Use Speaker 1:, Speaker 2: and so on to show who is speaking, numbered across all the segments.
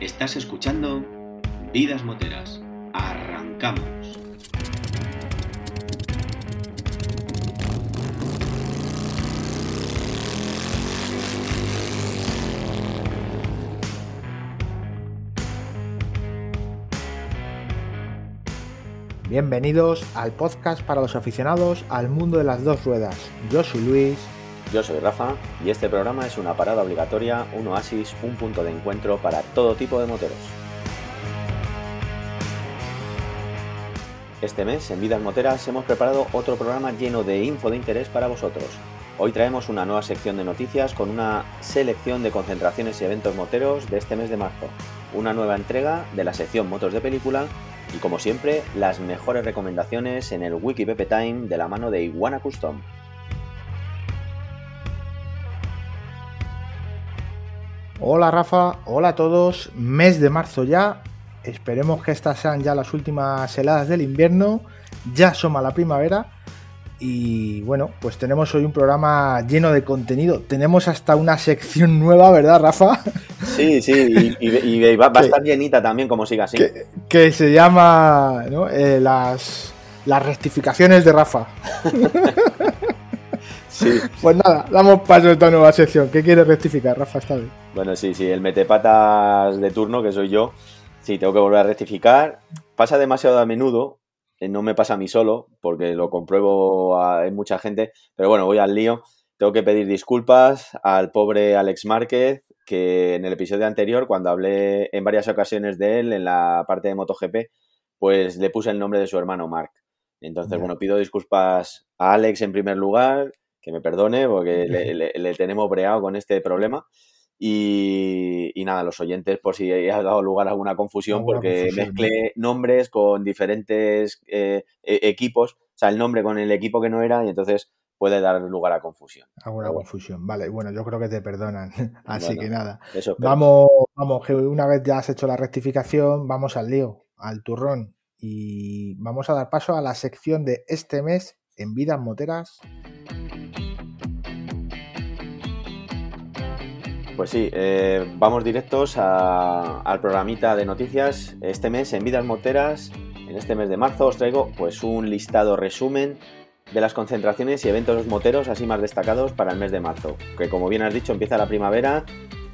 Speaker 1: Estás escuchando Vidas Moteras. Arrancamos.
Speaker 2: Bienvenidos al podcast para los aficionados al mundo de las dos ruedas. Yo soy Luis.
Speaker 3: Yo soy Rafa y este programa es una parada obligatoria, un oasis, un punto de encuentro para todo tipo de moteros. Este mes en Vidas Moteras hemos preparado otro programa lleno de info de interés para vosotros. Hoy traemos una nueva sección de noticias con una selección de concentraciones y eventos moteros de este mes de marzo, una nueva entrega de la sección Motos de Película y como siempre las mejores recomendaciones en el Wiki Pepe Time de la mano de Iguana Custom.
Speaker 2: Hola Rafa, hola a todos. Mes de marzo ya. Esperemos que estas sean ya las últimas heladas del invierno. Ya asoma la primavera. Y bueno, pues tenemos hoy un programa lleno de contenido. Tenemos hasta una sección nueva, ¿verdad, Rafa?
Speaker 3: Sí, sí, y, y- y va, va a estar llenita también como siga así.
Speaker 2: Que, que se llama ¿no? Eh, las, las rectificaciones de Rafa.
Speaker 3: Sí.
Speaker 2: Pues nada, damos paso a esta nueva sección. ¿Qué quiere rectificar, Rafa, esta vez?
Speaker 3: Bueno, sí, sí, el metepatas de turno, que soy yo, sí, tengo que volver a rectificar. Pasa demasiado a menudo, eh, no me pasa a mí solo, porque lo compruebo a- en mucha gente, pero bueno, voy al lío. Tengo que pedir disculpas al pobre Alex Márquez, que en el episodio anterior, cuando hablé en varias ocasiones de él, en la parte de MotoGP, pues le puse el nombre de su hermano Mark. Entonces, bueno, pido disculpas a Alex en primer lugar, que me perdone, porque le, le- le tenemos breado con este problema. Y, y nada, los oyentes, por si ha dado lugar a alguna confusión,
Speaker 2: Alguna
Speaker 3: porque
Speaker 2: confusión,
Speaker 3: mezclé nombres con diferentes eh, e- equipos, o sea, el nombre con el equipo que no era, y entonces puede dar lugar a confusión.
Speaker 2: Alguna
Speaker 3: bueno.
Speaker 2: confusión. Vale, bueno, yo creo que te perdonan. Así
Speaker 3: Bueno,
Speaker 2: que nada.
Speaker 3: Eso.
Speaker 2: Vamos, vamos, que una vez ya has hecho la rectificación, vamos al lío, al turrón. Y vamos a dar paso a la sección de este mes en Vidas Moteras.
Speaker 3: Pues sí, eh, vamos directos a- al programita de noticias. Este mes en Vidas Moteras, en este mes de marzo, os traigo pues un listado resumen de las concentraciones y eventos moteros así más destacados para el mes de marzo. Que como bien has dicho, empieza la primavera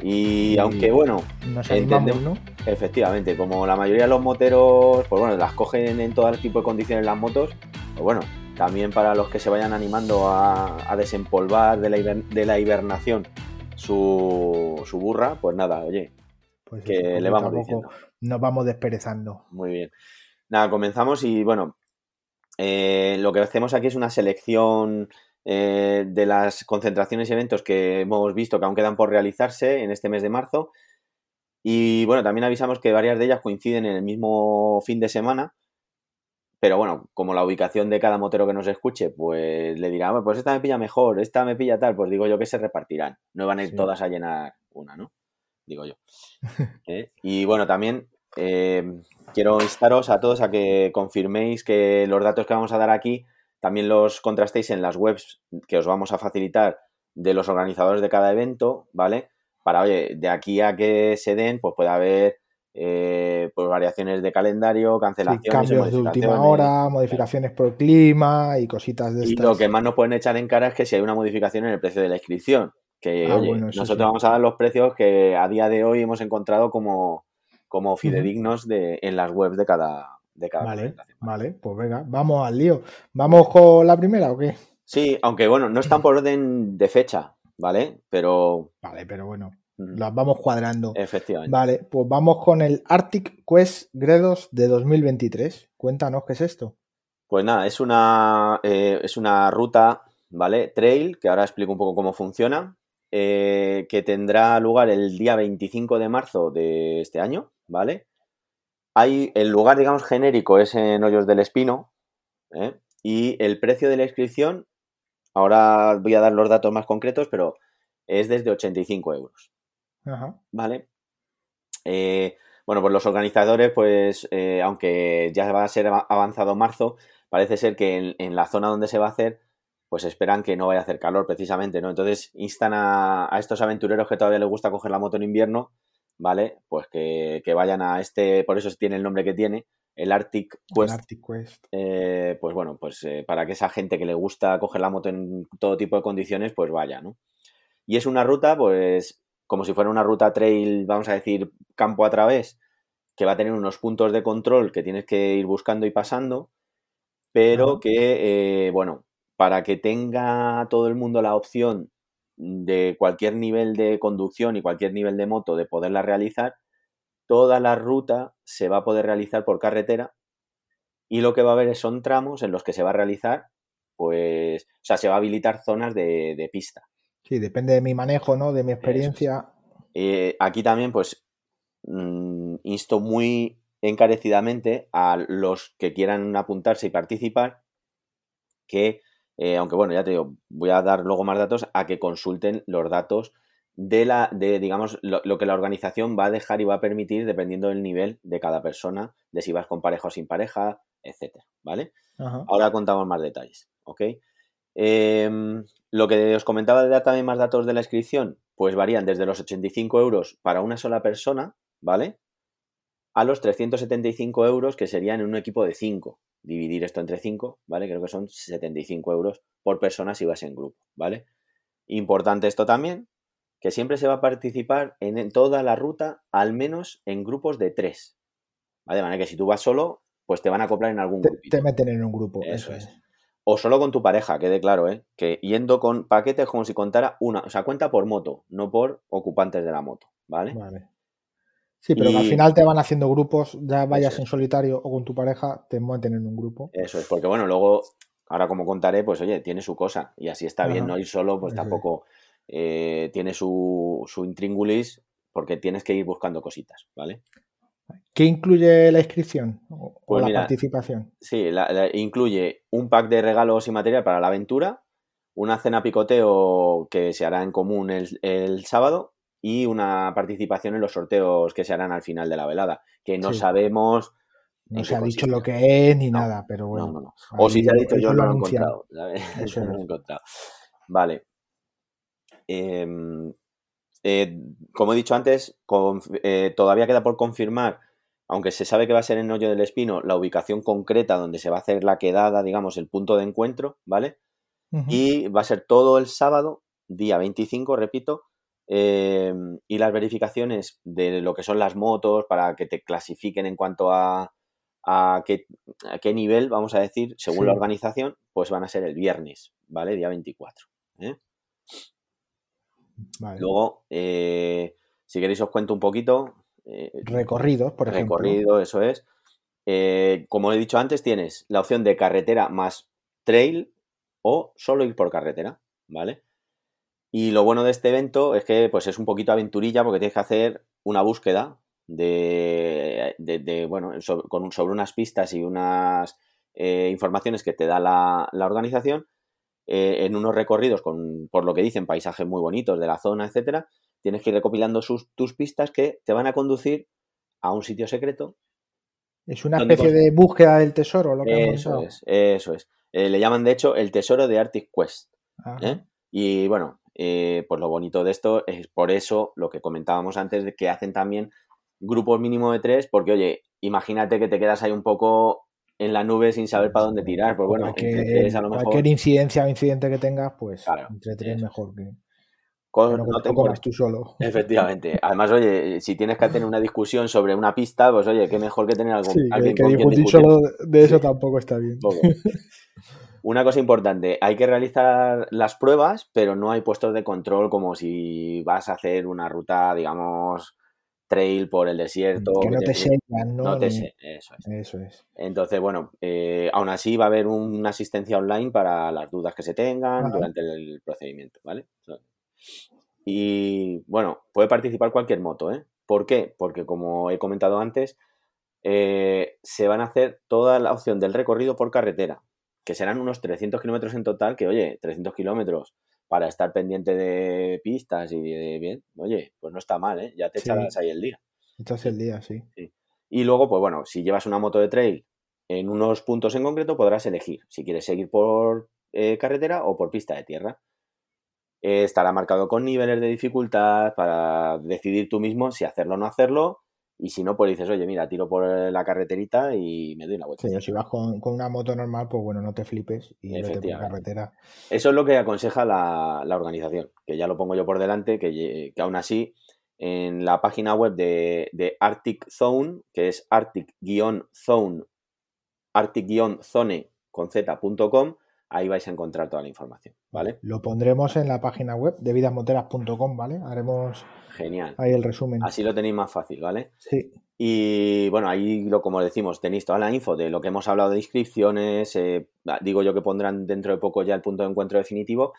Speaker 3: y
Speaker 2: Y-
Speaker 3: aunque bueno,
Speaker 2: Nos animamos,
Speaker 3: Entendemos.
Speaker 2: ¿no?
Speaker 3: efectivamente, como la mayoría de los moteros, pues bueno, las cogen en todo tipo de condiciones las motos, pues bueno, también para los que se vayan animando a, a desempolvar de la, de la hibernación su, su burra, pues nada, oye,
Speaker 2: Pues
Speaker 3: que
Speaker 2: eso,
Speaker 3: le vamos diciendo.
Speaker 2: Nos vamos desperezando.
Speaker 3: Muy bien. Nada, comenzamos y bueno, eh, lo que hacemos aquí es una selección eh, de las concentraciones y eventos que hemos visto que aún quedan por realizarse en este mes de marzo. Y bueno, también avisamos que varias de ellas coinciden en el mismo fin de semana. Pero bueno, como la ubicación de cada motero que nos escuche, pues le dirá, "Ah, pues esta me pilla mejor, esta me pilla tal, pues digo yo que se repartirán. No van a ir
Speaker 2: Sí.
Speaker 3: todas a llenar una, ¿no? Digo yo. ¿Eh? Y bueno, también eh, quiero instaros a todos a que confirméis que los datos que vamos a dar aquí también los contrastéis en las webs que os vamos a facilitar de los organizadores de cada evento, ¿vale? Para, oye, de aquí a que se den, pues puede haber eh, pues variaciones de calendario,
Speaker 2: Sí,
Speaker 3: cancelaciones,
Speaker 2: cambios de última hora, modificaciones por clima y cositas de
Speaker 3: Y
Speaker 2: estas.
Speaker 3: lo que más nos pueden echar en cara es que si hay una modificación en el precio de la inscripción. Que,
Speaker 2: Ah,
Speaker 3: oye,
Speaker 2: bueno,
Speaker 3: nosotros
Speaker 2: sí.
Speaker 3: vamos a dar los precios que a día de hoy hemos encontrado como, como fidedignos de, en las webs de cada, de cada
Speaker 2: Vale, vale, pues venga, vamos al lío. ¿Vamos con la primera o qué?
Speaker 3: Sí, aunque bueno, no están por orden de fecha, ¿vale? Pero
Speaker 2: Vale, pero bueno, las vamos cuadrando.
Speaker 3: efectivamente.
Speaker 2: Vale, pues vamos con el Arctic Quest Gredos de 2023. Cuéntanos qué es esto.
Speaker 3: Pues nada, es una, eh, es una ruta, ¿vale? Trail, que ahora explico un poco cómo funciona, eh, que tendrá lugar el día 25 de marzo de este año, ¿vale? Hay, el lugar, digamos, genérico es en Hoyos del Espino, ¿eh? Y el precio de la inscripción, ahora voy a dar los datos más concretos, pero es desde 85 euros.
Speaker 2: Ajá.
Speaker 3: ¿vale? Eh, bueno, pues los organizadores, pues eh, aunque ya va a ser ava- avanzado marzo, parece ser que en, en la zona donde se va a hacer, pues esperan que no vaya a hacer calor precisamente, ¿no? Entonces instan a, a estos aventureros que todavía les gusta coger la moto en invierno, ¿vale? Pues que, vayan a este, por eso tiene el nombre que tiene, el Arctic Quest.
Speaker 2: Arctic Quest.
Speaker 3: Eh, pues bueno, pues eh, para que esa gente que le gusta coger la moto en todo tipo de condiciones, pues vaya, ¿no? Y es una ruta, pues, como si fuera una ruta trail, vamos a decir, campo a través, que va a tener unos puntos de control que tienes que ir buscando y pasando, pero que, eh, bueno, para que tenga todo el mundo la opción de cualquier nivel de conducción y cualquier nivel de moto de poderla realizar, toda la ruta se va a poder realizar por carretera y lo que va a haber son tramos en los que se va a realizar, pues, o sea, se va a habilitar zonas de, pista.
Speaker 2: Sí, depende de mi manejo, ¿no? De mi experiencia.
Speaker 3: Eh, aquí también, pues, mm, insto muy encarecidamente a los que quieran apuntarse y participar que eh, aunque bueno, ya te digo, voy a dar luego más datos, a que consulten los datos de la, de, digamos, lo, que la organización va a dejar y va a permitir dependiendo del nivel de cada persona, de si vas con pareja o sin pareja, etcétera, ¿vale? Ahora contamos más detalles, ¿ok? Em, lo que os comentaba de también más datos de la inscripción, pues varían desde los 85 euros para una sola persona, ¿vale? A los 375 euros que serían en un equipo de 5, dividir esto entre 5, ¿vale? Creo que son 75 euros por persona si vas en grupo, ¿vale? Importante esto también, que siempre se va a participar en, toda la ruta, al menos en grupos de 3, ¿vale? De manera que si tú vas solo, pues te van a acoplar en algún grupo.
Speaker 2: Te meten en un grupo, eso, es.
Speaker 3: O solo con tu pareja, quede claro, ¿eh? Que yendo con paquetes como si contara una, o sea, cuenta por moto, no por ocupantes de la moto, ¿vale?
Speaker 2: Vale. Sí, pero al final te van haciendo grupos, ya vayas en solitario o con tu pareja, te meten en un grupo.
Speaker 3: Eso es, porque bueno, luego, ahora como contaré, pues oye, tiene su cosa y así está bien, no ir solo, pues tampoco eh, tiene su, su intríngulis porque tienes que ir buscando cositas, ¿vale?
Speaker 2: ¿Qué incluye la inscripción o, pues la participación?
Speaker 3: Sí, incluye un pack de regalos y material para la aventura, una cena picoteo que se hará en común el, el sábado y una participación en los sorteos que se harán al final de la velada, que no sabemos...
Speaker 2: No se ha dicho lo que es ni nada, pero bueno.
Speaker 3: o si se ha dicho yo no lo he encontrado. Eso no lo he encontrado. Vale. Em, eh, como he dicho antes, eh, todavía queda por confirmar, aunque se sabe que va a ser en Hoyo del Espino, la ubicación concreta donde se va a hacer la quedada, digamos, el punto de encuentro, ¿vale? Y va a ser todo el sábado, día 25, repito, Em, y las verificaciones de lo que son las motos para que te clasifiquen en cuanto a, a, qué, qué nivel, vamos a decir, según la organización, pues van a ser el viernes, ¿vale? Día 24. ¿eh? Luego, eh, si queréis os cuento un poquito.
Speaker 2: Eh, recorridos, por ejemplo.
Speaker 3: Recorrido, eso es. como he dicho antes, tienes la opción de carretera más trail o solo ir por carretera, ¿vale? Y lo bueno de este evento es que pues es un poquito aventurilla porque tienes que hacer una búsqueda de, bueno, sobre, sobre unas pistas y unas eh, informaciones que te da la, organización eh, en unos recorridos con, por lo que dicen, paisajes muy bonitos de la zona, etcétera. Tienes que ir recopilando sus, tus pistas que te van a conducir a un sitio secreto.
Speaker 2: Es una especie de búsqueda del tesoro, lo
Speaker 3: que Eso es, eso es. Eh, le llaman, de hecho, el tesoro de Arctic Quest. Y bueno, eh, pues lo bonito de esto es por eso lo que comentábamos antes de que hacen también grupos mínimo de tres, porque oye, imagínate que te quedas ahí un poco en la nube sin saber para dónde tirar. Pues bueno,
Speaker 2: cualquier incidencia o incidente que tengas, pues entre tres mejor que.
Speaker 3: No te comas
Speaker 2: tú solo.
Speaker 3: Efectivamente. Además, oye, si tienes que tener una discusión sobre una pista, pues oye, qué mejor que tener algo.
Speaker 2: Sí, alguien que, discutir solo de eso tampoco está bien.
Speaker 3: Una cosa importante, hay que realizar las pruebas, pero no hay puestos de control como si vas a hacer una ruta, digamos, trail por el desierto.
Speaker 2: Que no te sellan, ¿no?
Speaker 3: No te eso es.
Speaker 2: Eso es.
Speaker 3: Entonces, bueno, eh, aún así va a haber una asistencia online para las dudas que se tengan durante el procedimiento, ¿vale? Y bueno, puede participar cualquier moto, ¿eh? ¿Por qué? Porque como he comentado antes, eh, se van a hacer toda la opción del recorrido por carretera que serán unos 300 kilómetros en total, que oye, 300 kilómetros para estar pendiente de pistas y de bien, oye, pues no está mal, ¿eh? Ya te echarás ahí el día.
Speaker 2: Echas el día, sí.
Speaker 3: Y luego, pues bueno, si llevas una moto de trail en unos puntos en concreto, podrás elegir si quieres seguir por eh, carretera o por pista de tierra. Eh, estará marcado con niveles de dificultad para decidir tú mismo si hacerlo o no hacerlo. Y si no, pues dices, oye, mira, tiro por la carreterita y me doy una vuelta.
Speaker 2: Sí, si vas con, una moto normal, pues bueno, no te flipes y vete por carretera.
Speaker 3: Eso es lo que aconseja la, organización, que ya lo pongo yo por delante, que, que aún así en la página web de, de Arctic Zone, que es arctic-zone, arctic-zone con z.com, ahí vais a encontrar toda la información, ¿vale?
Speaker 2: Lo pondremos en la página web de vidasmoteras.com, ¿vale? Haremos
Speaker 3: Genial.
Speaker 2: ahí el resumen.
Speaker 3: Así lo tenéis más fácil, ¿vale?
Speaker 2: Sí.
Speaker 3: Y bueno, ahí lo como decimos, tenéis toda la info de lo que hemos hablado de inscripciones, eh, digo yo que pondrán dentro de poco ya el punto de encuentro definitivo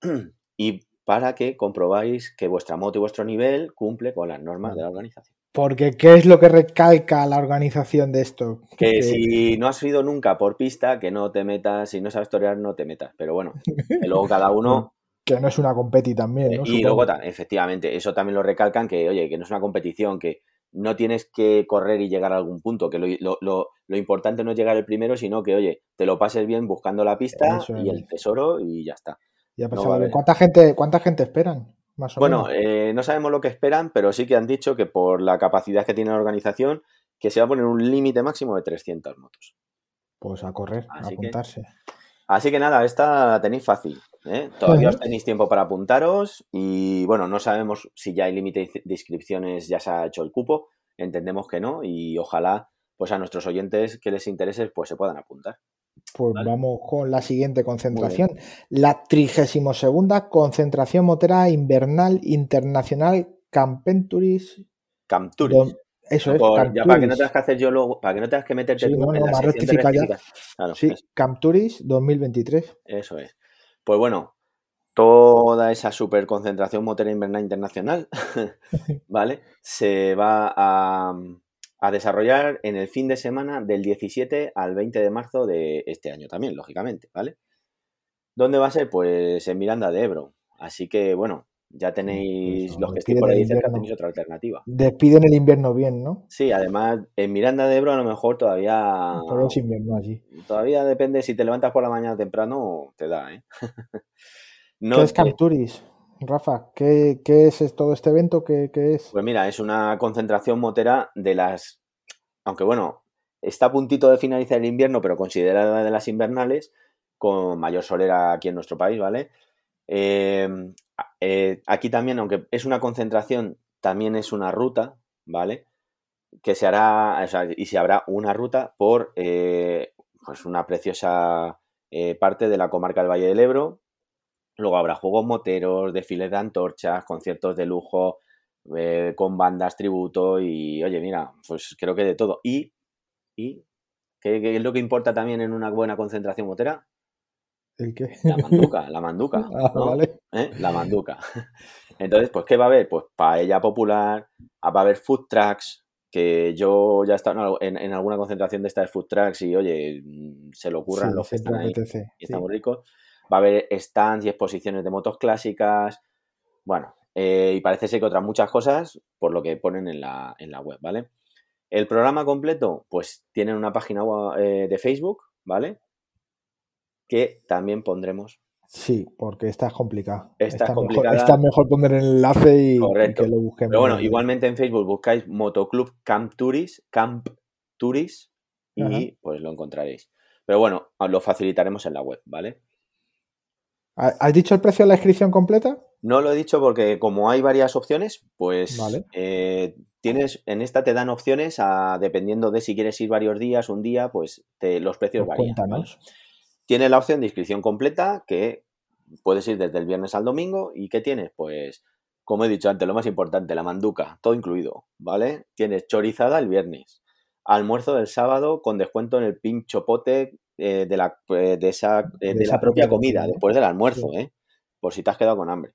Speaker 3: y para que comprobáis que vuestra moto y vuestro nivel cumple con las normas de la organización.
Speaker 2: Porque, ¿qué es lo que recalca la organización de esto?
Speaker 3: Que, si no has ido nunca por pista, que no te metas, si no sabes torear, no te metas. Pero bueno, que luego cada uno.
Speaker 2: que no es una competi también, ¿no?
Speaker 3: Y luego, efectivamente, eso también lo recalcan, que oye, que no es una competición, que no tienes que correr y llegar a algún punto, que lo, lo, lo, importante no es llegar el primero, sino que, oye, te lo pases bien buscando la pista y el tesoro y ya está.
Speaker 2: Ya ¿Cuánta gente, cuánta gente esperan?
Speaker 3: Bueno, eh, no sabemos lo que esperan, pero sí que han dicho que por la capacidad que tiene la organización, que se va a poner un límite máximo de 300 motos.
Speaker 2: Pues a correr, a apuntarse.
Speaker 3: así que nada, esta tenéis fácil. ¿eh? Todavía os tenéis tiempo para apuntaros y bueno, no sabemos si ya hay límite de inscripciones, ya se ha hecho el cupo, entendemos que no y ojalá pues a nuestros oyentes que les interese pues se puedan apuntar.
Speaker 2: Pues vamos con la siguiente concentración. La 32 concentración motera invernal internacional Campenturis.
Speaker 3: Camturis.
Speaker 2: Eso es.
Speaker 3: ya para que no tengas que hacer yo luego, para que no tengas que meterte
Speaker 2: sí, no,
Speaker 3: en
Speaker 2: la rectifica ya. sí, Camturis 2023.
Speaker 3: Eso es. Pues bueno, toda esa super concentración motera invernal internacional, ¿vale? Se va a, a desarrollar en el fin de semana del 17 al 20 de marzo de este año también, lógicamente, ¿vale? ¿Dónde va a ser? Pues en Miranda de Ebro. Así que, bueno, ya pues tenéis, los que estén por ahí cerca, tenéis otra alternativa.
Speaker 2: Despiden el invierno bien, ¿no?
Speaker 3: Sí, además, en Miranda de Ebro a lo mejor todavía...
Speaker 2: Todo es invierno allí.
Speaker 3: Todavía depende, si te levantas por la mañana temprano, te da, ¿eh?
Speaker 2: no ¿Qué es Camturis? Rafa, ¿qué, es todo este evento? ¿Qué, es?
Speaker 3: Pues mira, es una concentración motera de las. Aunque bueno, está a puntito de finalizar el invierno, pero considerada de las invernales, con mayor solera aquí en nuestro país, ¿vale? Eh, eh, aquí también, aunque es una concentración, también es una ruta, ¿vale? Que se hará, o sea, y se habrá una ruta por eh, pues una preciosa parte de la comarca del Valle del Ebro, Luego habrá juegos moteros, desfiles de antorchas, conciertos de lujo eh, con bandas tributo y, oye, mira, pues creo que de todo. Y, y ¿qué, es lo que importa también en una buena concentración motera?
Speaker 2: ¿El qué?
Speaker 3: La manduca, la manduca.
Speaker 2: Ah, vale.
Speaker 3: ¿Eh? La manduca. Entonces, pues, ¿qué va a haber? Pues paella popular, va a haber food trucks, que yo ya he estado en, alguna concentración de estas food trucks y, oye, mm, se lo ocurran los que están ahí. Y están muy ricos. Va a haber stands y exposiciones de motos clásicas. Bueno, eh, y parece ser que otras muchas cosas por lo que ponen en la, en la web, ¿vale? El programa completo, pues tienen una página eh, de Facebook, ¿vale? Que también pondremos.
Speaker 2: Sí, porque esta es complicada.
Speaker 3: Esta,
Speaker 2: es
Speaker 3: complicada.
Speaker 2: Mejor, mejor poner el enlace y, que lo busquemos.
Speaker 3: Pero bueno, igualmente en Facebook buscáis Motoclub Camp Turis, Camp Turis y pues lo encontraréis. Pero bueno, lo facilitaremos en la web, ¿vale?
Speaker 2: ¿Has dicho el precio de la inscripción completa?
Speaker 3: No lo he dicho porque como hay varias opciones, pues eh, tienes, en esta te dan opciones a, dependiendo de si quieres ir varios días, un día, pues te, los precios pues varían. Tienes la opción de inscripción completa que puedes ir desde el viernes al domingo y ¿qué tienes? Pues, como he dicho antes, lo más importante, la manduca, todo incluido, ¿vale? Tienes chorizada el viernes, almuerzo del sábado con descuento en el pincho pote eh, de, la, eh, de, esa, eh, de, la propia comida, después del almuerzo, ¿eh? por si te has quedado con hambre.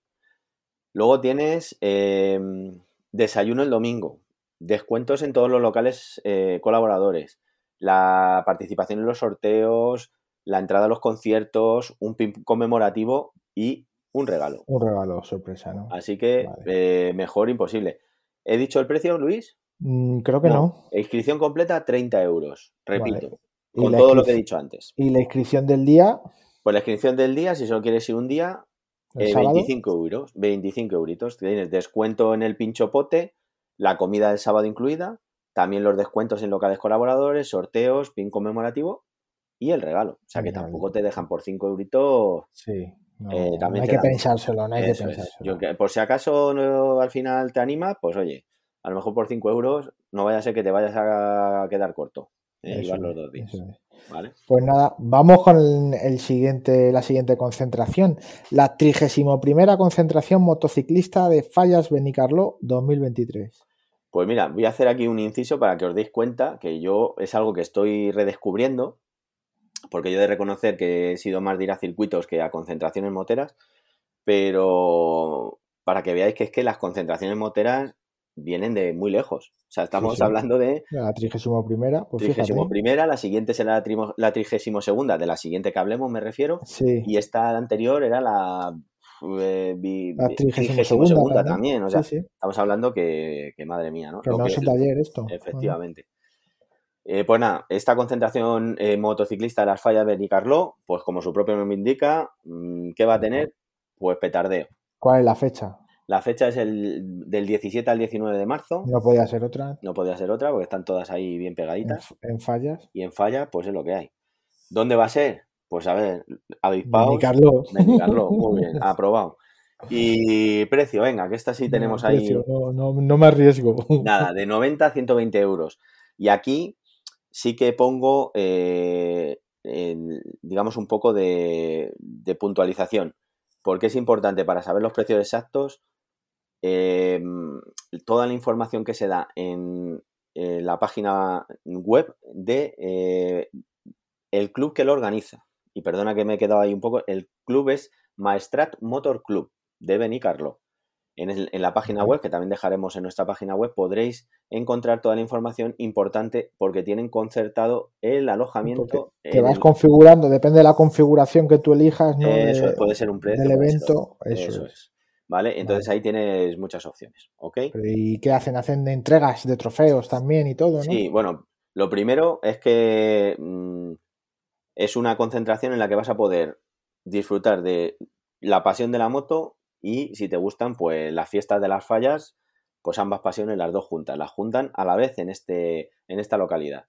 Speaker 3: Luego tienes em, desayuno el domingo, descuentos en todos los locales colaboradores, la participación en los sorteos, la entrada a los conciertos, un pin conmemorativo y un regalo.
Speaker 2: Un regalo sorpresa, ¿no?
Speaker 3: Así que mejor imposible. ¿He dicho el precio, Luis?
Speaker 2: Mm, creo que no.
Speaker 3: Inscripción completa, 30 euros. Repito. Con todo lo que he dicho antes.
Speaker 2: ¿Y la inscripción del día?
Speaker 3: Pues la inscripción del día, si solo quieres ir un día, 25 euros, 25 euritos. Tienes descuento en el pincho pote, la comida del sábado incluida, también los descuentos en locales colaboradores, sorteos, pin conmemorativo y el regalo. O sea que tampoco te dejan por 5 euritos.
Speaker 2: Sí. No, hay que pensárselo, no hay que pensárselo.
Speaker 3: por si acaso al final te anima, pues oye, a lo mejor por 5 euros no vaya a ser que te vayas a quedar corto. Eh, los dos días.
Speaker 2: Pues nada, vamos con el, siguiente, la siguiente concentración. La 31 concentración motociclista de Fallas Benicarló 2023.
Speaker 3: Pues mira, voy a hacer aquí un inciso para que os deis cuenta que yo es algo que estoy redescubriendo, porque yo he de reconocer que he sido más de ir a circuitos que a concentraciones moteras, pero para que veáis que es que las concentraciones moteras vienen de muy lejos. O sea, estamos hablando de...
Speaker 2: La 31 primera,
Speaker 3: pues primera, la siguiente será la, 32 segunda, de la siguiente que hablemos me refiero. Y esta anterior era la...
Speaker 2: Eh, la 32 segunda,
Speaker 3: también. O sea, estamos hablando que, madre mía, ¿no?
Speaker 2: Que no es un taller esto.
Speaker 3: Efectivamente. Eh, pues nada, esta concentración eh, motociclista de las fallas de Benicarló, pues como su propio nombre indica, mm, ¿qué va a tener? Pues petardeo.
Speaker 2: ¿Cuál es la fecha?
Speaker 3: La fecha es el del 17 al 19 de marzo.
Speaker 2: No podía ser otra.
Speaker 3: No podía ser otra porque están todas ahí bien pegaditas.
Speaker 2: En, fallas.
Speaker 3: Y en fallas, pues es lo que hay. ¿Dónde va a ser? Pues a ver, avispaos.
Speaker 2: Carlos.
Speaker 3: muy bien, aprobado. Y precio, venga, que esta sí tenemos ahí.
Speaker 2: no, no, me arriesgo.
Speaker 3: Nada, de 90 a 120 euros. Y aquí sí que pongo, eh, digamos, un poco de, de puntualización porque es importante para saber los precios exactos Em, toda la información que se da en, la página web de eh, el club que lo organiza. Y perdona que me he quedado ahí un poco, el club es Maestrat Motor Club de Benicarlo. En, en la página web, que también dejaremos en nuestra página web, podréis encontrar toda la información importante porque tienen concertado el alojamiento.
Speaker 2: que vas configurando, depende de la configuración que tú elijas. ¿no?
Speaker 3: Eso puede ser un precio.
Speaker 2: Del evento, eso, es.
Speaker 3: ¿Vale? Entonces ahí tienes muchas opciones, ¿ok?
Speaker 2: ¿Y qué hacen? Hacen entregas de trofeos también y todo, ¿no?
Speaker 3: Sí, bueno, lo primero es que mm, es una concentración en la que vas a poder disfrutar de la pasión de la moto y si te gustan, pues las fiestas de las fallas, pues ambas pasiones las dos juntas, las juntan a la vez en, este, en esta localidad.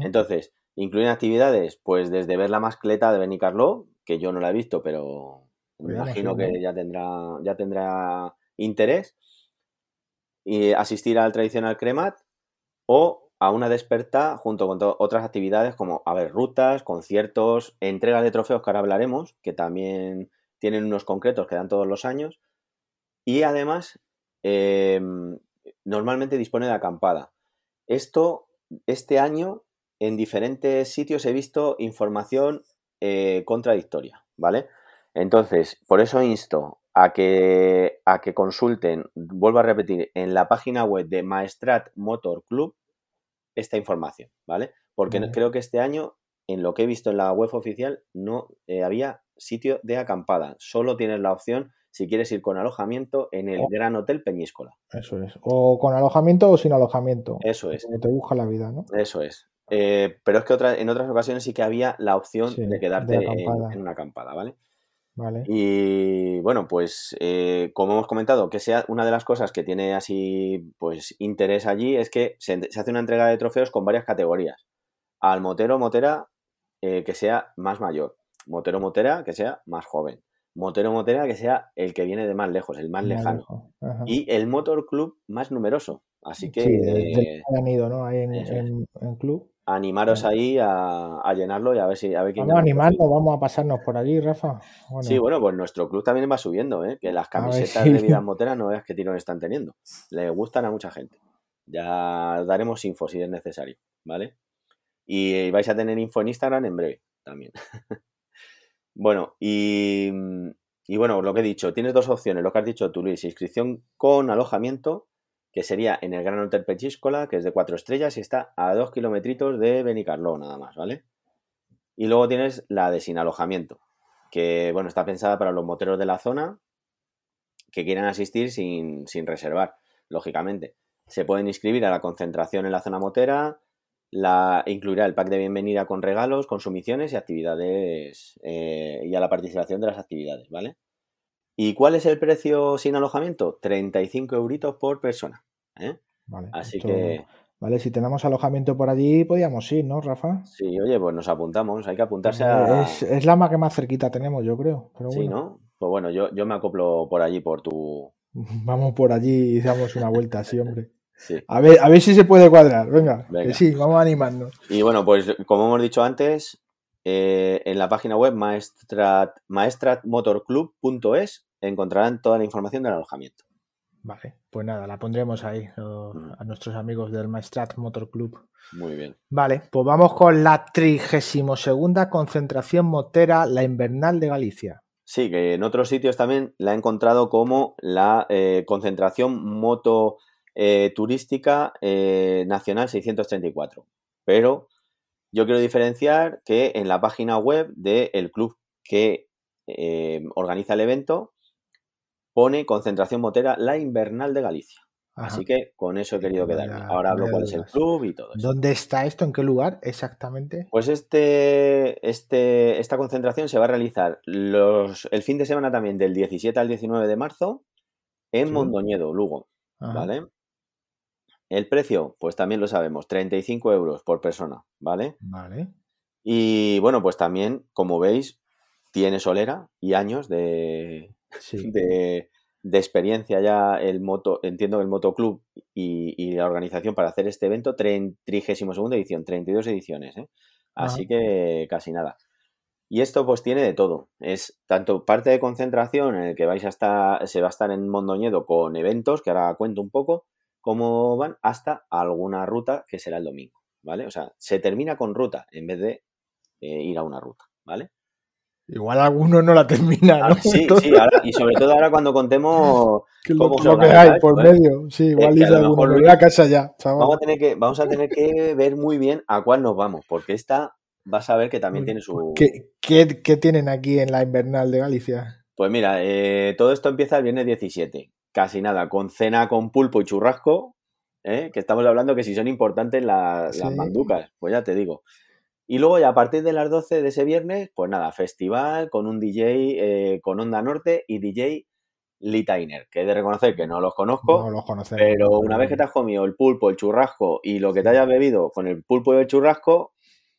Speaker 3: Entonces, incluyen actividades, pues desde ver la mascleta de Benicarló, que yo no la he visto, pero me imagino que ya tendrá, ya tendrá interés. Y asistir al tradicional cremat o a una desperta junto con otras actividades como, a ver, rutas, conciertos, entregas de trofeos que ahora hablaremos, que también tienen unos concretos que dan todos los años. Y además, em, normalmente dispone de acampada. Esto, este año, en diferentes sitios he visto información eh, contradictoria, ¿vale? Entonces, por eso insto a que, a que consulten, vuelvo a repetir, en la página web de Maestrat Motor Club esta información, ¿vale? Porque creo que este año, en lo que he visto en la web oficial, no eh, había sitio de acampada. Solo tienes la opción si quieres ir con alojamiento en el Gran Hotel Peñíscola.
Speaker 2: Eso es. O con alojamiento o sin alojamiento.
Speaker 3: Eso es.
Speaker 2: te busca la vida, ¿no?
Speaker 3: Eso es. Eh, pero es que en otras ocasiones sí que había la opción de quedarte en, una acampada, ¿vale? Y bueno, pues eh, como hemos comentado, que sea una de las cosas que tiene así pues interés allí es que se, hace una entrega de trofeos con varias categorías. Al motero motera eh, que sea más mayor, motero motera que sea más joven, motero motera que sea el que viene de más lejos, el más, lejano. Y el motor club más numeroso. Así que.
Speaker 2: Sí, han ido, ¿no? Ahí en club
Speaker 3: animaros ahí a, llenarlo y a ver si a ver quién
Speaker 2: vamos a animarnos, vamos a pasarnos por allí, Rafa.
Speaker 3: Sí, bueno, pues nuestro club también va subiendo, ¿eh? que las camisetas de vida moteras no veas qué tirón están teniendo. Le gustan a mucha gente. Ya daremos info si es necesario, ¿vale? Y vais a tener info en Instagram en breve también. bueno, y, y bueno, lo que he dicho, tienes dos opciones, lo que has dicho tú, Luis, inscripción con alojamiento que sería en el Gran Hotel Pechiscola, que es de cuatro estrellas y está a dos kilometritos de Benicarló, nada más, ¿vale? Y luego tienes la de sin alojamiento, que bueno, está pensada para los moteros de la zona que quieran asistir sin, reservar, lógicamente. Se pueden inscribir a la concentración en la zona motera, la, incluirá el pack de bienvenida con regalos, consumiciones y actividades eh, y a la participación de las actividades, ¿vale? ¿Y cuál es el precio sin alojamiento? 35 euritos por persona. ¿Eh?
Speaker 2: Vale,
Speaker 3: Así
Speaker 2: esto-
Speaker 3: que,
Speaker 2: Vale, si tenemos alojamiento por allí, podríamos ir, ¿no, Rafa?
Speaker 3: sí, oye, pues nos apuntamos. Hay que apuntarse a...
Speaker 2: Es, es la más que más cerquita tenemos, yo creo. Pero
Speaker 3: Sí,
Speaker 2: bueno,
Speaker 3: ¿no? Pues bueno, yo, yo me acoplo por allí, por tu...
Speaker 2: vamos por allí y damos una vuelta, sí, hombre.
Speaker 3: Sí.
Speaker 2: A ver, a ver si se puede cuadrar. Venga,
Speaker 3: Venga.
Speaker 2: que sí, vamos a animarnos.
Speaker 3: Y bueno, pues como hemos dicho antes, eh, en la página web maestrat, maestratmotorclub.es encontrarán toda la información del alojamiento.
Speaker 2: Vale, pues nada, la pondremos ahí o- a nuestros amigos del Maestrat Motor Club.
Speaker 3: Muy bien.
Speaker 2: Vale, pues vamos con la 32 concentración motera, la invernal de Galicia.
Speaker 3: Sí, que en otros sitios también la he encontrado como la eh, concentración moto eh, turística eh, nacional 634. Pero yo quiero diferenciar que en la página web del club que organiza el evento pone concentración motera la invernal de Galicia.
Speaker 2: Ajá.
Speaker 3: Así que con eso he querido quedarme. Ahora hablo cuál es el club y todo eso.
Speaker 2: ¿Dónde está esto? ¿En qué lugar exactamente?
Speaker 3: Pues este, este, esta concentración se va a realizar los, el fin de semana también del 17 al 19 de marzo en
Speaker 2: Sí.
Speaker 3: Mondoñedo, Lugo,
Speaker 2: Ajá.
Speaker 3: ¿vale? El precio, pues también lo sabemos, 35 euros por persona, ¿vale?
Speaker 2: Vale.
Speaker 3: Y bueno, pues también, como veis, tiene solera y años de,
Speaker 2: Sí.
Speaker 3: de, de experiencia ya el moto, entiendo el motoclub y, y la organización para hacer este evento, 32 edición, 32 ediciones, ¿eh? Así
Speaker 2: Ajá.
Speaker 3: que casi nada. Y esto pues tiene de todo. Es tanto parte de concentración en el que vais a estar, se va a estar en Mondoñedo con eventos, que ahora cuento un poco cómo van, hasta alguna ruta que será el domingo, ¿vale? O sea, se termina con ruta en vez de eh, ir a una ruta, ¿vale?
Speaker 2: Igual alguno no la termina, ¿no?
Speaker 3: Ah, sí, sí, ahora- y sobre todo ahora cuando contemos
Speaker 2: Que lo,
Speaker 3: cómo
Speaker 2: lo que hay por
Speaker 3: ¿eh?
Speaker 2: medio. Sí, igual
Speaker 3: que a lo mejor
Speaker 2: casa ya, chaval.
Speaker 3: Vamos a tener que, vamos a tener que ver muy bien a cuál nos vamos, porque esta vas a ver que también tiene su.
Speaker 2: ¿Qué, qué, qué tienen aquí en la invernal de Galicia?
Speaker 3: Pues mira, eh, todo esto empieza el viernes 17. Casi nada, con cena con pulpo y churrasco, ¿eh? que estamos hablando que si son importantes la- las manducas, pues ya te digo. Y luego ya a partir de las 12 de ese viernes, pues nada, festival con un DJ eh, con Onda Norte y DJ Litainer, que he de reconocer que no los conozco,
Speaker 2: No los
Speaker 3: pero
Speaker 2: ¿no?
Speaker 3: una vez que te has comido el pulpo, el churrasco y lo que te hayas bebido con el pulpo y el churrasco,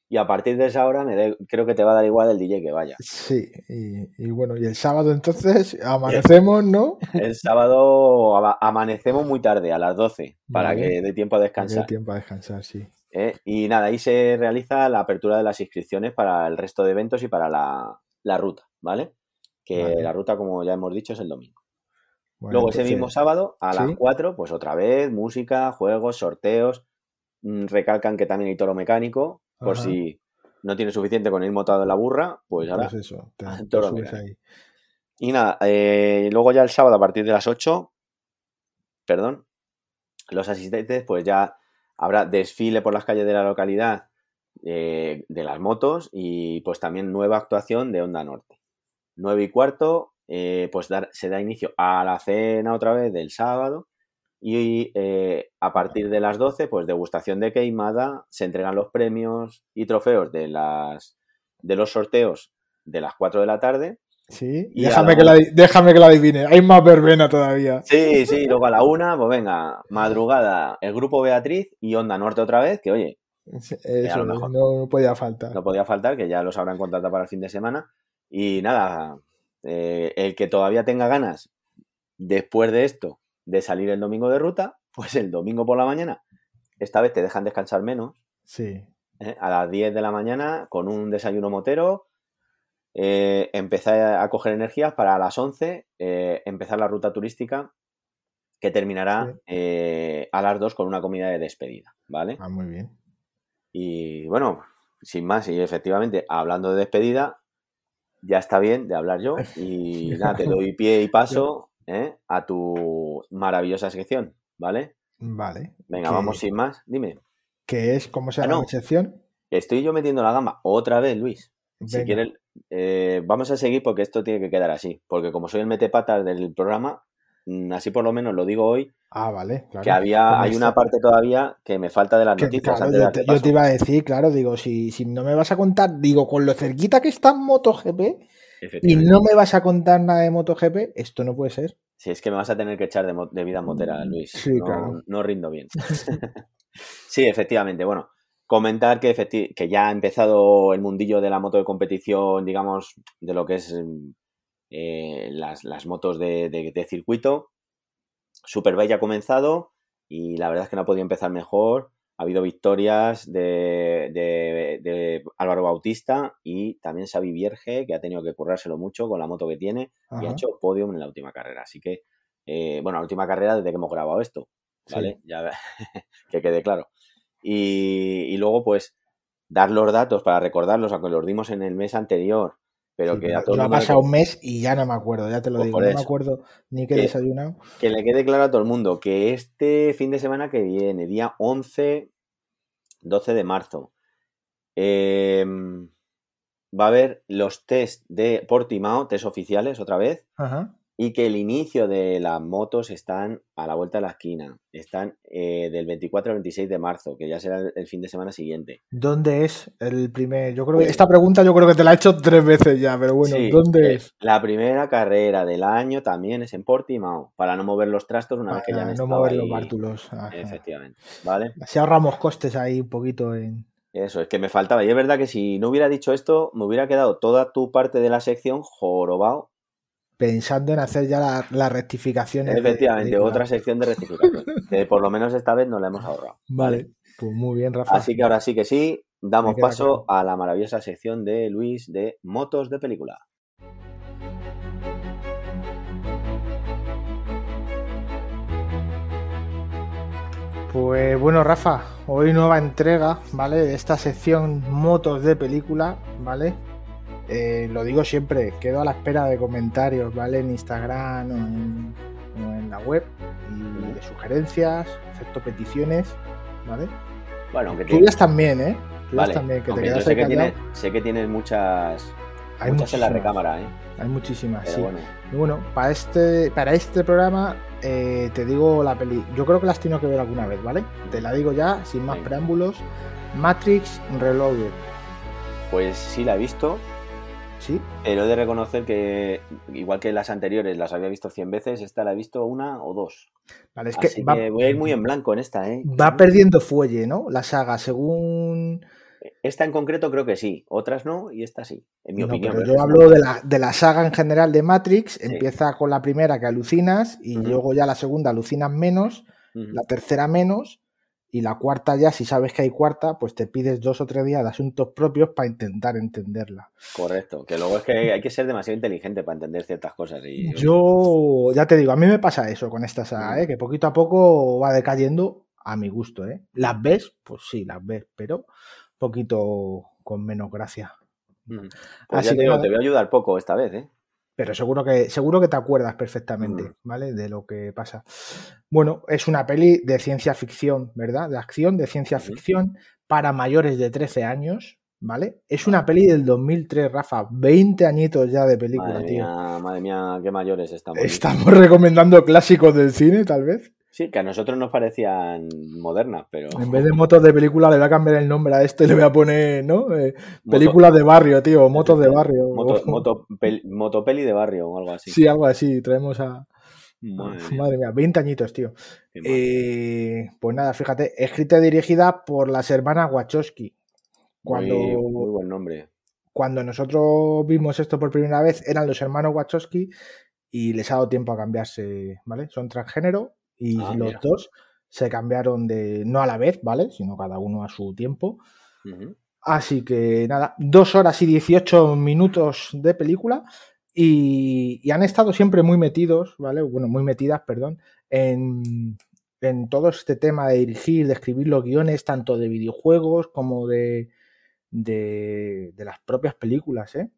Speaker 3: y a partir de esa hora me da- creo que te va a dar igual el DJ que vaya.
Speaker 2: Sí, y, y bueno, y el sábado entonces amanecemos, ¿no?
Speaker 3: El sábado ama- amanecemos muy tarde, a las 12, para
Speaker 2: Vale.
Speaker 3: que dé tiempo a descansar.
Speaker 2: tiempo a descansar, sí.
Speaker 3: ¿Eh? Y nada, ahí se realiza la apertura de las inscripciones para el resto de eventos y para la, la ruta, ¿vale? Que
Speaker 2: Vale.
Speaker 3: la ruta, como ya hemos dicho, es el domingo.
Speaker 2: Bueno,
Speaker 3: Luego ese mismo sábado, a las
Speaker 2: ¿sí?
Speaker 3: 4, pues otra vez, música, juegos, sorteos. Mm, Recalcan que también hay toro mecánico, por si no tiene suficiente con ir montado en la burra, pues ahora.
Speaker 2: Pues eso, te,
Speaker 3: al
Speaker 2: te
Speaker 3: toro
Speaker 2: subes
Speaker 3: mecánico.
Speaker 2: ahí.
Speaker 3: Y nada, eh, luego ya el sábado a partir de las 8, perdón, los asistentes, pues ya habrá desfile por las calles de la localidad eh, de las motos y pues también nueva actuación de Onda Norte. 9 y cuarto, eh, pues dar- se da inicio a la cena otra vez del sábado y eh, a partir de las 12, pues degustación de queimada, se entregan los premios y trofeos de, las, de los sorteos de las 4 de la tarde.
Speaker 2: Sí,
Speaker 3: Y
Speaker 2: déjame, que
Speaker 3: la-
Speaker 2: déjame que la adivine. Hay más verbena todavía.
Speaker 3: Sí, sí, luego a la una, pues venga, madrugada, el grupo Beatriz y Onda Norte otra vez, que oye, a
Speaker 2: Eso
Speaker 3: lo mejor.
Speaker 2: no, no podía faltar.
Speaker 3: no podía faltar, que ya los habrán contratado para el fin de semana. Y nada, eh, el que todavía tenga ganas, después de esto, de salir el domingo de ruta, pues el domingo por la mañana, esta vez te dejan descansar menos,
Speaker 2: Sí,
Speaker 3: ¿eh? a las 10 de la mañana, con un desayuno motero, eh, empezar a coger energías para a las 11 eh, empezar la ruta turística que terminará
Speaker 2: Sí.
Speaker 3: eh, a las 2 con una comida de despedida, ¿vale?
Speaker 2: ah, muy bien.
Speaker 3: Y bueno, sin más, y efectivamente, hablando de despedida, ya está bien de hablar yo y nada, te doy pie y paso ¿eh? a tu maravillosa sección, ¿vale?
Speaker 2: Vale.
Speaker 3: Venga,
Speaker 2: ¿Qué-
Speaker 3: vamos sin más, dime.
Speaker 2: ¿Qué es? ¿Cómo se
Speaker 3: Ah,
Speaker 2: llama
Speaker 3: no.
Speaker 2: la sección?
Speaker 3: Estoy yo metiendo la gamba otra vez, Luis. Si quieres, eh, vamos a seguir porque esto tiene que quedar así. Porque como soy el metepatas del programa, mm, así por lo menos lo digo hoy,
Speaker 2: Ah, vale. Claro.
Speaker 3: que había, hay una parte todavía que me falta de las
Speaker 2: que,
Speaker 3: noticias
Speaker 2: claro, yo, te, yo
Speaker 3: paso.
Speaker 2: te iba a decir, claro, digo, si, si no me vas a contar, digo, con lo cerquita que está MotoGP, y no me vas a contar nada de MotoGP, esto no puede ser.
Speaker 3: Sí, es que me vas a tener que echar de, vida motera, mm, Luis. Sí, no, claro. no rindo bien. sí, efectivamente. Bueno, comentar que, que ya ha empezado el mundillo de la moto de competición, digamos, de lo que es eh, las, motos de, circuito. Superbike ya ha comenzado y la verdad es que no ha podido empezar mejor. Ha habido victorias de, Álvaro Bautista y también Xavi Vierge, que ha tenido que currárselo mucho con la moto que tiene y ha hecho podium en la última carrera. Así que, eh, bueno, la última carrera desde que hemos grabado esto, ¿vale? Ya que quede claro. Y, luego, pues, dar los datos para recordarlos, aunque los dimos en el mes anterior, pero que a
Speaker 2: todo ha pasado un mes y ya no me acuerdo, ya te lo pues digo, no me acuerdo ni qué he desayunado.
Speaker 3: Que le quede claro a todo el mundo que este fin de semana que viene, día 11, 12 de marzo, em, va a haber los test de Portimao, test oficiales otra vez. Ajá y que el inicio de las motos están a la vuelta de la esquina. Están eh, del 24 al 26 de marzo, que ya será el fin de semana siguiente.
Speaker 2: ¿Dónde es el primer? Yo creo que pues esta pregunta yo creo que te la he hecho tres veces ya, pero bueno, ¿dónde eh, es?
Speaker 3: La primera carrera del año también es en Portimao, para no mover los trastos una vez que ya han
Speaker 2: no mover los bártulos.
Speaker 3: Efectivamente, ¿vale?
Speaker 2: Así ahorramos costes ahí un poquito en...
Speaker 3: Eso, es que me faltaba. Y es verdad que si no hubiera dicho esto, me hubiera quedado toda tu parte de la sección jorobado
Speaker 2: pensando en hacer ya las rectificaciones.
Speaker 3: Efectivamente, otra sección de rectificación. que por lo menos esta vez no la hemos ahorrado.
Speaker 2: Vale, pues muy bien, Rafa.
Speaker 3: Así que ahora sí que sí, damos paso a la maravillosa sección de Luis de motos de película.
Speaker 2: Pues bueno, Rafa, hoy nueva entrega, ¿vale? De esta sección motos de película, ¿vale? Eh, lo digo siempre, quedo a la espera de comentarios, ¿vale? En Instagram o en, la web y de sugerencias, acepto peticiones, ¿vale? Bueno, aunque tuyas también, ¿eh?
Speaker 3: Tuyas también, que te quedas sé, que sé que tienes muchas, Hay muchas en la recámara, ¿eh?
Speaker 2: Hay muchísimas, sí. Bueno. bueno, para este, para este programa eh, te digo la peli. Yo creo que la has tenido que ver alguna vez, ¿vale? Te la digo ya, sin más preámbulos. Matrix Reloaded.
Speaker 3: Pues sí la he visto.
Speaker 2: Sí.
Speaker 3: Pero he de reconocer que, igual que las anteriores las había visto 100 veces, esta la he visto una o dos. Vale, es que, voy a ir muy en blanco en esta, ¿eh?
Speaker 2: Va perdiendo fuelle, ¿no? La saga, según.
Speaker 3: Esta en concreto creo que sí, otras no, y esta sí, en mi opinión.
Speaker 2: Pero yo hablo de la, de la, saga en general de Matrix, empieza con la primera que alucinas, y luego ya la segunda alucinas menos, la tercera menos, y la cuarta ya, si sabes que hay cuarta, pues te pides dos o tres días de asuntos propios para intentar entenderla.
Speaker 3: Correcto, que luego es que hay que ser demasiado inteligente para entender ciertas cosas. Y...
Speaker 2: Yo, ya te digo, a mí me pasa eso con esta saga, ¿eh? que poquito a poco va decayendo a mi gusto. ¿eh? ¿Las ves? Pues sí, las ves, pero poquito con menos gracia.
Speaker 3: Pues Así te, digo, te voy a ayudar poco esta vez, ¿eh?
Speaker 2: Pero seguro que, seguro que te acuerdas perfectamente, mm. ¿vale? De lo que pasa. Bueno, es una peli de ciencia ficción, ¿verdad? De acción, de ciencia ficción, para mayores de 13 años, ¿vale? Es una peli del 2003, Rafa, 20 añitos ya de película,
Speaker 3: madre
Speaker 2: tío.
Speaker 3: Mía, madre mía, qué mayores estamos.
Speaker 2: Estamos recomendando clásicos del cine, tal vez.
Speaker 3: Sí, que a nosotros nos parecían modernas, pero.
Speaker 2: En vez de motos de película, le voy a cambiar el nombre a esto y le voy a poner, ¿no? Eh, películas de barrio, tío, motos de barrio.
Speaker 3: Moto, motopeli de barrio o algo así.
Speaker 2: Sí, algo así, traemos a. Madre mía, 20 añitos, tío. Eh, pues nada, fíjate, escrita y dirigida por las hermanas Wachowski.
Speaker 3: Cuando, muy, buen nombre.
Speaker 2: Cuando nosotros vimos esto por primera vez, eran los hermanos Wachowski y les ha dado tiempo a cambiarse, ¿vale? Son transgénero y ah, los dos se cambiaron de, no a la vez, ¿vale? Sino cada uno a su tiempo. Así que nada, dos horas y 18 minutos de película y, han estado siempre muy metidos, ¿vale? Bueno, muy metidas, perdón, en, en todo este tema de dirigir, de escribir los guiones, tanto de videojuegos como de, de, las propias películas, ¿eh?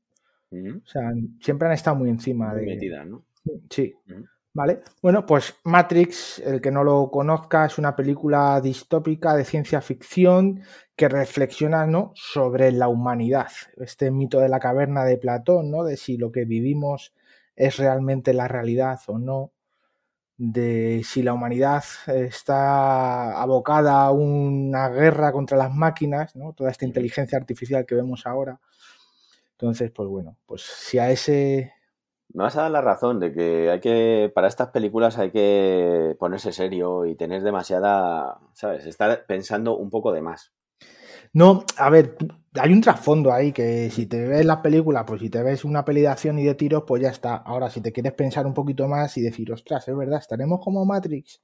Speaker 2: O sea, siempre han estado muy encima de...
Speaker 3: Metidas, ¿no?
Speaker 2: Sí. ¿Vale? Bueno, pues Matrix, el que no lo conozca, es una película distópica de ciencia ficción que reflexiona ¿no? sobre la humanidad. Este mito de la caverna de Platón, ¿no? De si lo que vivimos es realmente la realidad o no, de si la humanidad está abocada a una guerra contra las máquinas, ¿no? Toda esta inteligencia artificial que vemos ahora Entonces, pues bueno, pues si a ese...
Speaker 3: Me vas a dar la razón de que hay que, para estas películas hay que ponerse serio y tener demasiada, ¿sabes? Estar pensando un poco de más.
Speaker 2: No, a ver, hay un trasfondo ahí que si te ves la película, pues si te ves una peli de acción y de tiros, pues ya está. Ahora, si te quieres pensar un poquito más y decir, ostras, es verdad, estaremos como Matrix.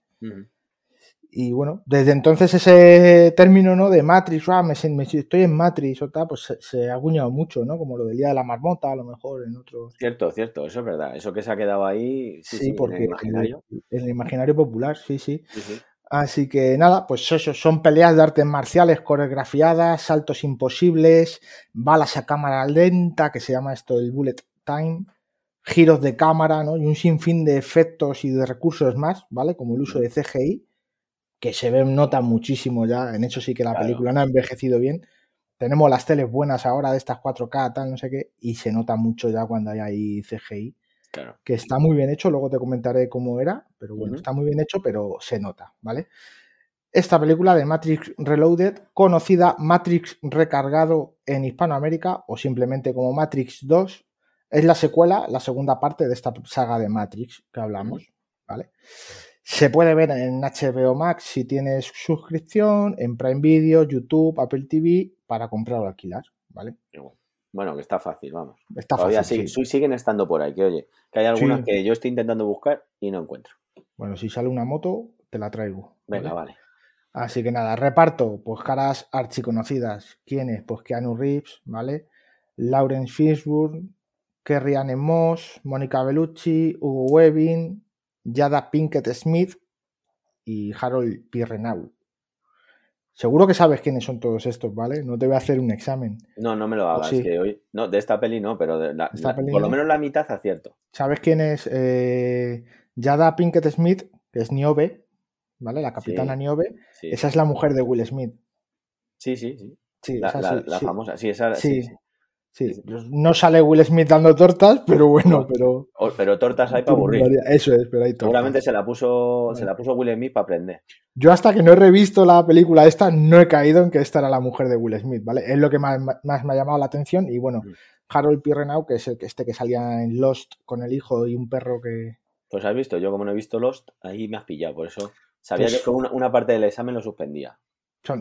Speaker 2: Y bueno, desde entonces ese término, ¿no? De Matrix, ah, me, estoy en Matrix o tal, pues se, ha acuñado mucho, ¿no? Como lo del Día de la Marmota, a lo mejor en otros...
Speaker 3: Cierto, cierto, eso es verdad. Eso que se ha quedado ahí, sí, porque en el imaginario.
Speaker 2: En el imaginario popular, sí, sí. sí Así que nada, pues eso, son peleas de artes marciales coreografiadas, saltos imposibles, balas a cámara lenta, que se llama esto el bullet time, giros de cámara, ¿no? Y un sinfín de efectos y de recursos más, ¿vale? Como el uso de CGI, que se ve, nota muchísimo ya, en eso sí que la película no ha envejecido bien. Tenemos las teles buenas ahora de estas 4K, tal, no sé qué, y se nota mucho ya cuando hay ahí CGI que está muy bien hecho, luego te comentaré cómo era, pero bueno, está muy bien hecho, pero se nota, ¿vale? Esta película de Matrix Reloaded, conocida Matrix Recargado en Hispanoamérica o simplemente como Matrix 2, es la secuela, la segunda parte de esta saga de Matrix que hablamos, ¿vale? Se puede ver en HBO Max si tienes suscripción, en Prime Video, YouTube, Apple TV, para comprar o alquilar, ¿vale?
Speaker 3: Bueno, que está fácil, vamos. Está Todavía fácil. siguen estando por ahí, que oye, que hay algunas que yo estoy intentando buscar y no encuentro.
Speaker 2: Bueno, si sale una moto, te la traigo.
Speaker 3: Venga, vale.
Speaker 2: Así que nada, reparto, pues caras archiconocidas. ¿Quiénes? Pues Keanu Reeves, ¿vale? Lawrence Fishburne, Kerry Anne Moss, Mónica Bellucci, Hugo Webbing, Yada Pinkett Smith y Harold Pirrenau. Seguro que sabes quiénes son todos estos, ¿vale? No te voy a hacer un examen.
Speaker 3: No, no me lo hagas. Que hoy, no, de esta peli no, pero de la, por lo menos la mitad acierto.
Speaker 2: ¿Sabes quién es eh, Yada Pinkett Smith? Que es Niobe, ¿vale? La capitana Niobe. Esa es la mujer de Will Smith.
Speaker 3: Sí, sí, sí. sí la, famosa, sí, esa.
Speaker 2: sí. Sí, no sale Will Smith dando tortas, pero bueno, pero.
Speaker 3: pero tortas hay para aburrir.
Speaker 2: Eso es, pero hay tortas.
Speaker 3: Seguramente se la puso, se la puso Will Smith para aprender.
Speaker 2: Yo hasta que no he revisto la película esta, no he caído en que esta era la mujer de Will Smith, ¿vale? Es lo que más, me ha llamado la atención. Y bueno, mm. Harold Pirrenau, que es el, este que salía en Lost con el hijo y un perro que.
Speaker 3: Pues has visto, yo como no he visto Lost, ahí me has pillado, por eso sabía pues que una, una parte del examen lo suspendía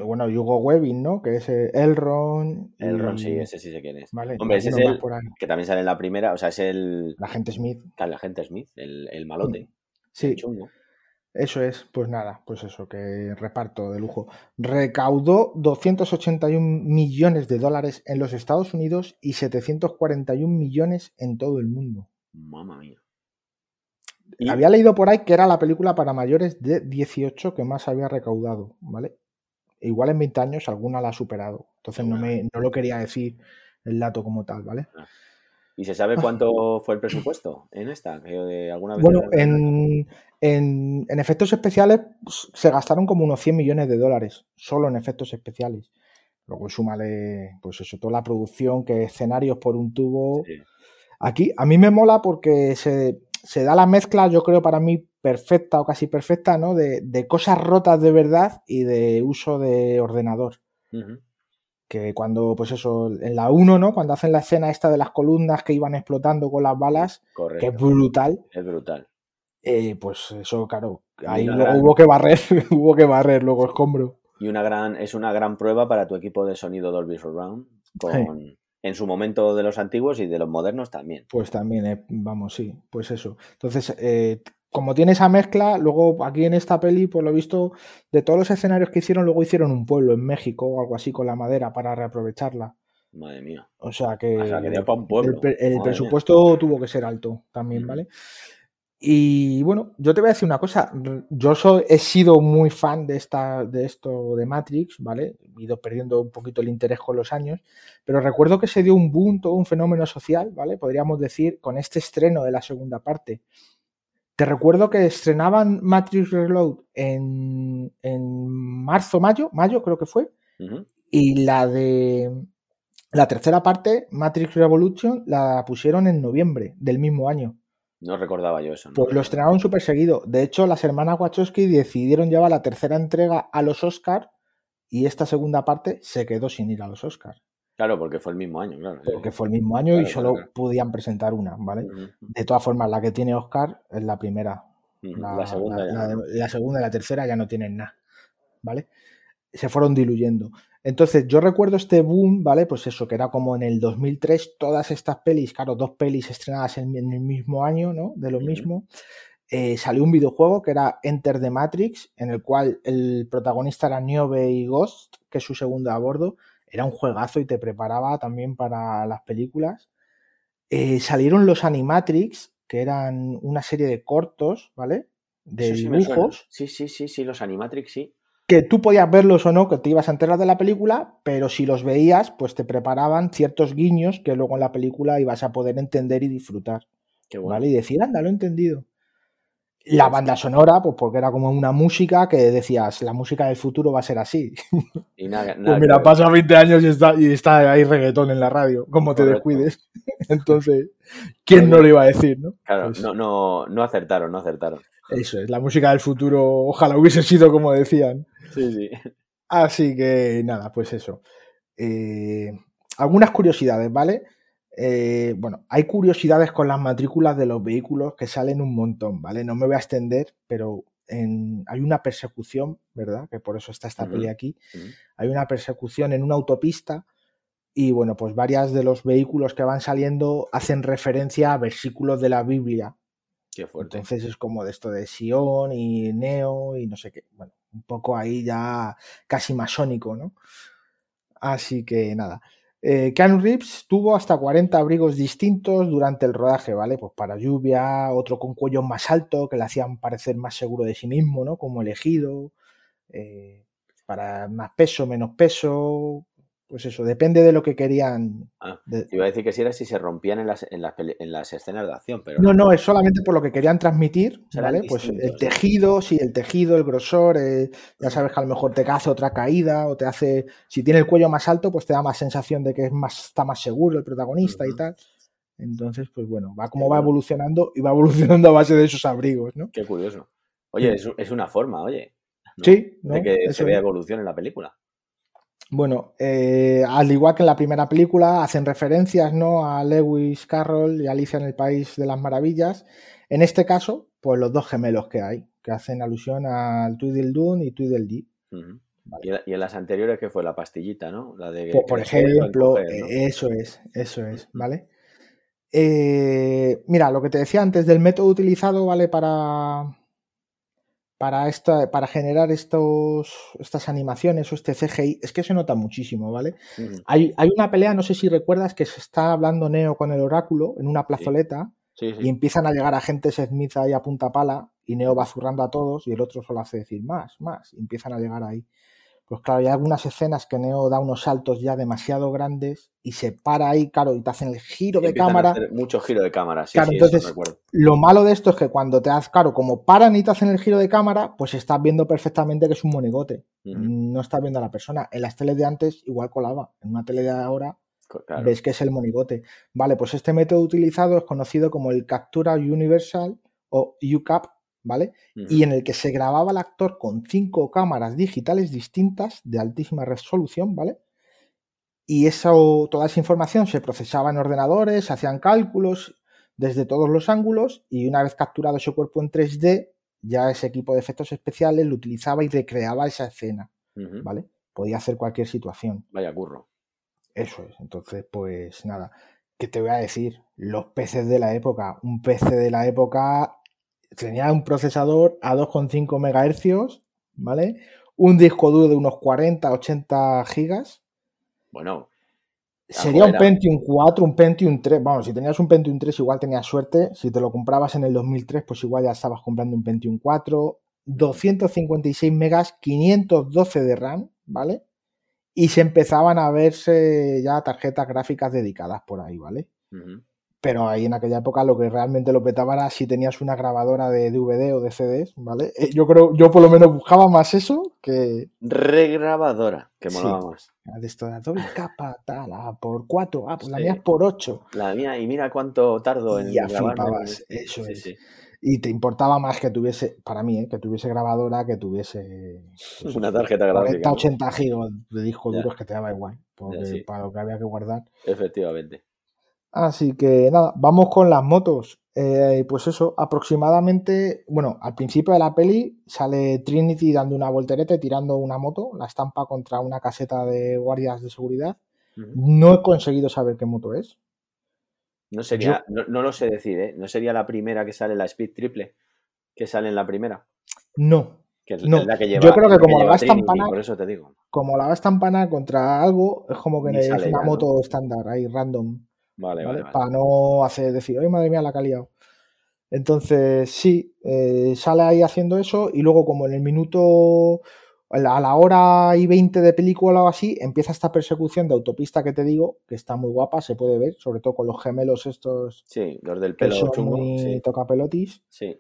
Speaker 2: bueno, Hugo Webbing, ¿no? Que es eh, Elron.
Speaker 3: Elron, sí, ese sí sé quién es. Hombre, ese es el que también sale en la primera, o sea, es el...
Speaker 2: La gente Smith.
Speaker 3: El agente Smith, el, malote. Mm.
Speaker 2: Sí. Eso es, pues nada, pues eso, que reparto de lujo. Recaudó 281 millones de dólares en los Estados Unidos y 741 millones en todo el mundo.
Speaker 3: Mamma mía.
Speaker 2: Había leído por ahí que era la película para mayores de 18 que más había recaudado, ¿vale? Igual en 20 años alguna la ha superado. Entonces no, me, no lo quería decir el dato como tal, ¿vale? Ah.
Speaker 3: ¿Y se sabe cuánto fue el presupuesto en esta? De alguna
Speaker 2: bueno, en, en, efectos especiales pues, se gastaron como unos 100 millones de dólares, solo en efectos especiales. Luego súmale, pues eso, toda la producción, que escenarios por un tubo. Aquí, a mí me mola porque se, se da la mezcla, yo creo, para mí perfecta o casi perfecta, ¿no? De, cosas rotas de verdad y de uso de ordenador. Que cuando, pues eso, en la 1, ¿no? Cuando hacen la escena esta de las columnas que iban explotando con las balas, que es brutal.
Speaker 3: Es brutal.
Speaker 2: Eh, pues eso, claro, ahí luego hubo que barrer, hubo que barrer luego escombro.
Speaker 3: Y una gran, es una gran prueba para tu equipo de sonido Dolby Surround con, en su momento de los antiguos y de los modernos también.
Speaker 2: Pues también, eh, vamos, sí, pues eso. Entonces, eh, como tiene esa mezcla, luego aquí en esta peli, por lo visto, de todos los escenarios que hicieron, luego hicieron un pueblo en México o algo así con la madera para reaprovecharla.
Speaker 3: Madre mía.
Speaker 2: O sea que,
Speaker 3: un pueblo.
Speaker 2: el, presupuesto tuvo que ser alto también, ¿vale? Y bueno, yo te voy a decir una cosa. Yo soy, he sido muy fan de, esta, de esto de Matrix, ¿vale? He ido perdiendo un poquito el interés con los años, pero recuerdo que se dio un boom, todo un fenómeno social, ¿vale? Podríamos decir, con este estreno de la segunda parte. Te recuerdo que estrenaban Matrix Reload en, marzo, mayo, mayo creo que fue, y la de la tercera parte, Matrix Revolution, la pusieron en noviembre del mismo año.
Speaker 3: No recordaba yo eso.
Speaker 2: Pues lo estrenaron súper seguido. De hecho, las hermanas Wachowski decidieron llevar la tercera entrega a los Oscars y esta segunda parte se quedó sin ir a los Oscars.
Speaker 3: Claro, porque fue el mismo año, claro.
Speaker 2: Porque fue el mismo año y solo podían presentar una, ¿vale? De todas formas, la que tiene Oscar es la primera. La, segunda la, segunda y la tercera ya no tienen nada, ¿vale? Se fueron diluyendo. Entonces, yo recuerdo este boom, ¿vale? Pues eso, que era como en el 2003, todas estas pelis, claro, dos pelis estrenadas en, el mismo año, ¿no? De lo mismo. Eh, salió un videojuego que era Enter the Matrix, en el cual el protagonista era Niobe y Ghost, que es su segundo a bordo. Era un juegazo y te preparaba también para las películas. Eh, salieron los Animatrix, que eran una serie de cortos, ¿vale? De dibujos.
Speaker 3: Sí, sí, sí, sí, los Animatrix, sí.
Speaker 2: Que tú podías verlos o no, que te ibas a enterar de la película, pero si los veías, pues te preparaban ciertos guiños que luego en la película ibas a poder entender y disfrutar. Qué bueno. ¿Vale? Y decir, anda, lo he entendido. La banda sonora, pues porque era como una música que decías, la música del futuro va a ser así. Y nada, pues mira, pasa 20 años y está, y está ahí reggaetón en la radio, como te descuides. Entonces, ¿quién no lo iba a decir, no?
Speaker 3: Claro, pues no, no, no acertaron, no acertaron.
Speaker 2: Eso es, la música del futuro, ojalá hubiese sido como decían.
Speaker 3: Sí, sí.
Speaker 2: Así que nada, pues eso. Eh, algunas curiosidades, ¿vale? Eh, bueno, hay curiosidades con las matrículas de los vehículos que salen un montón, ¿vale? No me voy a extender, pero hay una persecución, ¿verdad? Que por eso está esta pelea aquí. Hay una persecución en una autopista y bueno, pues varias de los vehículos que van saliendo hacen referencia a versículos de la Biblia.
Speaker 3: Qué fuerte.
Speaker 2: Entonces es como de esto de Sion y Neo y no sé qué. Bueno, un poco ahí ya casi masónico, ¿no? Así que nada. Eh, Keanu Reeves tuvo hasta 40 abrigos distintos durante el rodaje, ¿vale? Pues para lluvia, otro con cuello más alto que le hacían parecer más seguro de sí mismo, ¿no? Como elegido, eh, para más peso, menos peso, pues eso, depende de lo que querían.
Speaker 3: Ah, iba a decir que si era si se rompían en las, en las, escenas de acción, pero.
Speaker 2: No, no, es solamente por lo que querían transmitir, ¿vale? Pues el tejido, sí, el tejido, el grosor, eh, ya sabes que a lo mejor te hace otra caída o te hace. Si tiene el cuello más alto, pues te da más sensación de que es más, está más seguro el protagonista y tal. Entonces, pues bueno, va como va evolucionando y va evolucionando a base de esos abrigos, ¿no?
Speaker 3: Qué curioso. Oye, es, una forma, oye.
Speaker 2: Sí,
Speaker 3: de que se vea evolución en la película.
Speaker 2: Bueno, eh, al igual que en la primera película, hacen referencias ¿no? a Lewis Carroll y Alicia en el País de las Maravillas. En este caso, pues los dos gemelos que hay, que hacen alusión al Tweedledum y Tweedledee.
Speaker 3: y, en las anteriores, que fue la pastillita, ¿no? La de
Speaker 2: pues, por ejemplo, eh, eso es, eso es, ¿vale? Eh, mira, lo que te decía antes del método utilizado, ¿vale? Para, para, esta, para generar estos, estas animaciones o este CGI, es que se nota muchísimo, ¿vale? hay, hay, una pelea, no sé si recuerdas, que se está hablando Neo con el oráculo en una plazoleta y empiezan a llegar agentes Smith ahí a punta pala y Neo va zurrando a todos y el otro solo hace decir más, más, y empiezan a llegar ahí. Pues claro, hay algunas escenas que Neo da unos saltos ya demasiado grandes y se para ahí, claro, y te hacen el giro de cámara.
Speaker 3: mucho giro de cámara, sí.
Speaker 2: Claro, entonces, lo malo de esto es que cuando te haces, claro, como paran y te hacen el giro de cámara, pues estás viendo perfectamente que es un monigote. No estás viendo a la persona. En las teles de antes igual colaba. En una tele de ahora ves que es el monigote. Vale, pues este método utilizado es conocido como el Captura Universal o UCAP ¿vale? Y en el que se grababa el actor con cinco cámaras digitales distintas de altísima resolución, ¿vale? Y eso, toda esa información se procesaba en ordenadores, se hacían cálculos desde todos los ángulos y una vez capturado ese cuerpo en 3D, ya ese equipo de efectos especiales lo utilizaba y recreaba esa escena, ¿vale? Podía hacer cualquier situación.
Speaker 3: Vaya curro.
Speaker 2: Eso es. Entonces, pues nada. ¿Qué te voy a decir? Los peces de la época. Un PC de la época tenía un procesador a 2,5 MHz, ¿vale? Un disco duro de unos 40, 80 gigas.
Speaker 3: Bueno.
Speaker 2: Sería un Pentium 4, un Pentium 3. Vamos, si tenías un Pentium 3 igual tenías suerte. Si te lo comprabas en el 2003, pues igual ya estabas comprando un Pentium 4. 256 megas, 512 de RAM, ¿vale? Y se empezaban a verse ya tarjetas gráficas dedicadas por ahí, ¿vale? Pero ahí en aquella época lo que realmente lo petaba era si tenías una grabadora de DVD o de CDs, ¿vale? Eh, yo creo, yo por lo menos buscaba más eso que...
Speaker 3: Regrabadora, que molaba más.
Speaker 2: De esto de doble capa, tal, ah, por cuatro, ah, pues la mía es por ocho.
Speaker 3: La mía, y mira cuánto tardo en
Speaker 2: ya flipabas, eso es. Y te importaba más que tuviese, para mí, ¿eh? que tuviese grabadora, que tuviese...
Speaker 3: Pues, una tarjeta gráfica.
Speaker 2: 80 gigas de disco duros que te daba igual. porque para lo que había que guardar.
Speaker 3: Efectivamente.
Speaker 2: Así que nada, vamos con las motos. Eh, pues eso, aproximadamente, bueno, al principio de la peli sale Trinity dando una voltereta y tirando una moto, la estampa contra una caseta de guardias de seguridad. No he conseguido saber qué moto es.
Speaker 3: No sería, no, no lo sé decir, ¿eh? No sería la primera que sale la Speed Triple, que sale en la primera.
Speaker 2: No,
Speaker 3: Que es,
Speaker 2: No,
Speaker 3: la que lleva.
Speaker 2: yo creo que como la va
Speaker 3: Trinity,
Speaker 2: estampada-
Speaker 3: Por eso te digo.
Speaker 2: como la va estampana contra algo, es como que es una
Speaker 3: ya, ¿no?
Speaker 2: moto estándar, ahí random.
Speaker 3: Vale,
Speaker 2: ¿vale? Para no hacer decir, oye, madre mía, la que ha liado". Entonces, sí, eh, sale ahí haciendo eso y luego como en el minuto, a la hora y 20 de película o así, empieza esta persecución de autopista que te digo, que está muy guapa, se puede ver, sobre todo con los gemelos estos
Speaker 3: Sí, los del
Speaker 2: que
Speaker 3: pelo
Speaker 2: son
Speaker 3: chungo.
Speaker 2: muy
Speaker 3: Sí.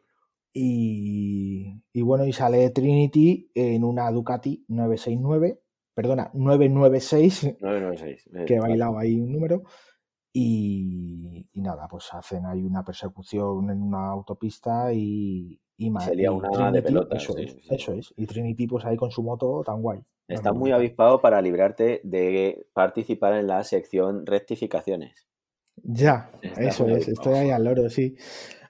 Speaker 2: Y, y bueno, y sale Trinity en una Ducati 969, perdona, 996,
Speaker 3: 996. eh,
Speaker 2: que he bailado ahí un número. Y, y nada, pues hacen ahí una persecución en una autopista y, y, ma-
Speaker 3: se lía
Speaker 2: y
Speaker 3: una de pelotas,
Speaker 2: Eso,
Speaker 3: sí,
Speaker 2: es,
Speaker 3: sí.
Speaker 2: eso es. Y Trinity, pues ahí con su moto tan guay.
Speaker 3: Está muy avispado para librarte de participar en la sección rectificaciones.
Speaker 2: Ya,
Speaker 3: Está
Speaker 2: eso es, estoy ahí al loro, sí.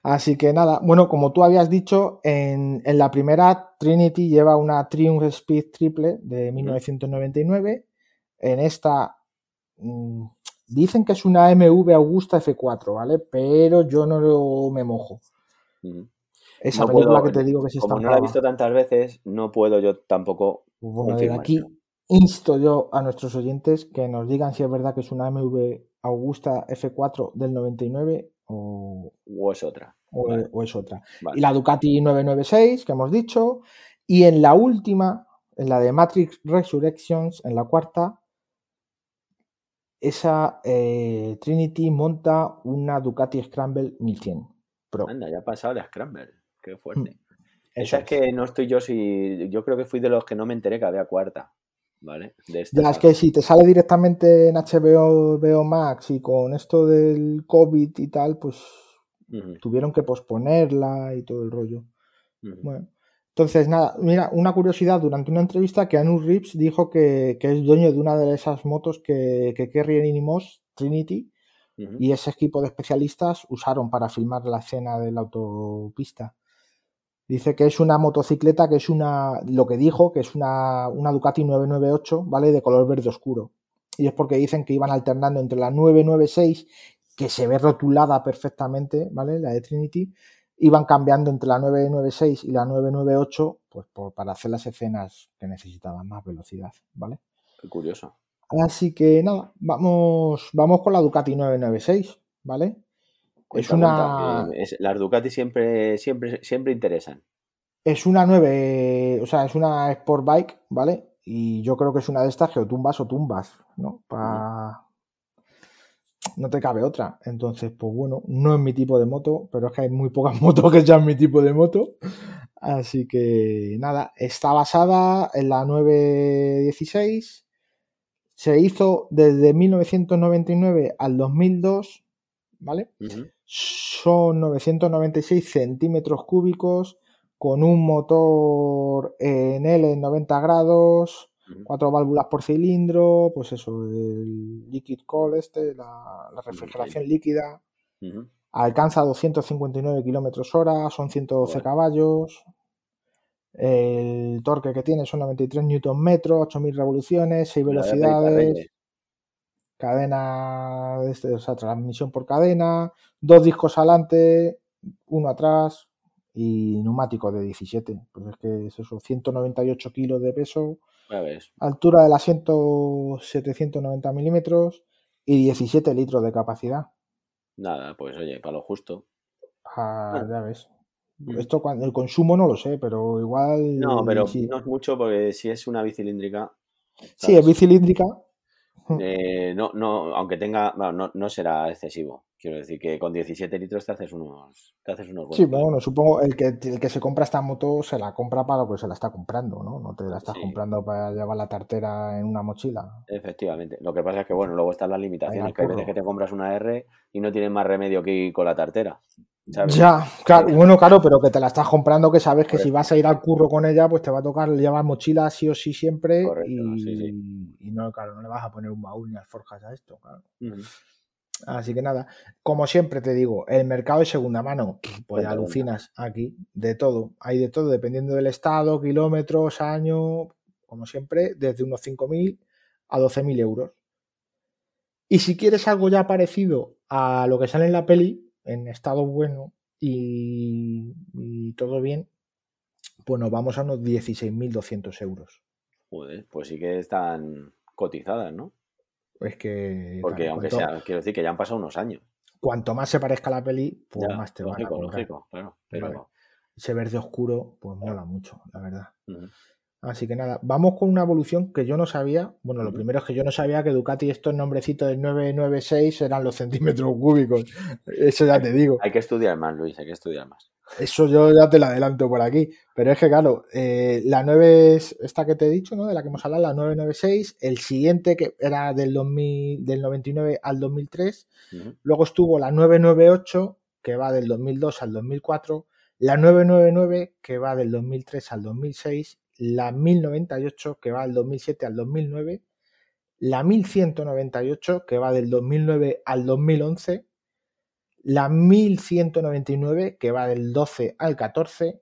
Speaker 2: Así que nada, bueno, como tú habías dicho, en, en la primera Trinity lleva una Triumph Speed triple de 1999. En esta mm, dicen que es una MV Augusta F4, ¿vale? Pero yo no lo- me mojo. Esa
Speaker 3: No
Speaker 2: película
Speaker 3: puedo-
Speaker 2: que te digo que se
Speaker 3: Como no la he visto tantas veces, no puedo yo tampoco
Speaker 2: Bueno, desde
Speaker 3: confirmar.
Speaker 2: aquí insto yo a nuestros oyentes que nos digan si es verdad que es una MV Augusta F4 del 99 o,
Speaker 3: O es otra.
Speaker 2: o,
Speaker 3: Vale.
Speaker 2: o es otra.
Speaker 3: Vale.
Speaker 2: Y la Ducati 996, que hemos dicho. Y en la última, en la de Matrix Resurrections, en la cuarta, esa eh, Trinity monta una Ducati Scramble 1100 Pro.
Speaker 3: Anda, ya ha pasado la Scramble. Qué fuerte.
Speaker 2: Mm,
Speaker 3: Esa es que no estoy yo si. Yo creo que fui de los que no me enteré que había cuarta. ¿Vale? De esta
Speaker 2: Ya, es que si te sale directamente en HBO, Max y con esto del COVID y tal, pues tuvieron que posponerla y todo el rollo. Bueno, entonces nada, mira, una curiosidad, durante una entrevista que Anu Reeves dijo que, que es dueño de una de esas motos que, que Kerry Animos, Trinity,
Speaker 3: Ujú.
Speaker 2: y ese equipo de especialistas usaron para filmar la escena de la autopista. Dice que es una motocicleta, que es una, lo que dijo, que es una, una Ducati 998, ¿vale? De color verde oscuro. Y es porque dicen que iban alternando entre la 996, que se ve rotulada perfectamente, ¿vale? La de Trinity, iban cambiando entre la 996 y la 998, pues por- para hacer las escenas que necesitaban más velocidad, ¿vale?
Speaker 3: Qué curioso.
Speaker 2: Así que nada, vamos, vamos con la Ducati 996, ¿vale? Es una,
Speaker 3: es- las Ducati siempre, siempre, siempre interesan.
Speaker 2: es una 9, o sea, es una Sport Bike, ¿vale? Y yo creo que es una de estas que o tumbas o tumbas, ¿no? Pa- No te cabe otra. Entonces, pues bueno, no es mi tipo de moto, pero es que hay muy pocas motos que sean mi tipo de moto. Así que nada, está basada en la 916. Se hizo desde 1999 al 2002, ¿vale?
Speaker 3: Ujú.
Speaker 2: Son 996 centímetros cúbicos con un motor en L en 90 grados, Cuatro válvulas por cilindro, pues eso, el liquid cool este, la, la refrigeración líquida,
Speaker 3: Ujú.
Speaker 2: alcanza 259 kilómetros hora, son 112
Speaker 3: Bueno.
Speaker 2: caballos, el torque que tiene son 93 newton metros, 8000 revoluciones, 6
Speaker 3: Me la voy a pedir para
Speaker 2: velocidades, cadena, de este, o sea, transmisión por cadena, dos discos adelante, uno atrás y neumáticos de 17. Pues es que es eso, 198 kilos de peso, altura del asiento 790 milímetros y 17 litros de capacidad.
Speaker 3: Nada, pues oye, para lo justo.
Speaker 2: Ah,
Speaker 3: Bueno.
Speaker 2: ya ves.
Speaker 3: Mm.
Speaker 2: Esto el consumo no lo sé, pero igual
Speaker 3: No, pero
Speaker 2: sí.
Speaker 3: no es mucho porque si es una bicilíndrica.
Speaker 2: Sí,
Speaker 3: ¿sabes?
Speaker 2: es bicilíndrica.
Speaker 3: Eh, no, no, aunque tenga, bueno, no, no será excesivo. Quiero decir que con 17 litros te haces unos, te haces unos buenos.
Speaker 2: Sí, bueno, supongo el que, el que se compra esta moto se la compra para lo que se la está comprando, ¿no? No te la estás
Speaker 3: Sí.
Speaker 2: comprando para llevar la tartera en una mochila.
Speaker 3: Efectivamente. Lo que pasa es que, bueno, luego están las limitaciones, que hay veces que te compras una R y no tienes más remedio que ir con la tartera. ¿sabes?
Speaker 2: Ya, claro, bueno, claro, pero que te la estás comprando, que sabes que si vas a ir al curro con ella, pues te va a tocar llevar mochila sí o sí siempre
Speaker 3: Correcto,
Speaker 2: y,
Speaker 3: sí,
Speaker 2: y no, claro, no le vas a poner un baúl ni alforjas a esto, claro. Así que nada, como siempre te digo, el mercado de segunda mano, pues alucinas aquí, de todo, hay de todo, dependiendo del estado, kilómetros, año, como siempre, desde unos 5.000 a 12.000 euros. Y si quieres algo ya parecido a lo que sale en la peli, en estado bueno y, y todo bien, pues nos vamos a unos 16.200 euros.
Speaker 3: Joder, pues sí que están cotizadas, ¿no?
Speaker 2: Es que.
Speaker 3: Porque aunque sea, quiero decir que ya han pasado unos años.
Speaker 2: Cuanto más se parezca a la peli, pues más te va a
Speaker 3: lógico, claro. Pero...
Speaker 2: Ese verde oscuro, pues mola mucho, la verdad. Así que nada, vamos con una evolución que yo no sabía. Bueno, lo primero es que yo no sabía que Ducati estos nombrecitos del 996 eran los centímetros cúbicos. Eso ya te digo.
Speaker 3: Hay que estudiar más, Luis, hay que estudiar más.
Speaker 2: Eso yo ya te la adelanto por aquí. Pero es que, claro, eh, la 9 es esta que te he dicho, ¿no? De la que hemos hablado, la 996. El siguiente, que era del, 2000, del 99 al 2003. Luego estuvo la 998, que va del 2002 al 2004. La 999, que va del 2003 al 2006. La 1098, que va del 2007 al 2009. La 1198, que va del 2009 al 2011 la 1199 que va del 12 al 14.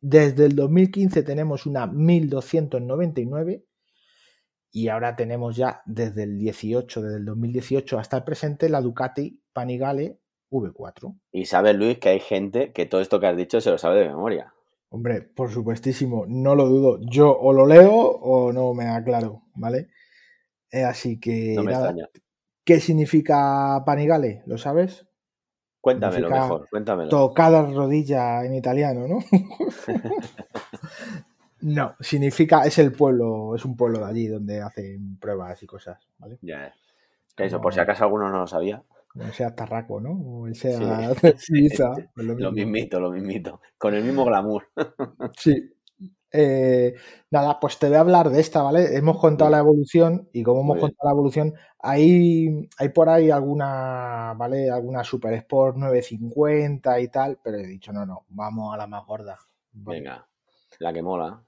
Speaker 2: Desde el 2015 tenemos una 1299 y ahora tenemos ya desde el 18, desde el 2018 hasta el presente la Ducati Panigale V4.
Speaker 3: Y sabes, Luis, que hay gente que todo esto que has dicho se lo sabe de memoria.
Speaker 2: Hombre, por supuestísimo, no lo dudo. Yo o lo leo o no me aclaro, ¿vale? Eh, así que.
Speaker 3: No me extraña.
Speaker 2: ¿Qué significa Panigale? ¿Lo sabes?
Speaker 3: Cuéntamelo mejor, cuéntamelo.
Speaker 2: Tocada rodilla en italiano, ¿no? no, significa, es el pueblo, es un pueblo de allí donde hacen pruebas y cosas, ¿vale?
Speaker 3: Ya, que eso, por si acaso alguno no lo sabía.
Speaker 2: O sea Tarraco, ¿no? O sea
Speaker 3: Suiza. Pues lo, mismito, lo mismito. Con el mismo glamour.
Speaker 2: sí, eh, nada, pues te voy a hablar de esta, ¿vale? Hemos contado la evolución y como hemos contado la evolución, hay, hay por ahí alguna, ¿vale? Alguna Super Sport 950 y tal, pero he dicho, no, no, vamos a la más gorda.
Speaker 3: Venga, la que mola.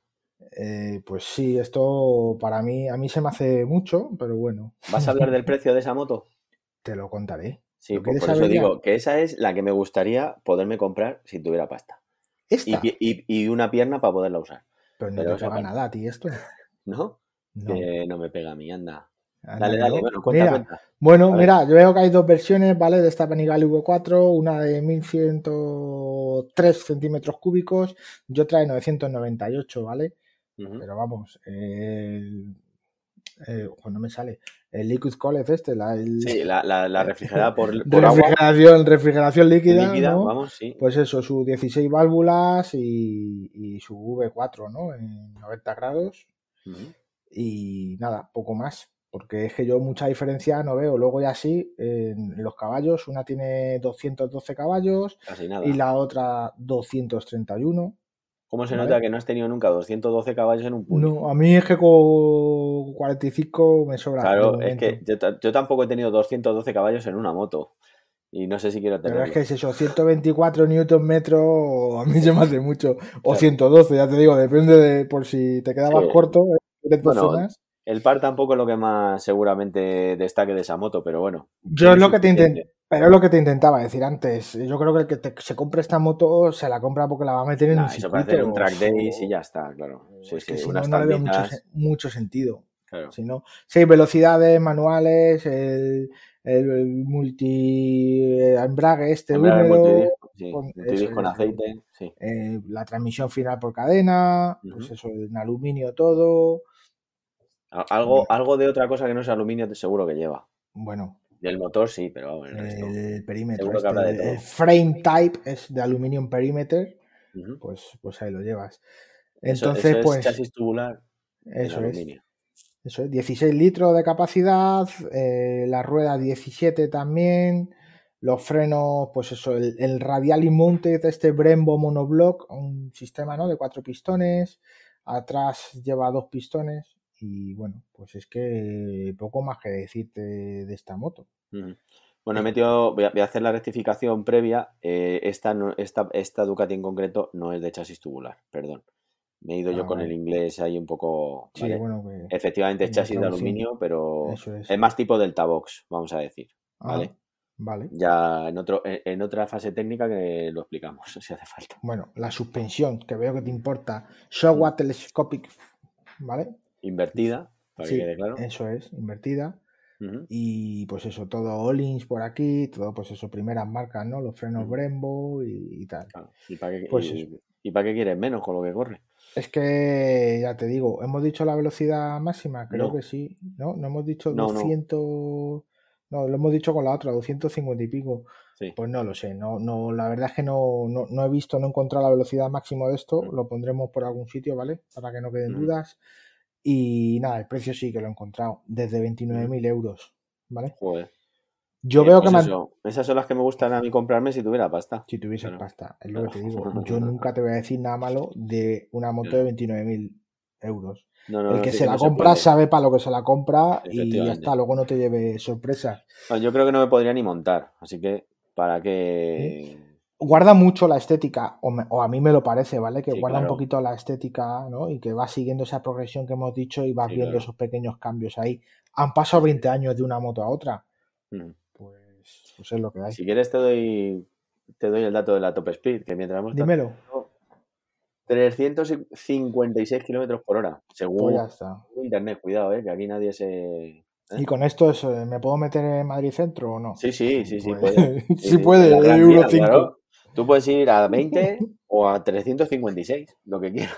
Speaker 2: Eh, pues sí, esto para mí, a mí se me hace mucho, pero bueno.
Speaker 3: ¿Vas a hablar del precio de esa moto?
Speaker 2: Te lo contaré.
Speaker 3: Sí, pues por eso digo que esa es la que me gustaría poderme comprar si tuviera pasta. y, una pierna para poderla usar.
Speaker 2: Pero no te pega nada a ti esto.
Speaker 3: ¿No? No. no me pega a mí, anda. dale, dale, bueno,
Speaker 2: cuenta, mira,
Speaker 3: cuenta.
Speaker 2: Bueno, mira, yo veo que hay dos versiones, ¿vale? De esta Panigale V4, una de 1103 centímetros cúbicos y otra de 998, ¿vale? Pero vamos, el, eh, cuando me sale el liquid cooled este, la,
Speaker 3: sí, la, la, refrigerada por,
Speaker 2: refrigeración, agua. refrigeración líquida,
Speaker 3: vamos, sí.
Speaker 2: pues eso, sus 16 válvulas y, su V4, ¿no? En 90 grados y nada, poco más, porque es que yo mucha diferencia no veo. Luego ya sí, en los caballos, una tiene 212 caballos y la otra 231.
Speaker 3: ¿Cómo se nota que no has tenido nunca 212 caballos en un punto?
Speaker 2: No, a mí es que con 45 me sobra.
Speaker 3: Claro, es que yo, tampoco he tenido 212 caballos en una moto. Y no sé si quiero tener.
Speaker 2: Pero es que es eso, 124 newton metro a mí se me hace mucho. O 112, ya te digo, depende de por si te quedabas corto.
Speaker 3: ¿eh? El par tampoco es lo que más seguramente destaque de esa moto, pero bueno.
Speaker 2: Yo es lo que te. Pero es lo que te intentaba decir antes. Yo creo que el que se compre esta moto se la compra porque la va a meter en un
Speaker 3: eso para hacer un track days y ya está, claro. Sí, sí,
Speaker 2: si no, no le veo mucho, sentido. Claro. Si no, sí, velocidades manuales, el, el multi embrague este
Speaker 3: húmedo, con, con aceite,
Speaker 2: eh, la transmisión final por cadena, pues eso, en aluminio todo.
Speaker 3: Algo, algo de otra cosa que no es aluminio seguro que lleva.
Speaker 2: Bueno,
Speaker 3: del motor sí, pero
Speaker 2: el, el perímetro. Este, el frame type es de aluminium perimeter, pues, pues ahí lo llevas. Entonces, eso, pues.
Speaker 3: chasis tubular.
Speaker 2: Eso es. Eso es, 16 litros de capacidad, eh, la rueda 17 también, los frenos, pues eso, el, el radial mounted, este Brembo monoblock, un sistema ¿no? de cuatro pistones, atrás lleva dos pistones, y bueno, pues es que poco más que decirte de esta moto.
Speaker 3: Bueno, he metido, voy a, hacer la rectificación previa. Eh, esta, esta, esta Ducati en concreto no es de chasis tubular, perdón. Me he ido yo
Speaker 2: Ah,
Speaker 3: con el inglés ahí un poco.
Speaker 2: Sí,
Speaker 3: ¿vale?
Speaker 2: bueno, que-
Speaker 3: Efectivamente es chasis de aluminio, pero
Speaker 2: es.
Speaker 3: es más tipo Delta Box, vamos a decir.
Speaker 2: Ah,
Speaker 3: ¿vale?
Speaker 2: vale.
Speaker 3: Ya en, otro, en, en otra fase técnica que lo explicamos, si hace falta.
Speaker 2: Bueno, la suspensión, que veo que te importa. Showa Telescopic, ¿vale?
Speaker 3: Invertida, para
Speaker 2: Sí,
Speaker 3: que quede claro.
Speaker 2: eso es, invertida. Y pues eso, todo Olins por aquí, todo pues eso, primeras marcas, ¿no? Los frenos. Brembo y, y tal.
Speaker 3: ¿Y para qué,
Speaker 2: Pues
Speaker 3: y-
Speaker 2: eso.
Speaker 3: y para qué quieres menos con lo que corre?
Speaker 2: Es que, ya te digo, ¿hemos dicho la velocidad máxima? Creo
Speaker 3: No.
Speaker 2: que sí, ¿no? No hemos dicho
Speaker 3: No, no.
Speaker 2: 200... No, lo hemos dicho con la otra, 250 y pico.
Speaker 3: Sí.
Speaker 2: Pues no lo sé, no, no, la verdad es que no, no, no he visto, no he encontrado la velocidad máxima de esto,
Speaker 3: Mm.
Speaker 2: lo pondremos por algún sitio, ¿vale? Para que no queden
Speaker 3: Mm.
Speaker 2: dudas. Y nada, el precio sí que lo he encontrado, desde 29.000 euros, ¿vale?
Speaker 3: Joder.
Speaker 2: Yo
Speaker 3: Eh,
Speaker 2: veo
Speaker 3: pues
Speaker 2: que man-
Speaker 3: eso, esas son las que me gustan a mí comprarme si tuviera pasta.
Speaker 2: si tuvieses
Speaker 3: Claro.
Speaker 2: pasta, es lo que te digo. Yo nunca te voy a decir nada malo de una moto de 29.000 euros.
Speaker 3: No, no,
Speaker 2: El
Speaker 3: no,
Speaker 2: que
Speaker 3: sí
Speaker 2: se la compra sabe para lo que se la compra y ya está, luego no te lleve sorpresas.
Speaker 3: Yo creo que no me podría ni montar, así que para que...
Speaker 2: Guarda mucho la estética, o, me- o a mí me lo parece, ¿vale? Que
Speaker 3: Sí,
Speaker 2: guarda un poquito la estética, ¿no? Y que va siguiendo esa progresión que hemos dicho y vas
Speaker 3: Sí,
Speaker 2: viendo
Speaker 3: claro.
Speaker 2: esos pequeños cambios ahí. Han pasado 20 años de una moto a otra.
Speaker 3: Ujú.
Speaker 2: Pues, pues es lo que hay.
Speaker 3: Si quieres te doy te doy el dato de la top speed, que mientras hemos
Speaker 2: Dímelo,
Speaker 3: 356 kilómetros por hora, según
Speaker 2: pues ya está.
Speaker 3: internet, cuidado, eh, que aquí nadie se... ¿eh?
Speaker 2: ¿Y con esto es, eh, me puedo meter en Madrid Centro o no?
Speaker 3: Sí, sí, sí, sí,
Speaker 2: Pues-
Speaker 3: puede.
Speaker 2: sí puede, Euro
Speaker 3: Vía,
Speaker 2: 5.
Speaker 3: claro. Tú puedes ir a 20 o a 356, lo que quieras.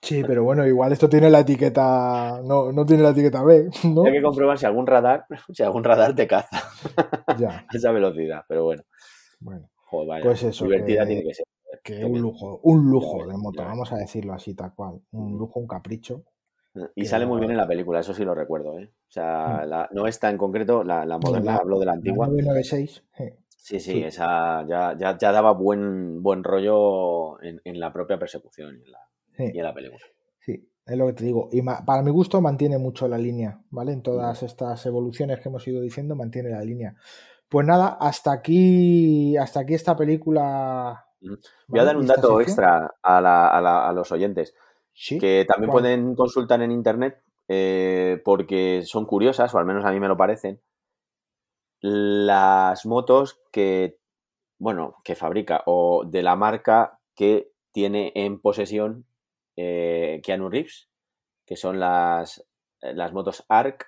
Speaker 2: Sí, pero bueno, igual esto tiene la etiqueta, no, no tiene la etiqueta B, ¿no?
Speaker 3: Hay que comprobar si algún radar, si algún radar te caza
Speaker 2: Ya,
Speaker 3: a esa velocidad, pero bueno,
Speaker 2: bueno,
Speaker 3: joder, vaya,
Speaker 2: Pues eso,
Speaker 3: divertida
Speaker 2: que-
Speaker 3: tiene que ser.
Speaker 2: que
Speaker 3: Qué
Speaker 2: un lujo, un lujo de moto, vamos a decirlo así, tal cual. Un
Speaker 3: Mm.
Speaker 2: lujo, un capricho.
Speaker 3: Y
Speaker 2: que
Speaker 3: sale muy
Speaker 2: la-
Speaker 3: bien en la película, eso sí lo recuerdo, ¿eh? O sea, la- no esta en concreto, la, la moderna,
Speaker 2: la-
Speaker 3: hablo de la
Speaker 2: La
Speaker 3: antigua.
Speaker 2: 996, eh,
Speaker 3: Sí, sí,
Speaker 2: sí.
Speaker 3: esa ya, ya, ya daba buen, buen rollo en, en la propia persecución y en la, y en la película.
Speaker 2: sí, es lo que te digo. Y para mi gusto mantiene mucho la línea, ¿vale? En todas estas evoluciones que hemos ido diciendo, mantiene la línea. Pues nada, hasta aquí, hasta aquí esta película.
Speaker 3: Voy a dar un dato extra a, la- a la- a los oyentes,
Speaker 2: Sí,
Speaker 3: que también
Speaker 2: ¿cuál?
Speaker 3: pueden consultar en internet eh, porque son curiosas, o al menos a mí me lo parecen, las motos que, bueno, que fabrica o de la marca que tiene en posesión eh, Keanu Reeves, que son las, eh, las motos ARC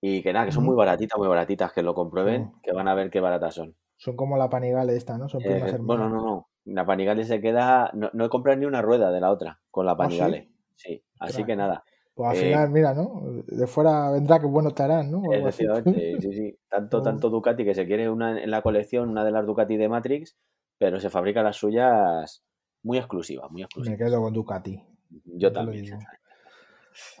Speaker 3: y que nada, que son muy baratitas, muy baratitas, que lo comprueben, que van a ver qué baratas son.
Speaker 2: Son como la Panigale esta, ¿no? Son
Speaker 3: Eh, bueno, no, no. La Panigale se queda. No, no he comprado ni una rueda de la otra con la
Speaker 2: ¿Ah, sí?
Speaker 3: Panigale. sí? así
Speaker 2: Ostras.
Speaker 3: que nada.
Speaker 2: Pues al
Speaker 3: Eh,
Speaker 2: final, mira, ¿no? De fuera vendrá que bueno te harán, ¿no?
Speaker 3: Efectivamente, sí, sí. Tanto, tanto Ducati que se quiere una en la colección, una de las Ducati de Matrix, pero se fabrica las suyas muy exclusivas, muy
Speaker 2: Me
Speaker 3: exclusivas.
Speaker 2: quedo con Ducati.
Speaker 3: Yo también.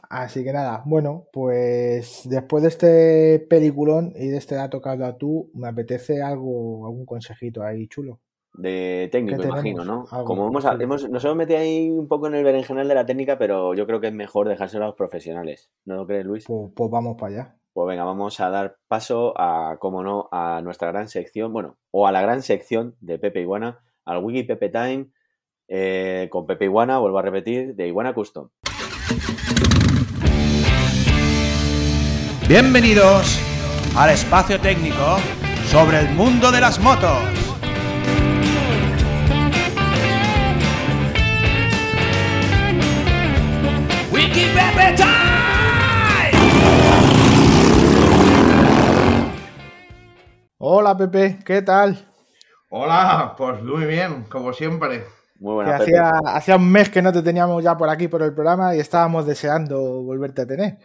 Speaker 2: Así que nada, bueno, pues después de este peliculón y de este dato que has dado tú, me apetece algo, algún consejito ahí chulo.
Speaker 3: De técnico,
Speaker 2: ¿Qué
Speaker 3: imagino? ¿no?
Speaker 2: Algo,
Speaker 3: Como hemos,
Speaker 2: sí.
Speaker 3: hemos- nos hemos metido ahí un poco en el berenjenal de la técnica, pero yo creo que es mejor dejárselo a los profesionales. ¿No lo crees, Luis?
Speaker 2: Pues, pues vamos para allá.
Speaker 3: Pues venga, vamos a dar paso a, como no, a nuestra gran sección, bueno, o a la gran sección de Pepe Iguana, al Wiki Pepe Time, eh, con Pepe Iguana, vuelvo a repetir, de Iguana Custom.
Speaker 4: Bienvenidos al espacio técnico sobre el mundo de las motos.
Speaker 2: Hola Pepe, ¿qué tal?
Speaker 5: Hola, pues muy bien, como siempre.
Speaker 3: Muy
Speaker 2: Que
Speaker 3: buena, Pepe.
Speaker 2: hacía, hacía un mes que no te teníamos ya por aquí por el programa y estábamos deseando volverte a tener.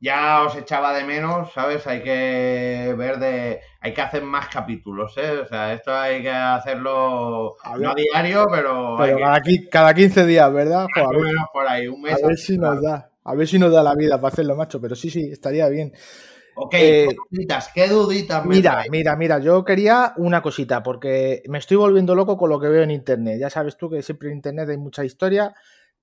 Speaker 5: Ya os echaba de menos, ¿sabes? Hay que ver de. Hay que hacer más capítulos, ¿eh? O sea, esto hay que hacerlo
Speaker 2: A ver.
Speaker 5: no diario, pero,
Speaker 2: Pero
Speaker 5: que
Speaker 2: cada, cada 15 días, ¿verdad? Jo, a, ver,
Speaker 5: menos por ahí, un mes.
Speaker 2: a ver si nos da. A ver si nos da la vida para hacerlo, macho. Pero sí, sí, estaría bien.
Speaker 5: Ok,
Speaker 2: Eh,
Speaker 5: ¿qué duditas? ¿Qué duditas
Speaker 2: Mira, mira, mira, yo quería una cosita, porque me estoy volviendo loco con lo que veo en internet. Ya sabes tú que siempre en internet hay mucha historia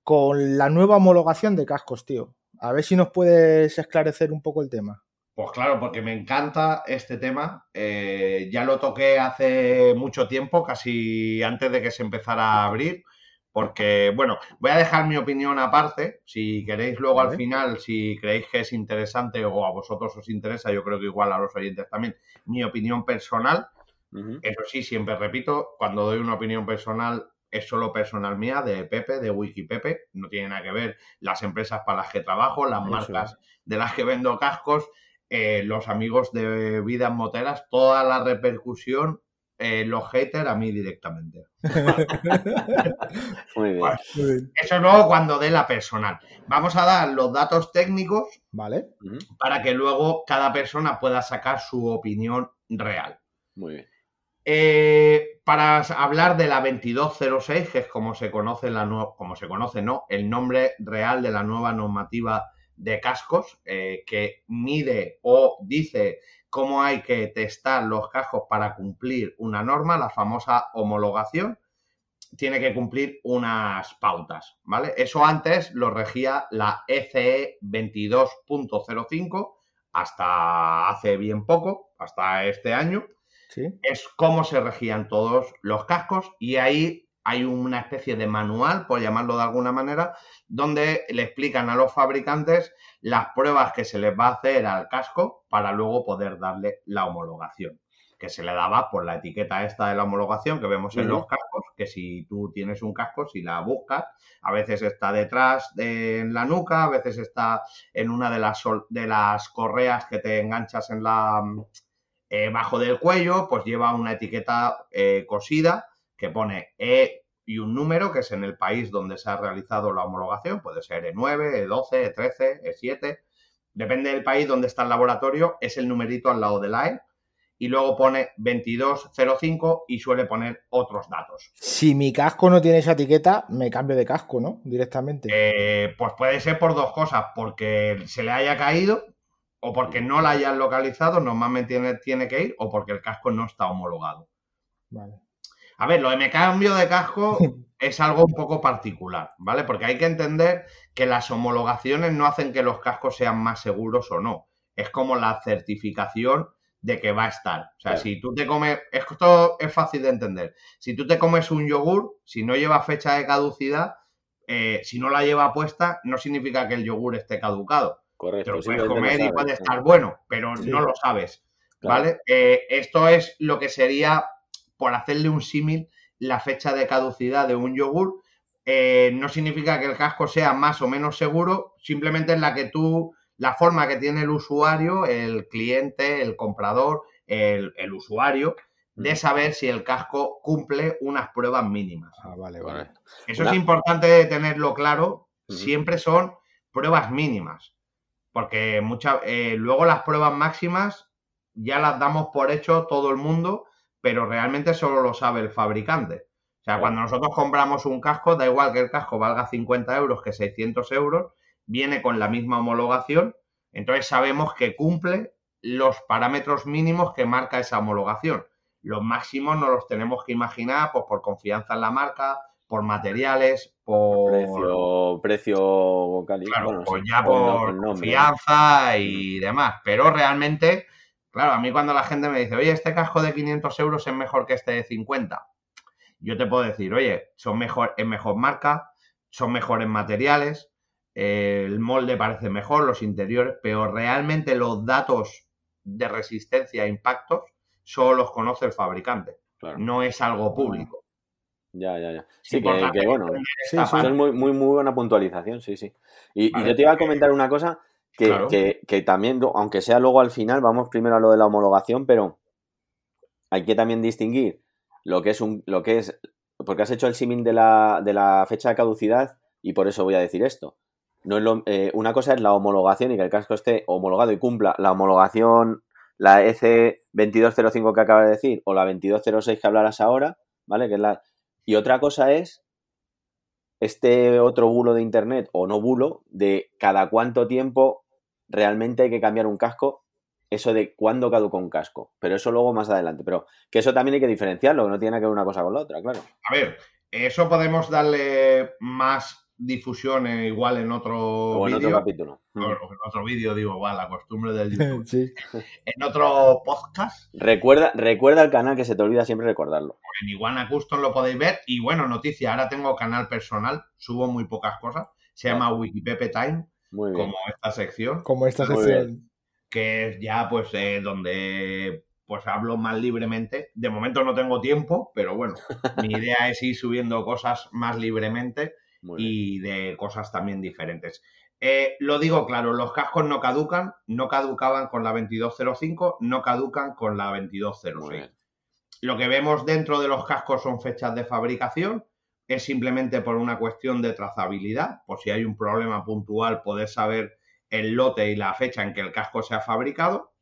Speaker 2: con la nueva homologación de cascos, tío. A ver si nos puedes esclarecer un poco el tema.
Speaker 5: Pues claro, porque me encanta este tema. Eh, ya lo toqué hace mucho tiempo, casi antes de que se empezara a abrir, Porque, bueno, voy a dejar mi opinión aparte. Si queréis luego al final, si creéis que es interesante o a vosotros os interesa, yo creo que igual a los oyentes también, mi opinión personal. Eso sí, siempre repito, cuando doy una opinión personal es solo personal mía, de Pepe, de Wikipepe, no tiene nada que ver las empresas para las que trabajo, las
Speaker 2: Eso
Speaker 5: marcas de las que vendo cascos, eh, los amigos de Vidas Moteras, toda la repercusión, eh, los haters a mí directamente.
Speaker 3: Muy bien.
Speaker 5: Bueno. Eso es luego cuando dé la personal. Vamos a dar los datos técnicos
Speaker 2: Vale.
Speaker 5: Para que luego cada persona pueda sacar su opinión real.
Speaker 3: Muy bien.
Speaker 5: Eh, para hablar de la 2206, que es como se conoce la como se conoce, ¿no? El nombre real de la nueva normativa de cascos, eh, que mide o dice cómo hay que testar los cascos para cumplir una norma, la famosa homologación, tiene que cumplir unas pautas, ¿vale? Eso antes lo regía la E ECE 22.05 hasta hace bien poco, hasta este año
Speaker 2: Sí.
Speaker 5: es cómo se regían todos los cascos y ahí hay una especie de manual, por llamarlo de alguna manera, donde le explican a los fabricantes las pruebas que se les va a hacer al casco para luego poder darle la homologación, que se le daba por la etiqueta esta de la homologación que vemos en los cascos, que si tú tienes un casco, si la buscas, a veces está detrás de en la nuca, a veces está en una de las, de las correas que te enganchas en la, eh, bajo del cuello, pues lleva una etiqueta eh, cosida que pone E y un número, que es en el país donde se ha realizado la homologación, puede ser E E9, E12, E13, E7, depende del país donde está el laboratorio, es el numerito al lado de la E, y luego pone 2205 y suele poner otros datos.
Speaker 2: Si mi casco no tiene esa etiqueta, me cambio de casco, ¿no? Directamente.
Speaker 5: Eh, pues puede ser por dos cosas, porque se le haya caído o porque no la hayan localizado, normalmente tiene, tiene que ir, o porque el casco no está homologado.
Speaker 2: Vale.
Speaker 5: A ver, lo de me cambio de casco es algo un poco particular, ¿vale? Porque hay que entender que las homologaciones no hacen que los cascos sean más seguros o no. Es como la certificación de que va a estar. O sea,
Speaker 3: Claro.
Speaker 5: si tú te comes, esto es fácil de entender. Si tú te comes un yogur, si no lleva fecha de caducidad, eh, si no la lleva puesta, no significa que el yogur esté caducado. Te
Speaker 3: Correcto.
Speaker 5: lo puedes comer y puede estar bueno, pero
Speaker 2: Sí.
Speaker 5: no lo sabes.
Speaker 3: Claro.
Speaker 5: ¿Vale? Eh, esto es lo que sería, por hacerle un símil, la fecha de caducidad de un yogur. Eh, no significa que el casco sea más o menos seguro, simplemente es la que tú, la forma que tiene el usuario, el cliente, el comprador, el, el usuario, de saber si el casco cumple unas pruebas mínimas.
Speaker 2: Ah, vale, vale.
Speaker 5: Eso
Speaker 3: Una-
Speaker 5: es importante tenerlo claro. Siempre son pruebas mínimas. Porque muchas luego las pruebas máximas ya las damos por hecho todo el mundo, pero realmente solo lo sabe el fabricante. O sea, cuando nosotros compramos un casco, da igual que el casco valga 50 euros que 600 euros, viene con la misma homologación, entonces sabemos que cumple los parámetros mínimos que marca esa homologación. Los máximos no los tenemos que imaginar pues, por confianza en la marca, por materiales, por...
Speaker 3: Precio, precio cali-
Speaker 5: Claro,
Speaker 3: bueno,
Speaker 5: pues ya
Speaker 3: por
Speaker 5: confianza y demás. Pero realmente, claro, a mí cuando la gente me dice, oye, este casco de 500 euros es mejor que este de 50, yo te puedo decir, oye, son mejor, es mejor marca, son mejores materiales, eh, el molde parece mejor, los interiores, pero realmente los datos de resistencia a impactos solo los conoce el fabricante.
Speaker 3: Claro.
Speaker 5: No es algo público.
Speaker 3: Ya, ya, ya.
Speaker 5: Es
Speaker 3: Sí, que, que bueno,
Speaker 2: Sí, sí.
Speaker 3: es muy, muy, muy buena puntualización, sí, sí. Y, yo te iba a comentar una cosa que,
Speaker 5: Claro.
Speaker 3: que, que también, aunque sea luego al final, vamos primero a lo de la homologación, pero hay que también distinguir lo que es un, lo que es, porque has hecho el símil de la, de la fecha de caducidad y por eso voy a decir esto. No es lo- eh, una cosa es la homologación y que el casco esté homologado y cumpla la homologación, la E EC 2205 que acabas de decir, o la 2206 que hablarás ahora, ¿vale? Que es la... Y otra cosa es este otro bulo de internet, o no bulo, de cada cuánto tiempo realmente hay que cambiar un casco, eso de cuándo caduca un casco. Pero eso luego más adelante. Pero que eso también hay que diferenciarlo, que no tiene nada que ver una cosa con la otra, claro.
Speaker 5: A ver, eso podemos darle más difusión eh, igual en otro
Speaker 3: O en otro
Speaker 5: vídeo.
Speaker 3: capítulo.
Speaker 5: o en otro vídeo, digo, igual, la costumbre del YouTube.
Speaker 2: Sí.
Speaker 5: en otro podcast,
Speaker 3: Recuerda, recuerda el canal que se te olvida siempre recordarlo.
Speaker 5: en Iguana Custom lo podéis ver. Y bueno, noticia, ahora tengo canal personal, subo muy pocas cosas. Se llama Wikipepe Time,
Speaker 3: Muy bien.
Speaker 5: como esta sección.
Speaker 2: Como esta
Speaker 3: Muy
Speaker 2: sección.
Speaker 5: que es ya pues eh, donde pues hablo más libremente. De momento no tengo tiempo, pero bueno, mi idea es ir subiendo cosas más libremente
Speaker 3: Muy bien.
Speaker 5: y de cosas también diferentes. Eh, lo digo claro, los cascos no caducan, no caducaban con la 2205, no caducan con la
Speaker 3: Muy
Speaker 5: 2206.
Speaker 3: bien.
Speaker 5: Lo que vemos dentro de los cascos son fechas de fabricación, es simplemente por una cuestión de trazabilidad, por si hay un problema puntual poder saber el lote y la fecha en que el casco se ha fabricado.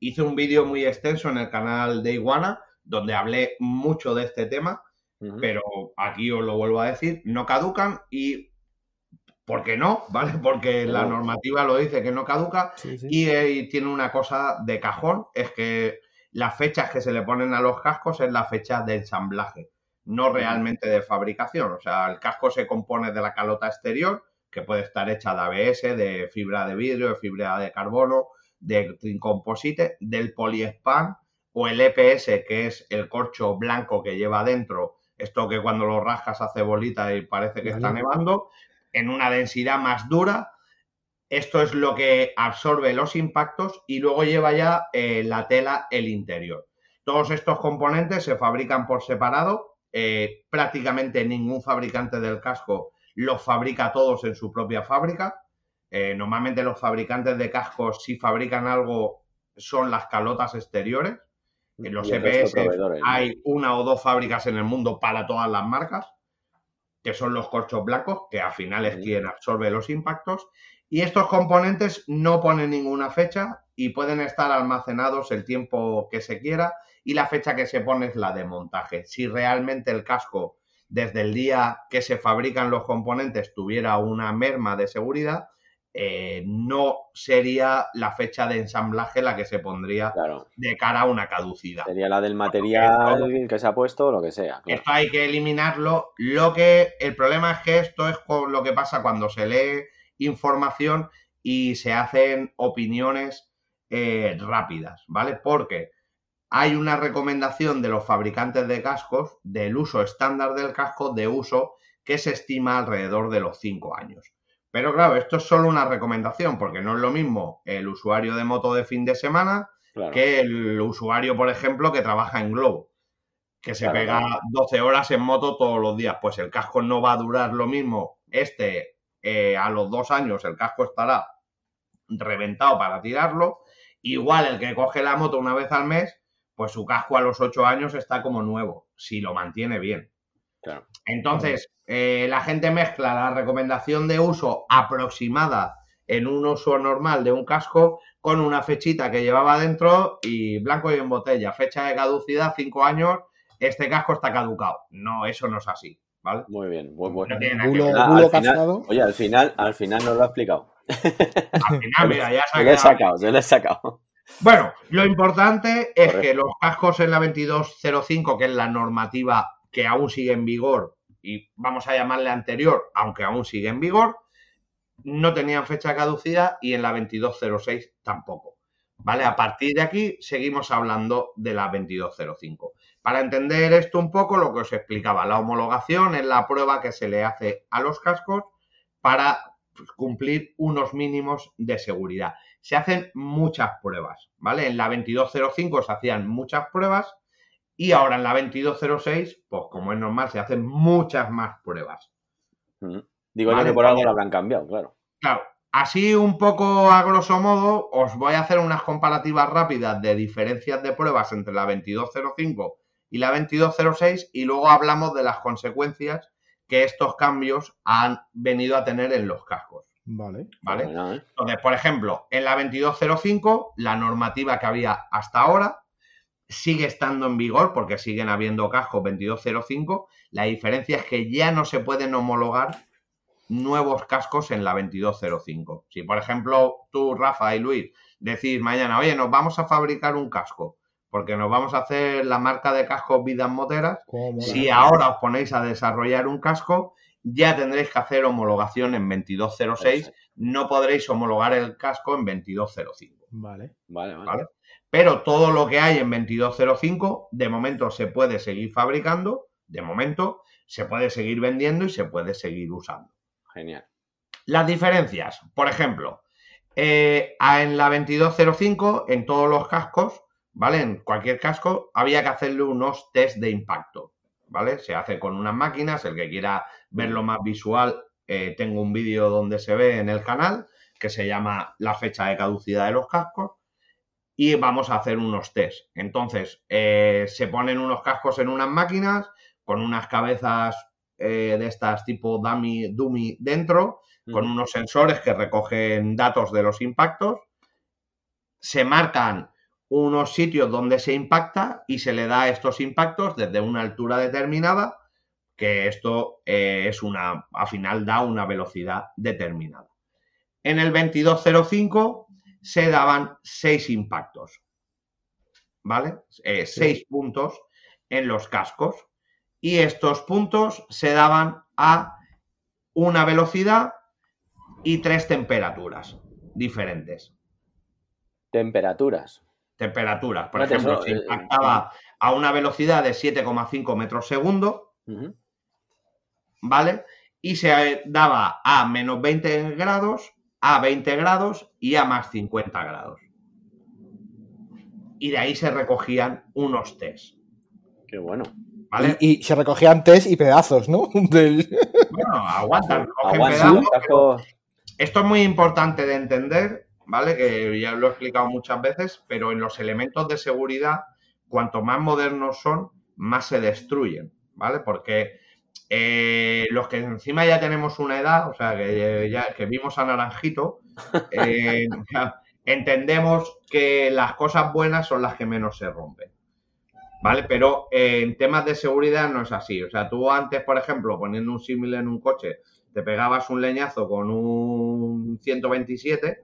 Speaker 5: Hice un vídeo muy extenso en el canal de Iguana donde hablé mucho de este tema, pero aquí os lo vuelvo a decir, no caducan y ¿por qué no? ¿Vale? Porque la
Speaker 3: No.
Speaker 5: normativa lo dice que no caduca
Speaker 2: Sí, sí.
Speaker 5: y, eh, y tiene una cosa de cajón, es que las fechas que se le ponen a los cascos es la fecha de ensamblaje, no realmente de fabricación. O sea, el casco se compone de la calota exterior, que puede estar hecha de ABS, de fibra de vidrio, de fibra de carbono, de composite, del poliespan o el EPS, que es el corcho blanco que lleva dentro, esto que cuando lo rascas hace bolita y parece que está nevando, en una densidad más dura. Esto es lo que absorbe los impactos y luego lleva ya eh, la tela el interior. Todos estos componentes se fabrican por separado. Eh, prácticamente ningún fabricante del casco los fabrica todos en su propia fábrica. Eh, normalmente los fabricantes de cascos, si fabrican algo, son las calotas exteriores. En los EPS
Speaker 3: ¿no?
Speaker 5: hay una o dos fábricas en el mundo para todas las marcas, que son los corchos blancos, que al final es quien absorbe los impactos. Y estos componentes no ponen ninguna fecha y pueden estar almacenados el tiempo que se quiera y la fecha que se pone es la de montaje. Si realmente el casco desde el día que se fabrican los componentes tuviera una merma de seguridad, eh, no sería la fecha de ensamblaje la que se pondría
Speaker 3: Claro.
Speaker 5: de cara a una caducidad.
Speaker 3: Sería la del material que se ha puesto o lo que sea. claro.
Speaker 5: Esto hay que eliminarlo. Lo que el problema es que esto es con lo que pasa cuando se lee información y se hacen opiniones eh, rápidas, ¿vale? Porque hay una recomendación de los fabricantes de cascos del uso estándar del casco de uso que se estima alrededor de los 5 años. Pero claro, esto es solo una recomendación porque no es lo mismo el usuario de moto de fin de semana
Speaker 3: Claro.
Speaker 5: que el usuario, por ejemplo, que trabaja en Globo, que se
Speaker 3: Claro,
Speaker 5: pega
Speaker 3: claro.
Speaker 5: 12 horas en moto todos los días. Pues el casco no va a durar lo mismo. Este, eh, a los dos años, el casco estará reventado para tirarlo. Igual el que coge la moto una vez al mes, pues su casco a los ocho años está como nuevo, si lo mantiene bien.
Speaker 3: Claro.
Speaker 5: Entonces, eh, la gente mezcla la recomendación de uso aproximada en un uso normal de un casco con una fechita que llevaba dentro y blanco y en botella. Fecha de caducidad, cinco años, este casco está caducado. No, eso no es así, ¿vale?
Speaker 3: Muy bien. Muy bueno.
Speaker 5: No
Speaker 2: Bulo.
Speaker 3: Ah,
Speaker 2: bulo
Speaker 3: al final-. Oye, al final, al final nos lo ha explicado.
Speaker 5: Al final, mira, ya se ha
Speaker 3: Se lo he sacado, se lo he sacado.
Speaker 5: Bueno, lo importante es
Speaker 3: Correcto.
Speaker 5: que los cascos en la 2205, que es la normativa que aún sigue en vigor, y vamos a llamarle anterior, aunque aún sigue en vigor, no tenían fecha de caducidad y en la 2206 tampoco. ¿Vale? A partir de aquí seguimos hablando de la 2205. Para entender esto un poco, lo que os explicaba, la homologación es la prueba que se le hace a los cascos para cumplir unos mínimos de seguridad se hacen muchas pruebas, ¿vale? En la 2205 se hacían muchas pruebas y ahora en la 2206, pues como es normal, se hacen muchas más pruebas.
Speaker 3: Digo yo que por algo
Speaker 5: vale.
Speaker 3: lo habrán cambiado, claro.
Speaker 5: Claro, así un poco a grosso modo, os voy a hacer unas comparativas rápidas de diferencias de pruebas entre la 2205 y la 2206 y luego hablamos de las consecuencias que estos cambios han venido a tener en los cascos,
Speaker 2: Vale.
Speaker 5: ¿vale?
Speaker 3: ¿eh?
Speaker 5: Entonces, por ejemplo, en la 2205, la normativa que había hasta ahora sigue estando en vigor porque siguen habiendo cascos 2205. La diferencia es que ya no se pueden homologar nuevos cascos en la 2205. Si, por ejemplo, tú, Rafa y Luis, decís mañana, oye, nos vamos a fabricar un casco porque nos vamos a hacer la marca de cascos Vidas Moteras, si ahora os ponéis a desarrollar un casco ya tendréis que hacer homologación en 2206.
Speaker 3: Perfecto.
Speaker 5: No podréis homologar el casco en 2205.
Speaker 2: Vale.
Speaker 3: Vale, vale.
Speaker 5: ¿vale? Pero todo lo que hay en 2205, de momento se puede seguir fabricando, de momento se puede seguir vendiendo y se puede seguir usando.
Speaker 3: Genial.
Speaker 5: Las diferencias, por ejemplo, eh, en la 2205, en todos los cascos, ¿vale? En cualquier casco, había que hacerle unos test de impacto, ¿vale? Se hace con unas máquinas, el que quiera verlo más visual, eh, tengo un vídeo donde se ve en el canal, que se llama la fecha de caducidad de los cascos, y vamos a hacer unos test. Entonces, eh, se ponen unos cascos en unas máquinas, con unas cabezas eh, de estas tipo dummy, dummy dentro, con unos sensores que recogen datos de los impactos. Se marcan unos sitios donde se impacta y se le da estos impactos desde una altura determinada, que esto eh, es una, al final da una velocidad determinada. En el 2205 se daban seis impactos, ¿vale? Eh, Seis puntos en los cascos y estos puntos se daban a una velocidad y tres temperaturas diferentes.
Speaker 3: Temperaturas.
Speaker 5: Temperaturas, por ejemplo,
Speaker 3: eso,
Speaker 5: se
Speaker 3: eh,
Speaker 5: impactaba a una velocidad de 7,5 metros segundo. ¿Vale? Y se daba a menos 20 grados, a 20 grados y a más 50 grados. Y de ahí se recogían unos test,
Speaker 3: Qué bueno.
Speaker 5: ¿vale?
Speaker 2: Y, y se recogían test y pedazos, ¿no? Del-
Speaker 5: Bueno,
Speaker 3: Aguanta,
Speaker 5: pedazos,
Speaker 3: un casco-
Speaker 5: Esto es muy importante de entender, ¿vale? Que ya lo he explicado muchas veces, pero en los elementos de seguridad, cuanto más modernos son, más se destruyen, ¿vale? Porque eh, los que encima ya tenemos una edad, o sea, que ya que vimos a Naranjito, eh, ya entendemos que las cosas buenas son las que menos se rompen. ¿Vale? Pero eh, en temas de seguridad no es así. O sea, tú antes, por ejemplo, poniendo un símil en un coche, te pegabas un leñazo con un 127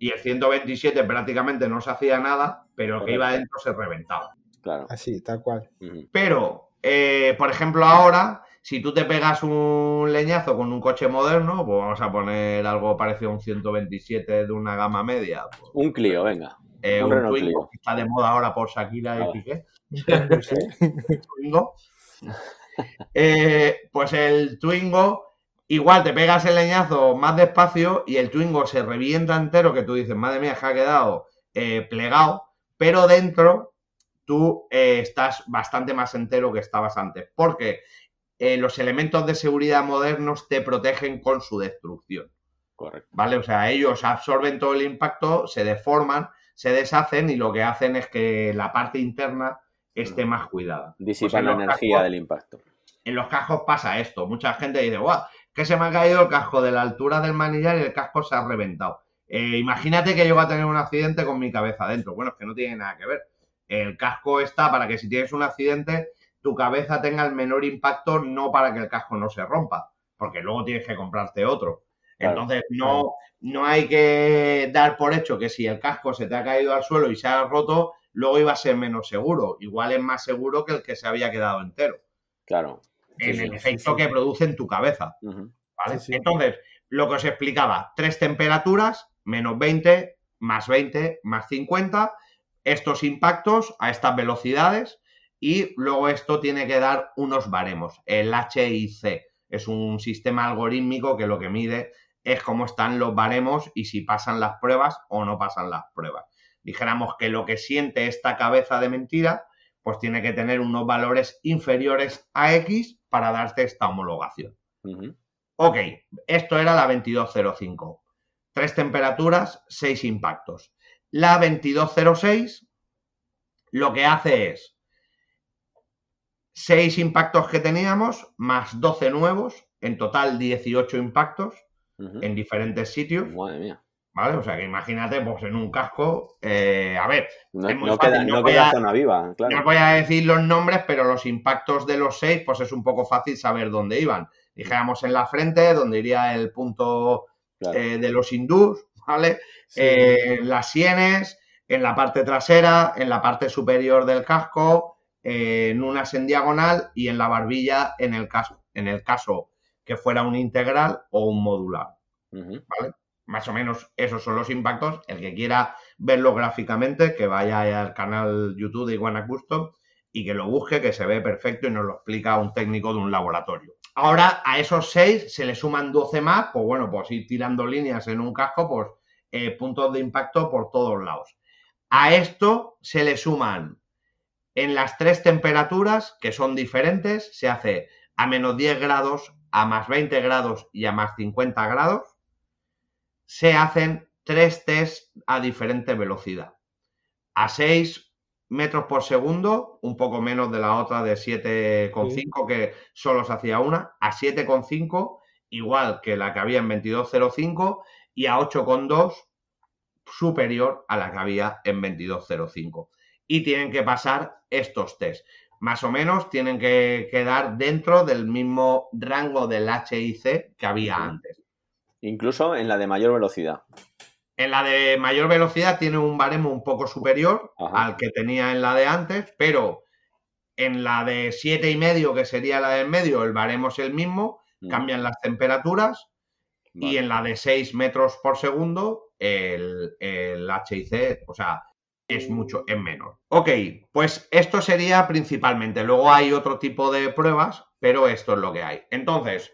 Speaker 5: y el 127 prácticamente no se hacía nada, pero el que iba
Speaker 3: Correcto.
Speaker 5: dentro se reventaba.
Speaker 3: Claro.
Speaker 2: Así, tal cual.
Speaker 5: Pero, eh, por ejemplo, ahora, si tú te pegas un leñazo con un coche moderno, pues vamos a poner algo parecido a un 127 de una gama media, pues,
Speaker 3: Un Clio, venga.
Speaker 5: eh,
Speaker 3: un
Speaker 5: un
Speaker 3: Renault
Speaker 5: Twingo,
Speaker 3: Clio.
Speaker 5: que está de moda ahora por Shakira y. Piqué. Twingo. Eh, pues el Twingo, igual te pegas el leñazo más despacio y el Twingo se revienta entero, que tú dices, madre mía, que ha quedado eh, plegado, pero dentro tú eh, estás bastante más entero que estabas antes, porque eh, los elementos de seguridad modernos te protegen con su destrucción.
Speaker 3: Correcto.
Speaker 5: ¿vale? O sea, ellos absorben todo el impacto, se deforman, se deshacen y lo que hacen es que la parte interna esté más cuidada. Pues
Speaker 3: Disipan
Speaker 5: en
Speaker 3: la energía
Speaker 5: cascos-
Speaker 3: del impacto.
Speaker 5: En los cascos pasa esto. Mucha gente dice, guau, que se me ha caído el casco de la altura del manillar y el casco se ha reventado. Eh, imagínate que llego a tener un accidente con mi cabeza dentro. Bueno, es que no tiene nada que ver. El casco está para que si tienes un accidente, tu cabeza tenga el menor impacto, no para que el casco no se rompa, porque luego tienes que comprarte otro.
Speaker 3: Claro,
Speaker 5: Entonces, no, no hay que dar por hecho que si el casco se te ha caído al suelo y se ha roto, luego iba a ser menos seguro. Igual es más seguro que el que se había quedado entero.
Speaker 3: Claro.
Speaker 5: En
Speaker 3: sí,
Speaker 5: el
Speaker 3: sí,
Speaker 5: efecto
Speaker 2: sí.
Speaker 5: que produce en tu cabeza. ¿vale?
Speaker 2: Sí, sí.
Speaker 5: Entonces, lo que os explicaba, tres temperaturas, menos 20, más 20, más 50, estos impactos a estas velocidades y luego esto tiene que dar unos baremos. El HIC es un sistema algorítmico que lo que mide es cómo están los baremos y si pasan las pruebas o no pasan las pruebas. Dijéramos que lo que siente esta cabeza de mentira, pues tiene que tener unos valores inferiores a X para darte esta homologación. Ok, esto era la 2205. Tres temperaturas, seis impactos. La 2206 lo que hace es seis impactos que teníamos más 12 nuevos, en total 18 impactos en diferentes sitios,
Speaker 3: Madre mía.
Speaker 5: ¿vale? O sea que imagínate, pues en un casco, eh, a ver,
Speaker 3: No,
Speaker 5: Es muy
Speaker 3: no
Speaker 5: fácil,
Speaker 3: queda,
Speaker 5: no
Speaker 3: no
Speaker 5: voy
Speaker 3: queda
Speaker 5: a-
Speaker 3: zona viva,
Speaker 5: No
Speaker 3: claro.
Speaker 5: os voy a decir los nombres, pero los impactos de los seis, pues es un poco fácil saber dónde iban. Dijéramos en la frente, donde iría el punto
Speaker 3: Claro.
Speaker 5: eh, de los hindús, ¿vale?
Speaker 2: Sí.
Speaker 5: Eh, en las sienes, en la parte trasera, en la parte superior del casco, eh, en unas en diagonal y en la barbilla en el caso, en el caso que fuera un integral o un modular. ¿vale? Más o menos esos son los impactos. El que quiera verlo gráficamente, que vaya al canal YouTube de Iguana Custom y que lo busque, que se ve perfecto y nos lo explica un técnico de un laboratorio. Ahora a esos 6 se le suman 12 más, pues bueno, pues ir tirando líneas en un casco, pues eh, puntos de impacto por todos lados. A esto se le suman en las tres temperaturas, que son diferentes, se hace a menos 10 grados, a más 20 grados y a más 50 grados se hacen tres test a diferente velocidad. A 6 metros por segundo, un poco menos de la otra de 7,5 que solo se hacía una, a 7,5 igual que la que había en 22,05 y a 8,2 superior a la que había en 22,05. Y tienen que pasar estos test. Más o menos tienen que quedar dentro del mismo rango del HIC que había antes.
Speaker 3: Incluso en la de mayor velocidad.
Speaker 5: En la de mayor velocidad tiene un baremo un poco superior
Speaker 3: Ajá.
Speaker 5: al que tenía en la de antes, pero en la de siete y medio, que sería la del medio, el baremo es el mismo,
Speaker 3: Mm,
Speaker 5: cambian las temperaturas y en la de 6 metros por segundo el, el HIC, o sea, es mucho, es menor. Ok, pues esto sería principalmente. Luego hay otro tipo de pruebas, pero esto es lo que hay. Entonces,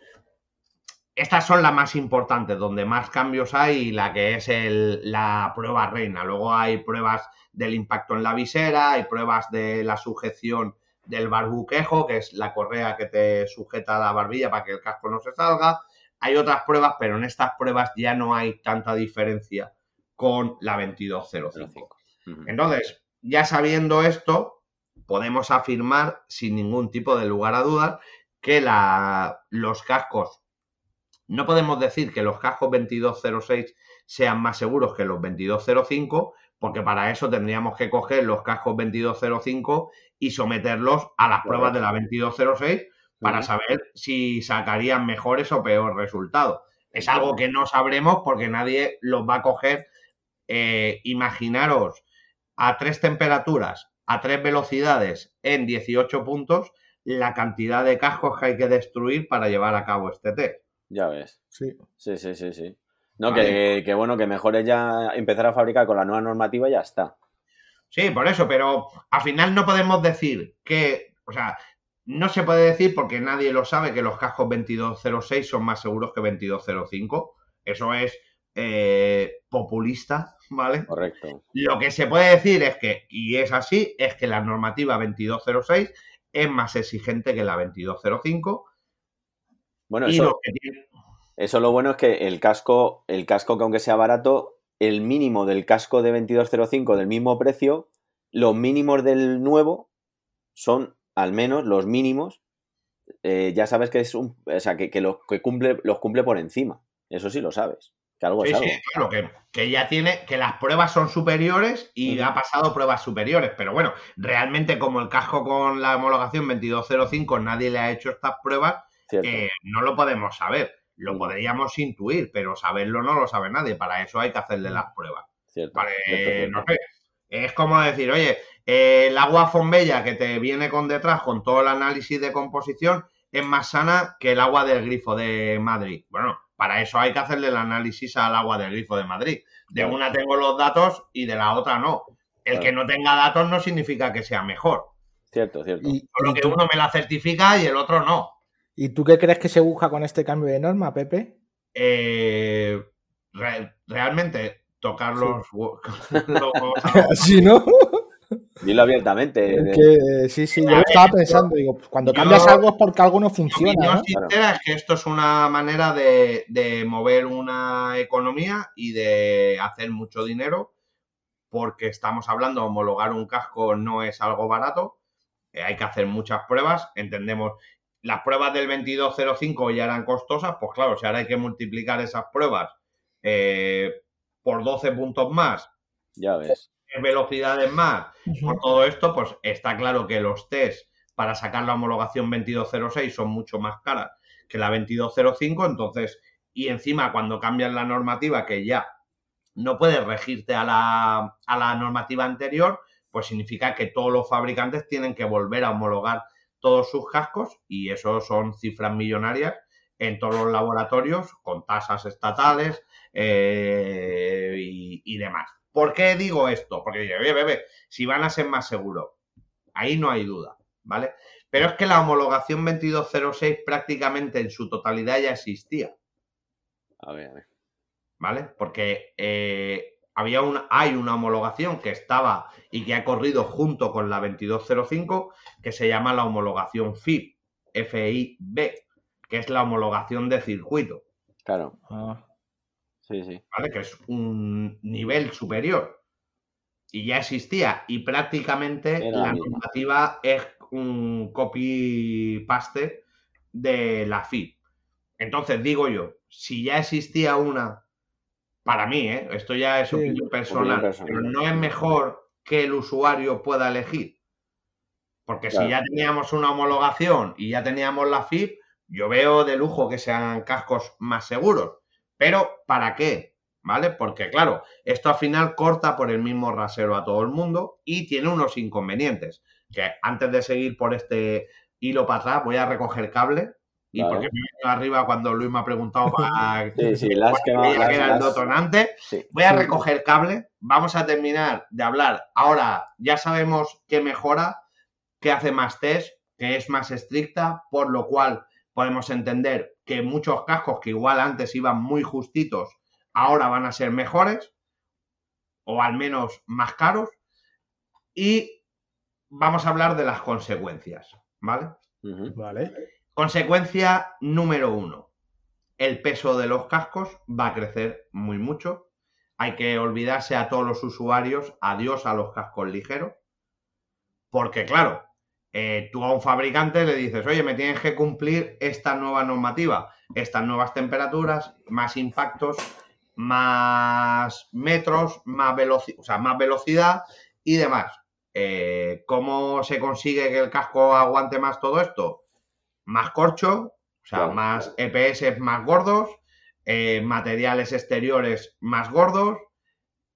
Speaker 5: estas son las más importantes, donde más cambios hay y la que es el- la prueba reina. Luego hay pruebas del impacto en la visera, hay pruebas de la sujeción del barbuquejo, que es la correa que te sujeta a la barbilla para que el casco no se salga. Hay otras pruebas, pero en estas pruebas ya no hay tanta diferencia con la 2205.
Speaker 3: Ujú.
Speaker 5: Entonces, ya sabiendo esto, podemos afirmar sin ningún tipo de lugar a dudas que la- los cascos, no podemos decir que los cascos 2206 sean más seguros que los 2205, porque para eso tendríamos que coger los cascos 2205 y someterlos a las pruebas de la 2206 para saber si sacarían mejores o peores resultados. Es algo que no sabremos porque nadie los va a coger. Eh, imaginaros a tres temperaturas, a tres velocidades en 18 puntos, la cantidad de cascos que hay que destruir para llevar a cabo este test.
Speaker 3: Ya ves.
Speaker 2: Sí.
Speaker 3: Sí, sí, sí, sí. No, que, que bueno, que mejor es ya empezar a fabricar con la nueva normativa y ya está.
Speaker 5: Sí, por eso, pero al final no podemos decir que, o sea, no se puede decir porque nadie lo sabe que los cascos 2206 son más seguros que 2205. Eso es eh, populista, ¿vale?
Speaker 3: Correcto.
Speaker 5: Lo que se puede decir es que, y es así, es que la normativa 2206 es más exigente que la 2205
Speaker 3: Bueno, eso,
Speaker 5: lo que
Speaker 3: eso lo bueno es que el casco, el casco que aunque sea barato, el mínimo del casco de 2205 del mismo precio, los mínimos del nuevo son al menos los mínimos. eh, ya sabes que es un, o sea, que, que los que cumple, los cumple por encima. Eso sí lo sabes. Que algo
Speaker 5: Sí,
Speaker 3: es algo.
Speaker 5: sí, claro, que, que ya tiene, que las pruebas son superiores y
Speaker 3: Ujú.
Speaker 5: ha pasado pruebas superiores, pero bueno, realmente como el casco con la homologación 2205 nadie le ha hecho estas pruebas. Eh, no lo podemos saber. Lo
Speaker 3: Ujú.
Speaker 5: podríamos intuir, pero saberlo no lo sabe nadie. Para eso hay que hacerle las pruebas.
Speaker 3: cierto,
Speaker 5: Vale,
Speaker 3: cierto, cierto.
Speaker 5: no sé. Es como decir, oye, eh, el agua fombella que te viene con detrás con todo el análisis de composición es más sana que el agua del grifo de Madrid. Bueno, para eso hay que hacerle el análisis al agua del grifo de Madrid. De
Speaker 3: Claro.
Speaker 5: una tengo los datos y de la otra no. El
Speaker 3: Claro.
Speaker 5: que no tenga datos no significa que sea mejor.
Speaker 3: Cierto, cierto.
Speaker 2: ¿Y,
Speaker 5: Solo que uno me la certifica y el otro no.
Speaker 2: Y tú qué crees que se busca con este cambio de norma, Pepe?
Speaker 5: Eh, re- realmente tocar
Speaker 2: Sí.
Speaker 5: los,
Speaker 2: Sí, ¿no?
Speaker 3: Dilo abiertamente.
Speaker 2: Es que, sí, sí, yo estaba pensando, digo, pues cuando
Speaker 5: yo-
Speaker 2: cambias algo es porque algo no
Speaker 5: Mi
Speaker 2: funciona,
Speaker 5: opinión
Speaker 2: ¿no?
Speaker 5: sincera es que esto es una manera de, de mover una economía y de hacer mucho dinero, porque estamos hablando, homologar un casco no es algo barato, eh, hay que hacer muchas pruebas, entendemos, las pruebas del 2205 ya eran costosas, pues claro, si ahora hay que multiplicar esas pruebas eh, por 12 puntos más,
Speaker 3: Ya ves.
Speaker 5: velocidades más, por todo esto, pues está claro que los test para sacar la homologación 2206 son mucho más caras que la 2205, entonces, y encima cuando cambian la normativa que ya no puedes regirte a la, a la normativa anterior, pues significa que todos los fabricantes tienen que volver a homologar todos sus cascos y eso son cifras millonarias en todos los laboratorios con tasas estatales eh, y, y demás. ¿Por qué digo esto? Porque digo, bebé, bebé, si van a ser más seguros, ahí no hay duda, ¿vale? Pero es que la homologación 2206 prácticamente en su totalidad ya existía,
Speaker 3: A ver, a ver.
Speaker 5: ¿vale? Porque eh, había una, hay una homologación que estaba y que ha corrido junto con la 2205 que se llama la homologación FIB, FIB, que es la homologación de circuito,
Speaker 3: Claro,
Speaker 2: Ah,
Speaker 3: sí, sí.
Speaker 5: ¿vale? Que es un nivel superior. Y ya existía. Y prácticamente
Speaker 3: Era
Speaker 5: la normativa es un copy-paste de la FIB. Entonces digo yo, si ya existía una, para mí, ¿eh? esto ya es
Speaker 2: Sí,
Speaker 5: opinión personal,
Speaker 3: personal.
Speaker 5: pero no es mejor que el usuario pueda elegir. Porque
Speaker 3: Claro.
Speaker 5: si ya teníamos una homologación y ya teníamos la FIB, yo veo de lujo que sean cascos más seguros. Pero, ¿para qué? ¿Vale? Porque, claro, esto al final corta por el mismo rasero a todo el mundo y tiene unos inconvenientes. Que antes de seguir por este hilo para atrás, voy a recoger cable. Y
Speaker 3: Vale.
Speaker 5: porque me he venido arriba cuando Luis me ha preguntado para
Speaker 3: Sí, sí, las que las-
Speaker 5: era el detonante.
Speaker 3: sí.
Speaker 5: Voy a recoger cable. Vamos a terminar de hablar. Ahora ya sabemos qué mejora, qué hace más test, que es más estricta, por lo cual podemos entender que muchos cascos que igual antes iban muy justitos, ahora van a ser mejores o al menos más caros. Y vamos a hablar de las consecuencias, ¿vale?
Speaker 2: Vale.
Speaker 5: Consecuencia número uno. El peso de los cascos va a crecer muy mucho. Hay que olvidarse a todos los usuarios, adiós a los cascos ligeros. Porque claro, eh, tú a un fabricante le dices, oye, me tienes que cumplir esta nueva normativa, estas nuevas temperaturas, más impactos, más metros, más, veloci- o sea, más velocidad y demás. Eh, ¿Cómo se consigue que el casco aguante más todo esto? Más corcho, o sea,
Speaker 3: Claro.
Speaker 5: más EPS más gordos, eh, materiales exteriores más gordos.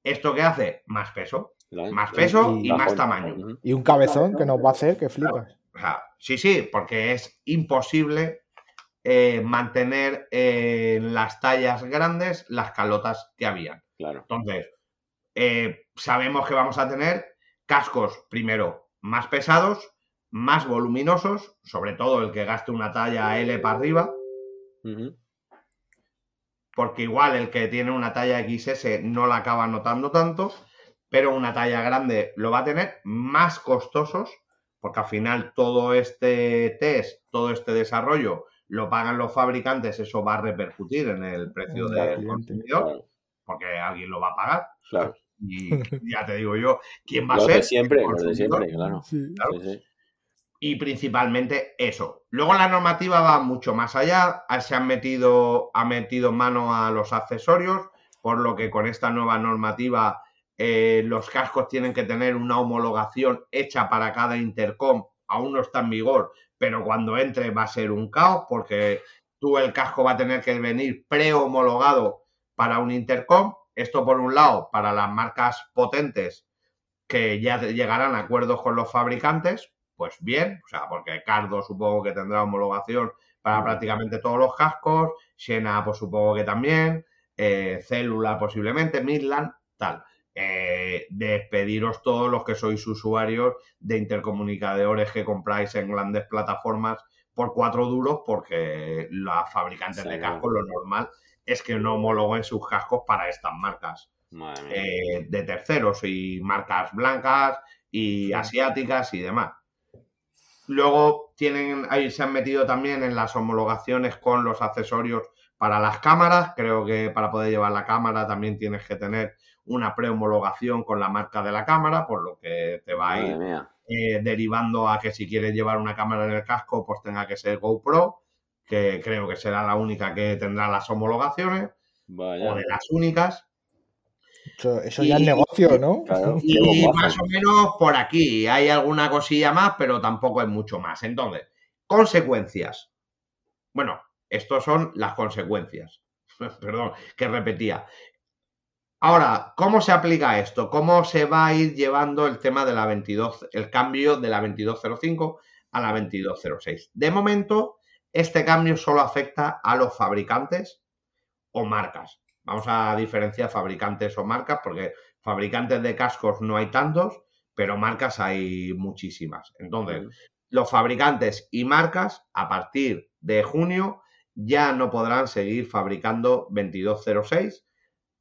Speaker 5: ¿Esto qué hace? Más peso.
Speaker 3: Claro.
Speaker 5: Más peso
Speaker 2: y
Speaker 5: y, más tamaño.
Speaker 2: Y un cabezón que nos va a hacer que flipas.
Speaker 5: O sea, sí, sí, porque es imposible eh, mantener eh, en las tallas grandes las calotas que habían.
Speaker 3: Claro.
Speaker 5: Entonces, eh, sabemos que vamos a tener cascos, primero, más pesados, más voluminosos, sobre todo el que gaste una talla L para arriba, porque igual el que tiene una talla XS no la acaba notando tanto, pero una talla grande lo va a tener más costosos, porque al final todo este test, todo este desarrollo lo pagan los fabricantes, eso va a repercutir en el precio
Speaker 2: Claro,
Speaker 5: del consumidor,
Speaker 3: Claro.
Speaker 5: porque alguien lo va a pagar.
Speaker 3: Claro.
Speaker 5: Y ya te digo yo, ¿quién va a ser?
Speaker 3: de siempre,
Speaker 5: El
Speaker 3: los de
Speaker 5: consumidor.
Speaker 3: siempre, claro.
Speaker 2: Sí.
Speaker 5: Claro.
Speaker 3: Sí, sí.
Speaker 5: Y principalmente eso. Luego la normativa va mucho más allá, Ah, se han metido, ha metido mano a los accesorios, por lo que con esta nueva normativa eh, los cascos tienen que tener una homologación hecha para cada intercom, aún no está en vigor, pero cuando entre va a ser un caos porque tú el casco va a tener que venir prehomologado para un intercom. Esto por un lado para las marcas potentes que ya llegarán a acuerdos con los fabricantes, pues bien, o sea, porque Cardo supongo que tendrá homologación para prácticamente todos los cascos, Siena pues supongo que también, eh, Célula posiblemente, Midland, tal. Eh, despediros todos los que sois usuarios de intercomunicadores que compráis en grandes plataformas por cuatro duros porque los fabricantes
Speaker 3: Sí,
Speaker 5: de cascos lo normal es que no homologuen sus cascos para estas marcas. Eh, de terceros y marcas blancas y asiáticas y demás. Luego tienen, ahí se han metido también en las homologaciones con los accesorios para las cámaras. Creo que para poder llevar la cámara también tienes que tener una prehomologación con la marca de la cámara, por lo que te va a ir eh, derivando a que si quieres llevar una cámara en el casco, pues tenga que ser GoPro, que creo que será la única que tendrá las homologaciones
Speaker 3: Vaya.
Speaker 5: o de las únicas.
Speaker 2: Eso, eso ya es
Speaker 5: Y-
Speaker 2: negocio, ¿no?
Speaker 3: Claro.
Speaker 5: Y más o menos por aquí. Hay alguna cosilla más, pero tampoco es mucho más. Entonces, consecuencias. Bueno, estos son las consecuencias. Perdón, que repetía. Ahora, ¿cómo se aplica esto? ¿Cómo se va a ir llevando el tema de la 22, el cambio de la 2205 a la 2206? De momento, este cambio solo afecta a los fabricantes o marcas. Vamos a diferenciar fabricantes o marcas porque fabricantes de cascos no hay tantos, pero marcas hay muchísimas. Entonces, los fabricantes y marcas a partir de junio ya no podrán seguir fabricando 2206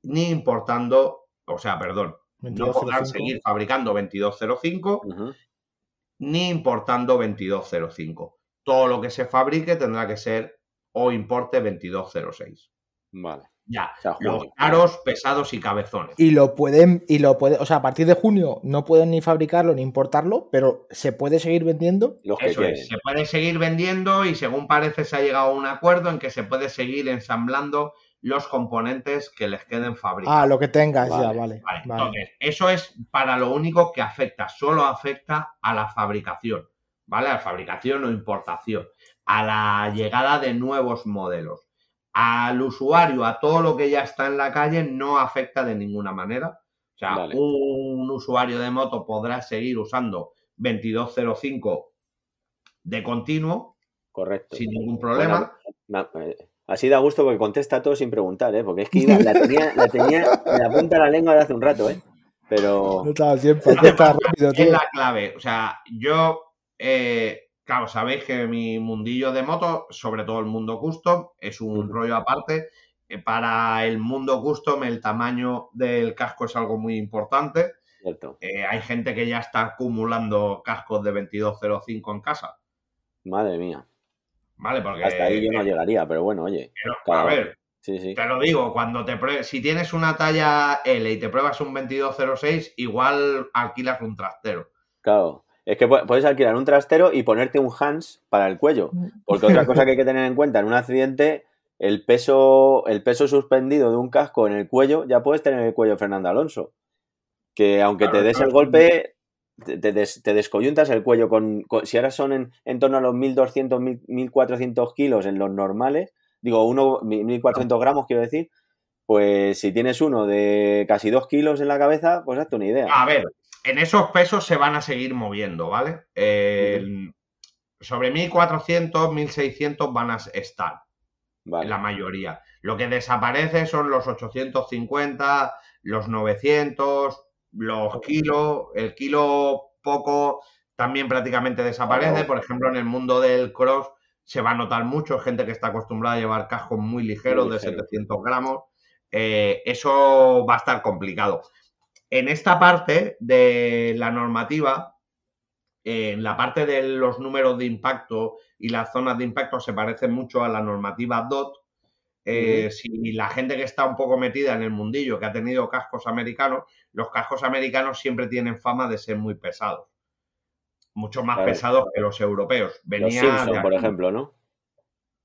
Speaker 5: ni importando, o sea, perdón, no podrán seguir fabricando 2205 ni importando 2205. Todo lo que se fabrique tendrá que ser o importe 2206.
Speaker 3: Vale.
Speaker 5: Ya, los caros, pesados y cabezones.
Speaker 2: Y lo pueden, y lo puede, o sea, a partir de junio no pueden ni fabricarlo ni importarlo, pero se puede seguir vendiendo.
Speaker 5: Eso es, se puede seguir vendiendo y según parece se ha llegado a un acuerdo en que se puede seguir ensamblando los componentes que les queden fabricados.
Speaker 2: Ah, lo que tengas ya, vale,
Speaker 5: vale. Entonces, eso es para lo único que afecta, solo afecta a la fabricación, ¿vale? A la fabricación o importación, a la llegada de nuevos modelos. Al usuario, a todo lo que ya está en la calle, no afecta de ninguna manera. O sea, un usuario de moto podrá seguir usando 2205 de continuo.
Speaker 3: Correcto.
Speaker 5: Sin ningún problema.
Speaker 3: Eh, Así da gusto porque contesta todo sin preguntar, ¿eh? Porque es que la, tenía, la tenía en la punta de la lengua de hace un rato, ¿eh? Pero.
Speaker 2: No estaba siempre, está rápido,
Speaker 5: Es la clave. O sea, yo. Eh, claro, sabéis que mi mundillo de moto, sobre todo el mundo custom, es un rollo aparte. Eh, para el mundo custom, el tamaño del casco es algo muy importante.
Speaker 3: Cierto.
Speaker 5: Eh, hay gente que ya está acumulando cascos de 2205 en casa.
Speaker 3: Madre mía.
Speaker 5: ¿vale? Porque,
Speaker 3: Hasta ahí yo no llegaría, pero bueno, oye.
Speaker 5: a ver, te lo digo, cuando te si tienes una talla L y te pruebas un 2206, igual alquilas un trastero.
Speaker 3: Claro. Es que puedes alquilar un trastero y ponerte un Hans para el cuello. Porque otra cosa que hay que tener en cuenta en un accidente, el peso, el peso suspendido de un casco en el cuello, ya puedes tener el cuello Fernando Alonso. Que aunque te des el golpe, te, descoyuntas el cuello con, si ahora son en, en, torno a los 1200, 1400 kilos en los normales, digo, uno, 1400 gramos quiero decir, pues si tienes uno de casi 2 kilos en la cabeza, pues hazte una idea.
Speaker 5: A ver, en esos pesos se van a seguir moviendo, ¿vale? sobre 1400, 1600 van a estar, la mayoría. Lo que desaparece son los 850, los 900, los kilos, el kilo poco también prácticamente desaparece. Por ejemplo, en el mundo del cross se va a notar mucho gente que está acostumbrada a llevar cascos muy ligeros de 700 gramos. Eh, eso va a estar complicado. En esta parte de la normativa, en la parte de los números de impacto y las zonas de impacto se parece mucho a la normativa DOT. Eh, si la gente que está un poco metida en el mundillo, que ha tenido cascos americanos, los cascos americanos siempre tienen fama de ser muy pesados. Mucho más pesados que los europeos.
Speaker 3: Venía por ejemplo, ¿no?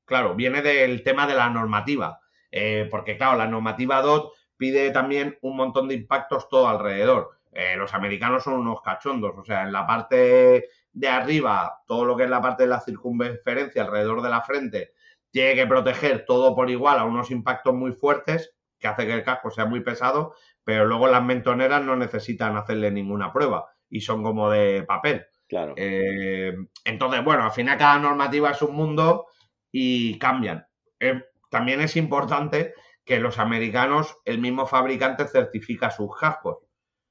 Speaker 5: Claro, viene del tema de la normativa. Eh, porque, claro, la normativa DOT pide también un montón de impactos todo alrededor. Eh, los americanos son unos cachondos, o sea, en la parte de arriba, todo lo que es la parte de la circunferencia alrededor de la frente, tiene que proteger todo por igual a unos impactos muy fuertes que hace que el casco sea muy pesado, pero luego las mentoneras no necesitan hacerle ninguna prueba y son como de papel.
Speaker 3: Claro.
Speaker 5: Eh, entonces, bueno, al final cada normativa es un mundo y cambian. Eh, también es importante que los americanos, el mismo fabricante certifica sus cascos.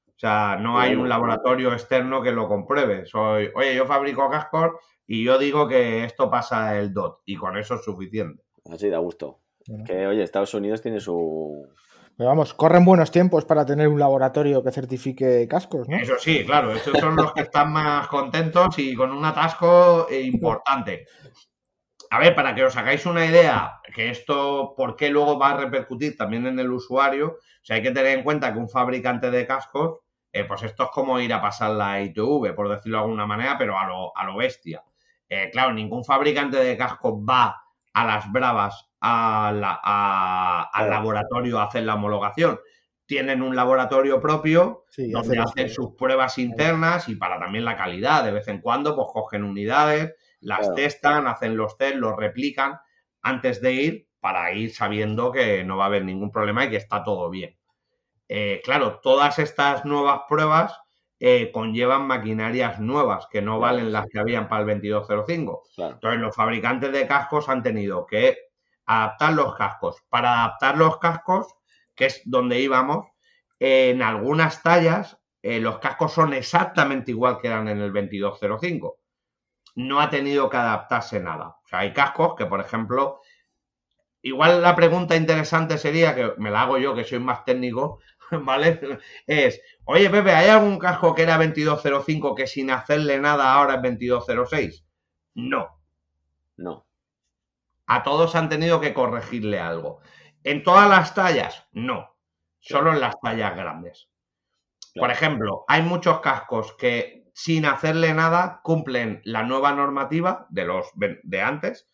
Speaker 5: O sea, no hay un laboratorio externo que lo compruebe. Soy, oye, yo fabrico cascos y yo digo que esto pasa el DOT y con eso es suficiente.
Speaker 3: Así da gusto. Que, oye, Estados Unidos tiene su,
Speaker 2: pero vamos, corren buenos tiempos para tener un laboratorio que certifique cascos, ¿no?
Speaker 5: Eso sí, claro, estos son los que están más contentos y con un atasco importante. A ver, para que os hagáis una idea, que esto, ¿por qué luego va a repercutir también en el usuario? O sea, hay que tener en cuenta que un fabricante de cascos, eh, pues esto es como ir a pasar la ITV, por decirlo de alguna manera, pero a lo, a lo bestia. Eh, claro, ningún fabricante de cascos va a las bravas al laboratorio a hacer la homologación. Tienen un laboratorio propio donde hacen sus pruebas internas y para también la calidad. De vez en cuando, pues cogen unidades, las testan, hacen los test, los replican antes de ir para ir sabiendo que no va a haber ningún problema y que está todo bien. Eh, claro, todas estas nuevas pruebas eh, conllevan maquinarias nuevas que no valen las que habían para el 2205.
Speaker 3: Claro.
Speaker 5: Entonces los fabricantes de cascos han tenido que adaptar los cascos. Para adaptar los cascos, que es donde íbamos, en algunas tallas eh, los cascos son exactamente igual que eran en el 2205. No ha tenido que adaptarse nada. O sea, hay cascos que, por ejemplo, igual la pregunta interesante sería, que me la hago yo, que soy más técnico, ¿vale? Es, oye Pepe, ¿hay algún casco que era 2205 que sin hacerle nada ahora es 2206? No.
Speaker 3: No.
Speaker 5: A todos han tenido que corregirle algo. ¿En todas las tallas? No. Solo en las tallas grandes. Por ejemplo, hay muchos cascos que sin hacerle nada cumplen la nueva normativa de los de antes,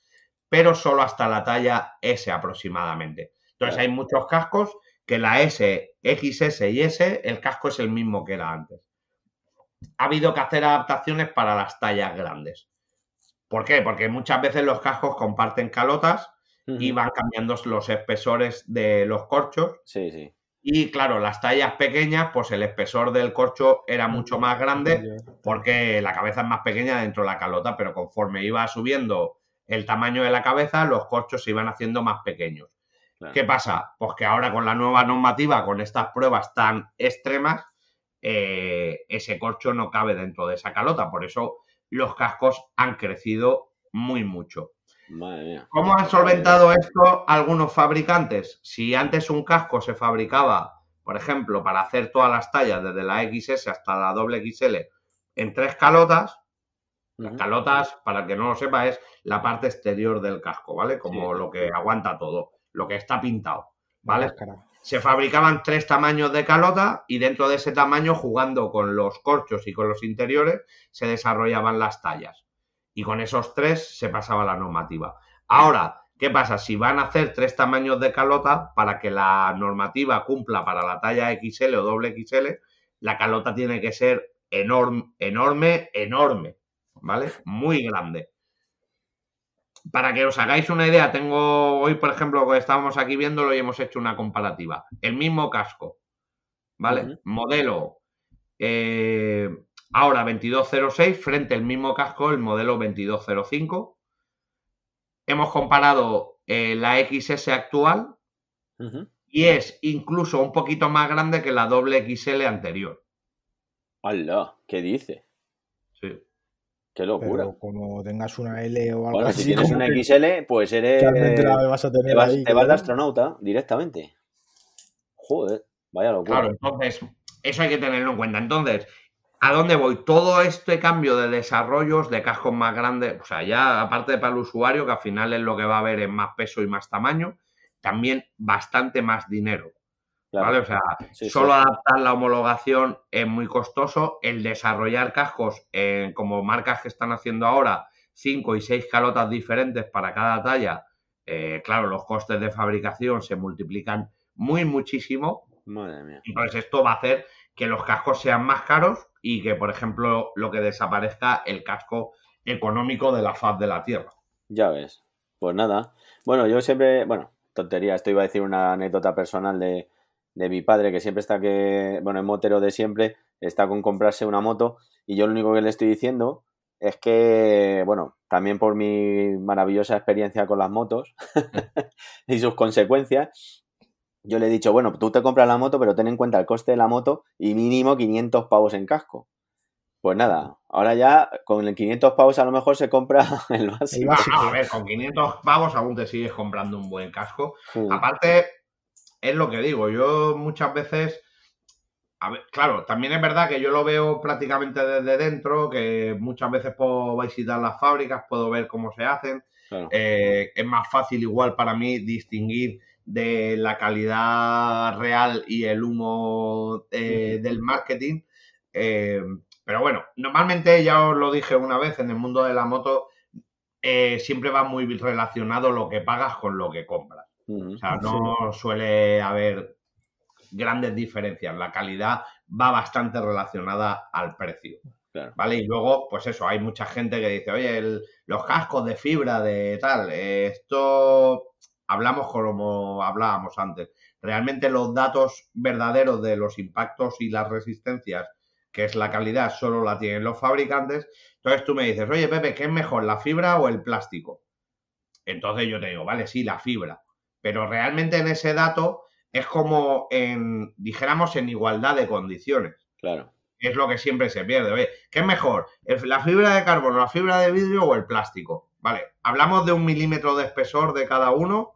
Speaker 5: pero solo hasta la talla S aproximadamente. Entonces hay muchos cascos que la S, XS y S, el casco es el mismo que era antes. Ha habido que hacer adaptaciones para las tallas grandes. ¿Por qué? Porque muchas veces los cascos comparten calotas y van cambiando los espesores de los corchos
Speaker 3: Sí, sí.
Speaker 5: Y claro, las tallas pequeñas, pues el espesor del corcho era mucho más grande porque la cabeza es más pequeña dentro de la calota, pero conforme iba subiendo el tamaño de la cabeza, los corchos se iban haciendo más pequeños.
Speaker 3: Claro.
Speaker 5: ¿Qué pasa? Pues que ahora con la nueva normativa, con estas pruebas tan extremas, eh, ese corcho no cabe dentro de esa calota. Por eso los cascos han crecido muy mucho.
Speaker 3: Madre mía.
Speaker 5: ¿Cómo han solventado esto algunos fabricantes? Si antes un casco se fabricaba, por ejemplo, para hacer todas las tallas, desde la XS hasta la doble XL, en tres calotas, las calotas, para el que no lo sepa, es la parte exterior del casco, ¿vale? Como
Speaker 3: Sí.
Speaker 5: lo que aguanta todo, lo que está pintado, ¿vale? Se fabricaban tres tamaños de calota y dentro de ese tamaño, jugando con los corchos y con los interiores, se desarrollaban las tallas. Y con esos tres se pasaba la normativa. Ahora, ¿qué pasa? Si van a hacer tres tamaños de calota, para que la normativa cumpla para la talla XL o doble XL, la calota tiene que ser enorme, enorme, enorme, ¿vale? Muy grande. Para que os hagáis una idea, tengo hoy, por ejemplo, que estábamos aquí viéndolo y hemos hecho una comparativa. El mismo casco, ¿vale? Modelo eh, ahora 2206 frente al mismo casco, el modelo 2205. Hemos comparado eh, la XS actual y es incluso un poquito más grande que la doble XL anterior.
Speaker 3: ¡Hala! ¿Qué dice?
Speaker 5: Sí.
Speaker 3: ¡Qué locura!
Speaker 2: Pero como tengas una L o algo
Speaker 3: Bueno,
Speaker 2: así,
Speaker 3: si tienes una
Speaker 2: que
Speaker 3: XL, pues eres.
Speaker 2: realmente la vas a
Speaker 3: Te
Speaker 2: tener
Speaker 3: vas,
Speaker 2: ahí.
Speaker 3: te vas de astronauta directamente. Joder, vaya locura.
Speaker 5: Claro, entonces, eso hay que tenerlo en cuenta. Entonces, ¿a dónde voy? Todo este cambio de desarrollos de cascos más grandes, o sea, ya aparte para el usuario, que al final es lo que va a haber en más peso y más tamaño, también bastante más dinero.
Speaker 3: Claro.
Speaker 5: ¿Vale? O sea,
Speaker 3: Sí,
Speaker 5: solo
Speaker 3: sí.
Speaker 5: adaptar la homologación es muy costoso. El desarrollar cascos, eh, como marcas que están haciendo ahora, cinco y seis calotas diferentes para cada talla, eh, claro, los costes de fabricación se multiplican muy muchísimo.
Speaker 3: Madre mía.
Speaker 5: Entonces esto va a hacer que los cascos sean más caros y que, por ejemplo, lo que desaparezca el casco económico de la faz de la Tierra.
Speaker 3: Ya ves. Pues nada. Bueno, yo siempre. Bueno, tontería. Esto iba a decir una anécdota personal de, de mi padre, que siempre está que. Bueno, es motero de siempre. Está con comprarse una moto. Y yo lo único que le estoy diciendo es que, bueno, también por mi maravillosa experiencia con las motos y sus consecuencias, yo le he dicho, bueno, tú te compras la moto, pero ten en cuenta el coste de la moto y mínimo 500 pavos en casco. Pues nada, ahora ya con el 500 pavos a lo mejor se compra el básico.
Speaker 5: Ah, a ver, con 500 pavos aún te sigues comprando un buen casco.
Speaker 3: Sí.
Speaker 5: Aparte, es lo que digo, yo muchas veces, a ver, claro, también es verdad que yo lo veo prácticamente desde dentro, que muchas veces puedo visitar las fábricas, puedo ver cómo se hacen.
Speaker 3: Claro.
Speaker 5: Eh, es más fácil igual para mí distinguir de la calidad real y el humo eh, del marketing. Eh, pero bueno, normalmente ya os lo dije una vez, en el mundo de la moto eh, siempre va muy relacionado lo que pagas con lo que compras. O sea, no suele haber grandes diferencias. La calidad va bastante relacionada al precio.
Speaker 3: Claro.
Speaker 5: ¿Vale? Y luego, pues eso, hay mucha gente que dice, oye, el- los cascos de fibra, de tal, esto hablamos como hablábamos antes. Realmente los datos verdaderos de los impactos y las resistencias que es la calidad, solo la tienen los fabricantes. Entonces tú me dices, oye Pepe, ¿qué es mejor, la fibra o el plástico? Entonces yo te digo, vale, sí, la fibra. Pero realmente en ese dato es como en, dijéramos, en igualdad de condiciones.
Speaker 3: Claro.
Speaker 5: Es lo que siempre se pierde. Oye, ¿qué es mejor? ¿La fibra de carbono, la fibra de vidrio o el plástico? Vale, hablamos de un milímetro de espesor de cada uno.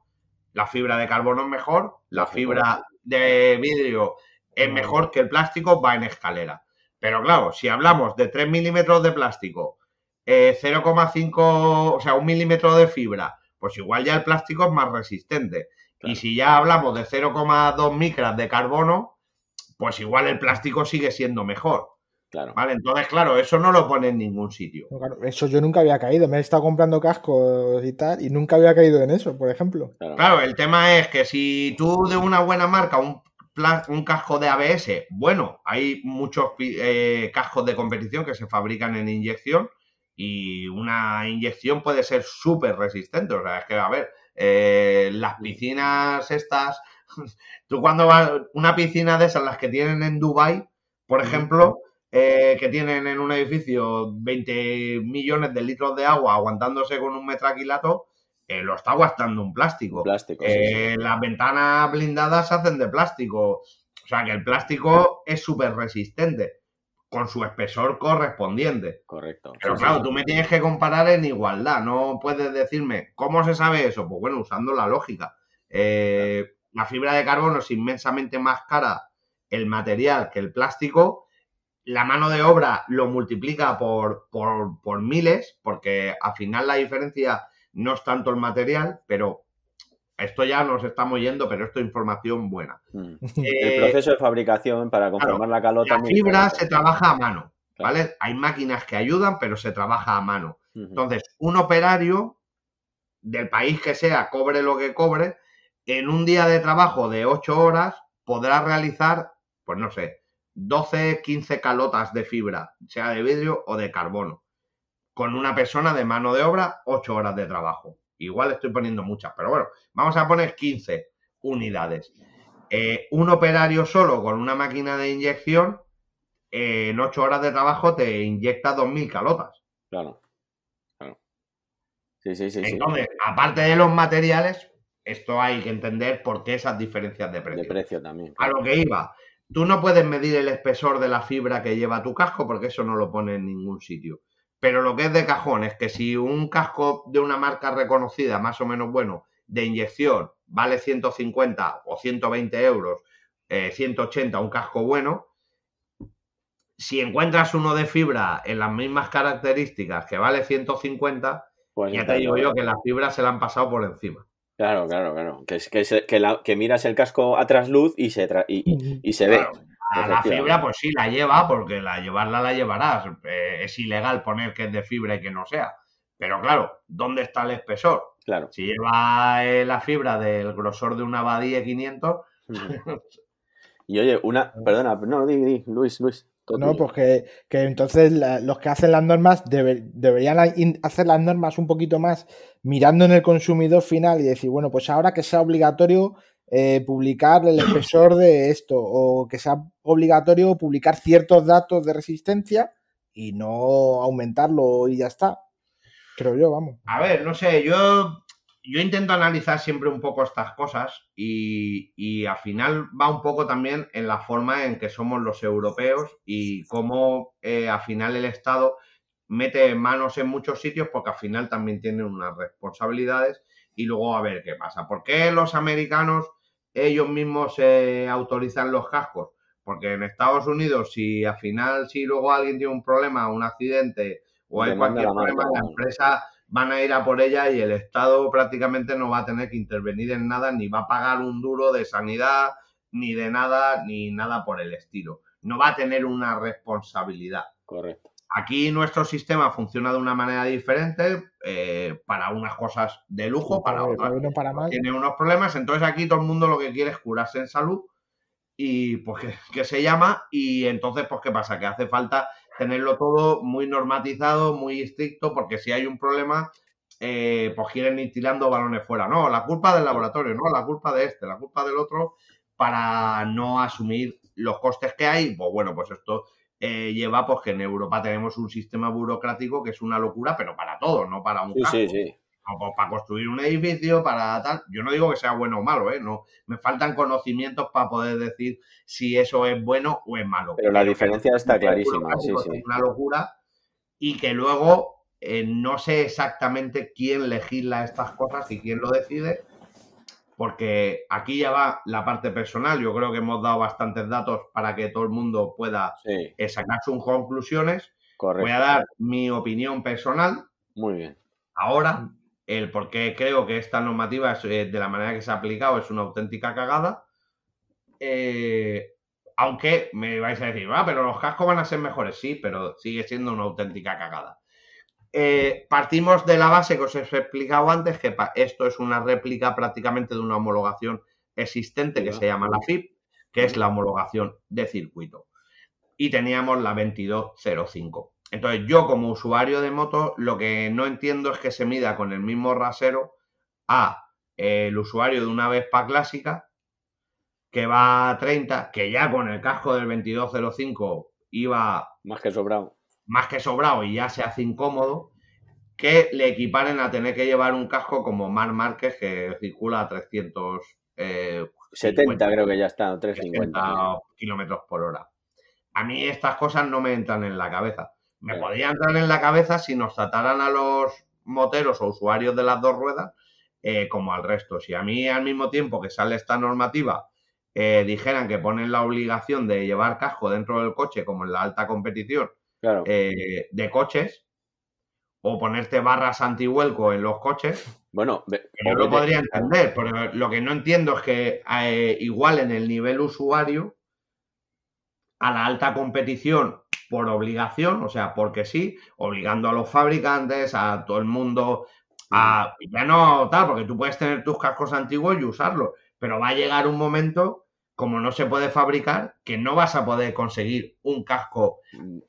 Speaker 5: La fibra de carbono es mejor, la fibra de vidrio es mejor que el plástico, va en escalera. Pero claro, si hablamos de 3 milímetros de plástico, 0,5, eh, o sea, un milímetro de fibra, pues igual ya el plástico es más resistente. Y si ya hablamos de 0,2 micras de carbono, pues igual el plástico sigue siendo mejor.
Speaker 3: Claro.
Speaker 5: Vale, entonces, claro, eso no lo pone en ningún sitio.
Speaker 2: eso yo nunca había caído. Me he estado comprando cascos y tal, y nunca había caído en eso, por ejemplo.
Speaker 5: Claro, el tema es que si tú de una buena marca, un, un casco de ABS, bueno, hay muchos eh, cascos de competición que se fabrican en inyección y una inyección puede ser súper resistente. O sea, es que, a ver, eh, las piscinas estas, tú cuando vas, una piscina de esas, las que tienen en Dubai, por ejemplo, eh, que tienen en un edificio 20 millones de litros de agua aguantándose con un metraquilato, eh, lo está aguantando un plástico.
Speaker 3: plástico
Speaker 5: Las ventanas blindadas se hacen de plástico. O sea que el plástico es súper resistente con su espesor correspondiente.
Speaker 3: Correcto.
Speaker 5: Pero claro, tú me tienes que comparar en igualdad, no puedes decirme, ¿cómo se sabe eso? Pues bueno, usando la lógica. Eh, la fibra de carbono es inmensamente más cara el material que el plástico. La mano de obra lo multiplica por, por, por miles, porque al final la diferencia no es tanto el material, pero esto ya nos estamos yendo, pero esto es información buena.
Speaker 3: Mm. el eh, proceso de fabricación para conformar la calota.
Speaker 5: La fibra se trabaja a mano, ¿vale? Hay máquinas que ayudan, pero se trabaja a mano. Entonces, un operario del país que sea, cobre lo que cobre, en un día de trabajo de 8 horas podrá realizar, pues no sé, 12, 15 calotas de fibra, sea de vidrio o de carbono, con una persona de mano de obra, 8 horas de trabajo. Igual estoy poniendo muchas, pero bueno, vamos a poner 15 unidades. Eh, un operario solo con una máquina de inyección, eh, en 8 horas de trabajo te inyecta 2.000 calotas.
Speaker 3: Claro. claro. Sí, sí, sí.
Speaker 5: Entonces, aparte de los materiales, esto hay que entender por qué esas diferencias de precio.
Speaker 3: De precio también.
Speaker 5: A lo que iba. Tú no puedes medir el espesor de la fibra que lleva tu casco porque eso no lo pone en ningún sitio. Pero lo que es de cajón es que si un casco de una marca reconocida, más o menos bueno, de inyección, vale 150 o 120 euros, 180 eh, un casco bueno, si encuentras uno de fibra en las mismas características que vale 150, pues ya te digo yo que las fibras se la han pasado por encima.
Speaker 3: Claro, claro, claro. Que, que, que, miras el casco a trasluz y se, y, se ve
Speaker 5: la fibra, pues sí, la lleva, porque la llevarla la llevarás. Eh, es ilegal poner que es de fibra y que no sea. Pero claro, ¿dónde está el espesor?
Speaker 3: Claro.
Speaker 5: Si lleva eh, la fibra del grosor de una Badie 500.
Speaker 3: y oye, una. Perdona, no, di, di, Luis, Luis.
Speaker 2: No, pues que, entonces los que hacen las normas deberían hacer las normas un poquito más mirando en el consumidor final y decir, bueno, pues ahora que sea obligatorio eh, publicar el espesor de esto o que sea obligatorio publicar ciertos datos de resistencia y no aumentarlo y ya está. Creo yo, vamos.
Speaker 5: A ver, no sé, yo, yo intento analizar siempre un poco estas cosas y, y al final va un poco también en la forma en que somos los europeos y cómo eh, al final el Estado mete manos en muchos sitios porque al final también tienen unas responsabilidades y luego a ver qué pasa. ¿Por qué los americanos ellos mismos se autorizan los cascos? Porque en Estados Unidos, si al final, si luego alguien tiene un problema, un accidente o hay cualquier problema, la empresa van a ir a por ella y el Estado prácticamente no va a tener que intervenir en nada, ni va a pagar un duro de sanidad, ni de nada, ni nada por el estilo. No va a tener una responsabilidad.
Speaker 3: Correcto.
Speaker 5: Aquí nuestro sistema funciona de una manera diferente, eh, para unas cosas de lujo, para otras tiene unos problemas. Entonces aquí todo el mundo lo que quiere es curarse en salud y pues que, se llama y entonces pues qué pasa, que hace falta tenerlo todo muy normatizado, muy estricto, porque si hay un problema, eh, pues quieren ir tirando balones fuera. No, la culpa del laboratorio, no, la culpa de este, la culpa del otro, para no asumir los costes que hay. Pues bueno, pues esto eh, lleva pues que en Europa tenemos un sistema burocrático que es una locura, pero para todo, no para un
Speaker 3: Sí, sí, sí.
Speaker 5: O, para construir un edificio, para tal. Yo no digo que sea bueno o malo, ¿eh? No, me faltan conocimientos para poder decir si eso es bueno o es malo.
Speaker 3: Pero la diferencia está clarísima, sí, sí.
Speaker 5: Es una locura y que luego eh, no sé exactamente quién legisla estas cosas y quién lo decide, porque aquí ya va la parte personal. Yo creo que hemos dado bastantes datos para que todo el mundo pueda
Speaker 3: Sí,
Speaker 5: eh, sacar sus conclusiones. Voy
Speaker 3: correcto.
Speaker 5: a dar mi opinión personal
Speaker 3: Muy bien.
Speaker 5: ahora, el por qué creo que esta normativa es, eh, de la manera que se ha aplicado es una auténtica cagada. Eh, aunque me vais a decir, ah, pero los cascos van a ser mejores, sí, pero sigue siendo una auténtica cagada. Eh, partimos de la base que os he explicado antes, que esto es una réplica prácticamente de una homologación existente que se llama la FIP, que es la homologación de circuito. Y teníamos la 2205. Entonces, yo como usuario de moto, lo que no entiendo es que se mida con el mismo rasero a eh, el usuario de una Vespa clásica que va a 30, que ya con el casco del 2205 iba
Speaker 3: Más que sobrado.
Speaker 5: más que sobrado y ya se hace incómodo, que le equiparen a tener que llevar un casco como Mar Márquez que circula a 300 eh,
Speaker 3: 70 creo que ya está, o 350.
Speaker 5: 60 kilómetros por hora. A mí estas cosas no me entran en la cabeza. Me
Speaker 3: Claro.
Speaker 5: podría entrar en la cabeza si nos trataran a los moteros o usuarios de las dos ruedas eh, como al resto. Si a mí al mismo tiempo que sale esta normativa eh, dijeran que ponen la obligación de llevar casco dentro del coche como en la alta competición
Speaker 3: Claro.
Speaker 5: eh, de coches o ponerte barras antihuelco en los coches,
Speaker 3: bueno,
Speaker 5: yo lo podría entender, pero lo que no entiendo es que igual en el nivel usuario a la alta competición por obligación, o sea, porque sí, obligando a los fabricantes, a todo el mundo, a ya no tal, porque tú puedes tener tus cascos antiguos y usarlos, pero va a llegar un momento, como no se puede fabricar, que no vas a poder conseguir un casco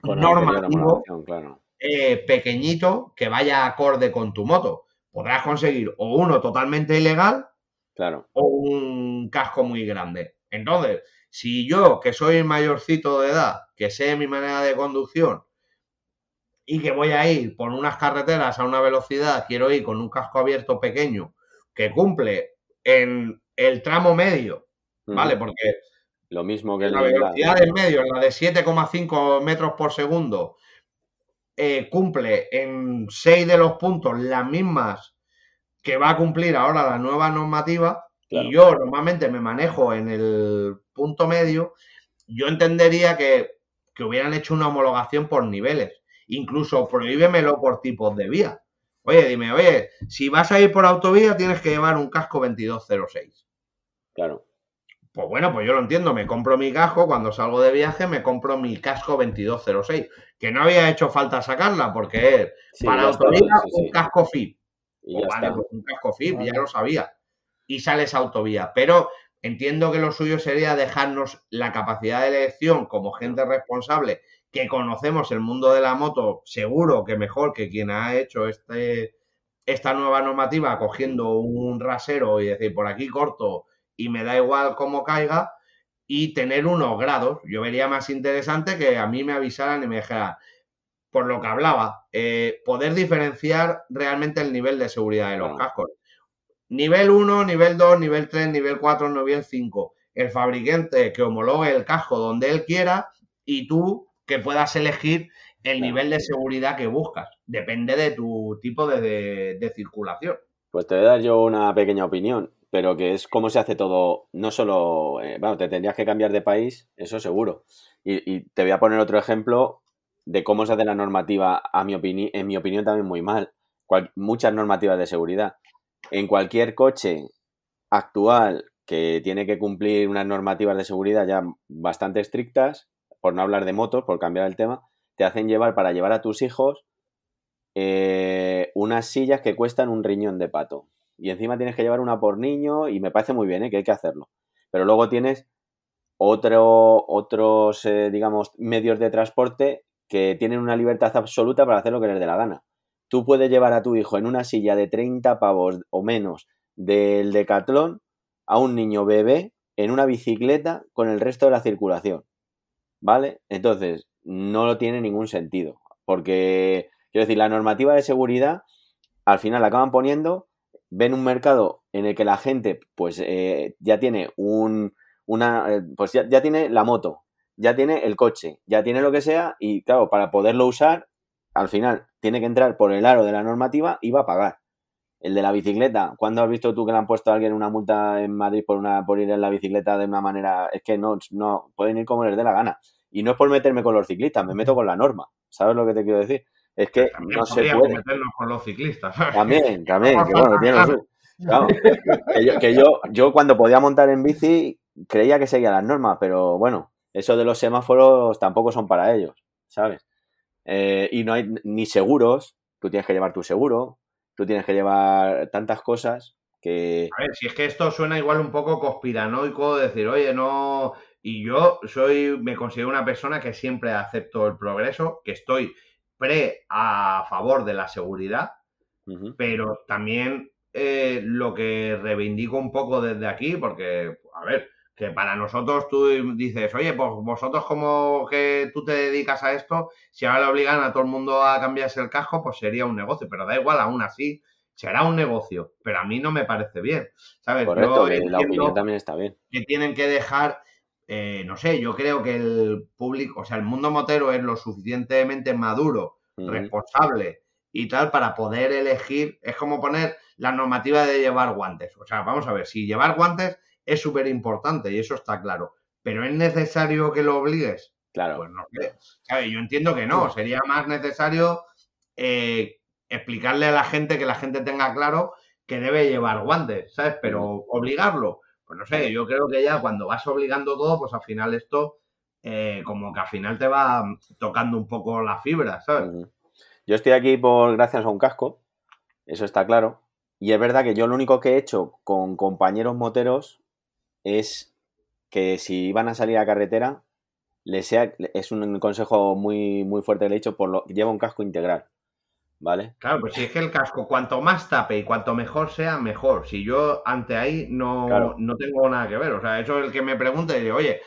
Speaker 3: con
Speaker 5: normativo.
Speaker 3: claro.
Speaker 5: eh, pequeñito que vaya acorde con tu moto. Podrás conseguir o uno totalmente ilegal
Speaker 3: Claro.
Speaker 5: o un casco muy grande. Entonces, si yo, que soy mayorcito de edad, que sé mi manera de conducción y que voy a ir por unas carreteras a una velocidad, quiero ir con un casco abierto pequeño que cumple en el tramo medio, ¿vale? Porque
Speaker 3: Lo mismo que
Speaker 5: en la
Speaker 3: el-
Speaker 5: velocidad del medio, en la de 7,5 metros por segundo, eh, cumple en 6 de los puntos las mismas que va a cumplir ahora la nueva normativa,
Speaker 3: Claro.
Speaker 5: y yo normalmente me manejo en el punto medio, yo entendería que, que hubieran hecho una homologación por niveles. Incluso prohíbemelo por tipos de vía. Oye, dime, oye, si vas a ir por autovía tienes que llevar un casco 2206.
Speaker 3: Claro.
Speaker 5: Pues bueno, pues yo lo entiendo, me compro mi casco, cuando salgo de viaje me compro mi casco 2206, que no había hecho falta sacarla porque
Speaker 3: Sí,
Speaker 5: para autovía
Speaker 3: sí,
Speaker 5: un
Speaker 3: sí.
Speaker 5: casco FIP.
Speaker 3: Y
Speaker 5: Pues
Speaker 3: ya
Speaker 5: vale,
Speaker 3: está.
Speaker 5: pues un casco FIP,
Speaker 2: Vale.
Speaker 5: ya lo sabía. Y sales autovía. Pero entiendo que lo suyo sería dejarnos la capacidad de elección como gente responsable que conocemos el mundo de la moto, seguro que mejor que quien ha hecho este, esta nueva normativa cogiendo un rasero y decir por aquí corto y me da igual cómo caiga y tener unos grados. Yo vería más interesante que a mí me avisaran y me dijeran, por lo que hablaba, eh, poder diferenciar realmente el nivel de seguridad de los cascos. Nivel 1, nivel 2, nivel 3, nivel 4, nivel 5. El fabricante que homologue el casco donde él quiera y tú que puedas elegir el nivel de seguridad que buscas. Depende de tu tipo de, de- de circulación.
Speaker 3: Pues te voy a dar yo una pequeña opinión, pero que es cómo se hace todo, no solo, eh, bueno, te tendrías que cambiar de país, eso seguro. Y, y te voy a poner otro ejemplo de cómo se hace la normativa, a mi opini- en mi opinión también muy mal. Cual- muchas normativas de seguridad. En cualquier coche actual que tiene que cumplir unas normativas de seguridad ya bastante estrictas, por no hablar de motos, por cambiar el tema, te hacen llevar para llevar a tus hijos eh, unas sillas que cuestan un riñón de pato. Y encima tienes que llevar una por niño y me parece muy bien, ¿eh? que hay que hacerlo. Pero luego tienes otro, otros, eh, digamos, medios de transporte que tienen una libertad absoluta para hacer lo que les dé la gana. Tú puedes llevar a tu hijo en una silla de 30 pavos o menos del decatlón a un niño bebé en una bicicleta con el resto de la circulación. ¿Vale? Entonces, no tiene ningún sentido. Porque, quiero decir, la normativa de seguridad al final la acaban poniendo, ven un mercado en el que la gente pues eh, ya tiene un, una, pues ya, ya tiene la moto, ya tiene el coche, ya tiene lo que sea y claro, para poderlo usar, al final tiene que entrar por el aro de la normativa y va a pagar. El de la bicicleta, ¿cuándo has visto tú que le han puesto a alguien una multa en Madrid por una por ir en la bicicleta de una manera? Es que no, no pueden ir como les dé la gana. Y no es por meterme con los ciclistas, me meto con la norma. ¿Sabes lo que te quiero decir? Es que
Speaker 5: También
Speaker 3: no se puede.
Speaker 5: meternos con los ciclistas.
Speaker 3: También, también, que bueno, tiene. Claro, que yo, que yo, yo cuando podía montar en bici creía que seguía las normas, pero bueno, eso de los semáforos tampoco son para ellos, ¿sabes? Eh, y no hay ni seguros, tú tienes que llevar tu seguro, tú tienes que llevar tantas cosas que...
Speaker 5: A ver, si es que esto suena igual un poco conspiranoico, decir, oye, no. Y yo soy, me considero una persona que siempre acepto el progreso, que estoy pre a favor de la seguridad, pero también eh, lo que reivindico un poco desde aquí, porque, a ver, que para nosotros tú dices, oye, pues vosotros como que tú te dedicas a esto, si ahora le obligan a todo el mundo a cambiarse el casco, pues sería un negocio, pero da igual, aún así, será un negocio, pero a mí no me parece bien, ¿sabes?
Speaker 3: Correcto,
Speaker 5: Yo
Speaker 3: que la opinión también está bien.
Speaker 5: que tienen que dejar, eh, no sé, yo creo que el público, o sea, el mundo motero es lo suficientemente maduro, responsable y tal para poder elegir, es como poner la normativa de llevar guantes. O sea, vamos a ver, si llevar guantes es súper importante y eso está claro, pero ¿es necesario que lo obligues?
Speaker 3: Claro,
Speaker 5: Pues no. Yo entiendo que no, sería más necesario eh, explicarle a la gente que la gente tenga claro que debe llevar guantes, ¿sabes? Pero obligarlo, pues no sé, yo creo que ya cuando vas obligando todo, pues al final esto, eh, como que al final te va tocando un poco la fibra, ¿sabes?
Speaker 3: Yo estoy aquí por gracias a un casco, eso está claro. Y es verdad que yo lo único que he hecho con compañeros moteros es que si van a salir a carretera, les sea, es un consejo muy, muy fuerte que le he dicho, por lo, lleva un casco integral, ¿vale?
Speaker 5: Claro, pues si es que el casco, cuanto más tape y cuanto mejor sea, mejor. Si yo ante ahí no,
Speaker 3: Claro.
Speaker 5: no tengo nada que ver. O sea, eso es el que me pregunta y dice, oye,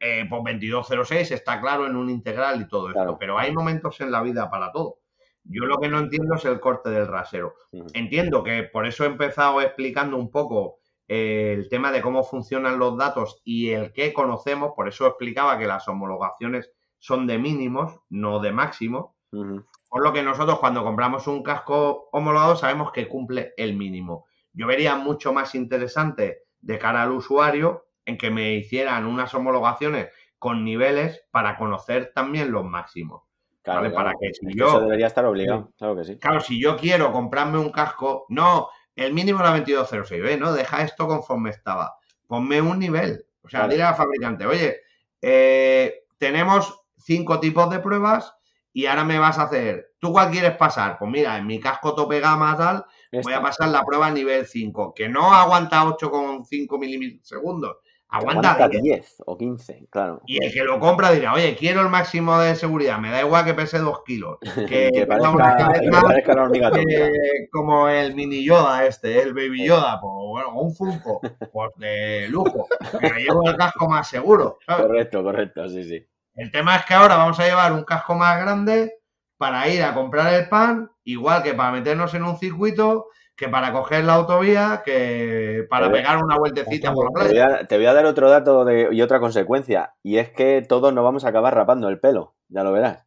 Speaker 5: eh, pues 2206 está claro en un integral y todo esto, pero hay momentos en la vida para todo. Yo lo que no entiendo es el corte del rasero. Entiendo que por eso he empezado explicando un poco el tema de cómo funcionan los datos y el que conocemos, por eso explicaba que las homologaciones son de mínimos, no de máximos. Por lo que nosotros cuando compramos un casco homologado sabemos que cumple el mínimo. Yo vería mucho más interesante de cara al usuario en que me hicieran unas homologaciones con niveles para conocer también los máximos.
Speaker 3: Claro,
Speaker 5: ¿vale?
Speaker 3: claro.
Speaker 5: Para que si yo,
Speaker 3: eso debería estar obligado, claro que sí.
Speaker 5: claro, si yo quiero comprarme un casco, no, el mínimo era 2206, ¿ves? No, deja esto conforme estaba. Ponme un nivel. O sea, dile al fabricante, oye, eh, tenemos cinco tipos de pruebas y ahora me vas a hacer, ¿tú cuál quieres pasar? Pues mira, en mi casco tope gama tal, voy a pasar la prueba a nivel 5, que no aguanta 8,5 milisegundos, aguanta,
Speaker 3: aguanta
Speaker 5: 10.
Speaker 3: 10 o 15, claro.
Speaker 5: Y el que lo compra dirá, oye, quiero el máximo de seguridad, me da igual que pese 2 kilos, que,
Speaker 3: que
Speaker 5: una
Speaker 3: parezca, que
Speaker 5: cabeza
Speaker 3: parezca una tónica.
Speaker 5: eh, como el mini Yoda este, el baby Yoda, pues bueno, un Funko, pues de lujo, pero llevo el casco más seguro, ¿sabes?
Speaker 3: Correcto, correcto, sí, sí.
Speaker 5: El tema es que ahora vamos a llevar un casco más grande para ir a comprar el pan, igual que para meternos en un circuito, que para coger la autovía, que para pegar una vueltecita por la playa.
Speaker 3: te voy a dar otro dato de- y otra consecuencia, y es que todos nos vamos a acabar rapando el pelo, ya lo verás.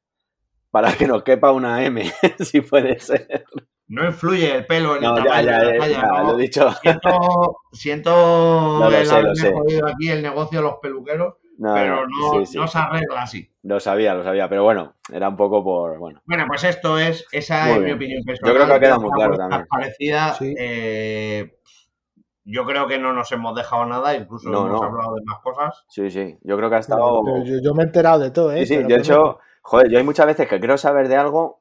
Speaker 3: Para que nos quepa una M, si puede ser.
Speaker 5: No influye el pelo en
Speaker 3: No,
Speaker 5: el tamaño
Speaker 3: ya,
Speaker 5: de la
Speaker 3: ya, ya,
Speaker 5: ¿no?
Speaker 3: lo he dicho.
Speaker 5: Siento, siento
Speaker 3: No, lo
Speaker 5: el
Speaker 3: sé, lo
Speaker 5: haberme
Speaker 3: sé.
Speaker 5: jodido aquí el negocio de los peluqueros,
Speaker 3: No,
Speaker 5: pero no,
Speaker 3: sí, sí.
Speaker 5: no se arregla así.
Speaker 3: Lo sabía, lo sabía, pero bueno, era un poco por. Bueno,
Speaker 5: Bueno, pues esto es, esa
Speaker 3: Muy
Speaker 5: es mi opinión
Speaker 3: Yo
Speaker 5: personal.
Speaker 3: creo que ha quedado muy claro también.
Speaker 5: Parecida,
Speaker 2: Sí.
Speaker 5: eh, yo creo que no nos hemos dejado nada, incluso
Speaker 3: No,
Speaker 5: hemos
Speaker 3: no.
Speaker 5: hablado de más cosas.
Speaker 3: sí, sí. Yo creo que ha estado.
Speaker 2: Pero yo, yo me he enterado de todo, ¿eh?
Speaker 3: Sí, sí, de hecho, joder, yo hay muchas veces que quiero saber de algo.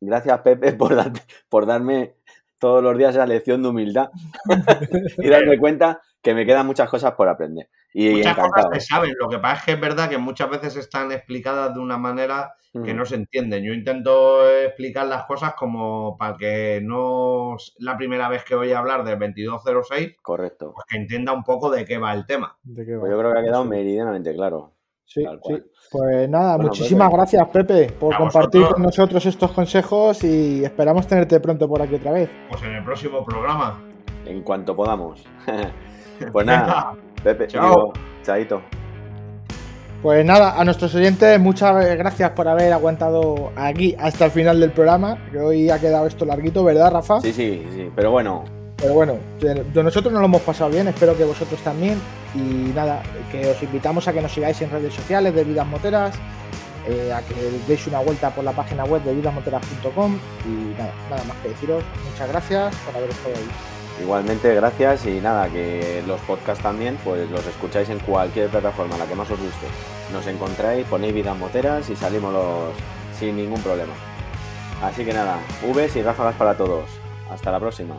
Speaker 3: Gracias, Pepe, por, darte- por darme todos los días esa lección de humildad y darme cuenta que me quedan muchas cosas por aprender. Y
Speaker 5: Muchas cosas se saben, lo que pasa es que es verdad que muchas veces están explicadas de una manera que no se entienden. Yo intento explicar las cosas como para que no es la primera vez que voy a hablar del 2206,
Speaker 3: Correcto.
Speaker 5: pues que entienda un poco de qué va el tema.
Speaker 2: ¿De qué va?
Speaker 3: Pues yo creo que ha quedado
Speaker 2: Eso.
Speaker 3: meridianamente claro.
Speaker 2: Sí,
Speaker 3: Tal cual.
Speaker 2: sí. Pues nada,
Speaker 3: Bueno,
Speaker 2: muchísimas
Speaker 3: Pepe.
Speaker 2: gracias, Pepe, por
Speaker 5: A
Speaker 2: compartir
Speaker 5: vosotros.
Speaker 2: con nosotros estos consejos y esperamos tenerte pronto por aquí otra vez.
Speaker 5: Pues en el próximo programa.
Speaker 3: En cuanto podamos. pues nada, Pepe,
Speaker 5: Chao.
Speaker 3: digo, chaito.
Speaker 2: Pues nada, a nuestros oyentes, muchas gracias por haber aguantado aquí hasta el final del programa, que hoy ha quedado esto larguito, ¿verdad, Rafa?
Speaker 3: Sí, sí, sí, pero bueno,
Speaker 2: Pero bueno, nosotros nos lo hemos pasado bien, espero que vosotros también. Y nada, que os invitamos a que nos sigáis en redes sociales de Vidas Moteras, eh, a que deis una vuelta por la página web de vidasmoteras.com y nada, nada más que deciros. Muchas gracias por haber estado ahí.
Speaker 3: Igualmente gracias y nada, que los podcasts también, pues los escucháis en cualquier plataforma, la que más os guste. Nos encontráis, ponéis vidas moteras y salimos los sin ningún problema. Así que nada, Vs y ráfagas para todos. Hasta la próxima.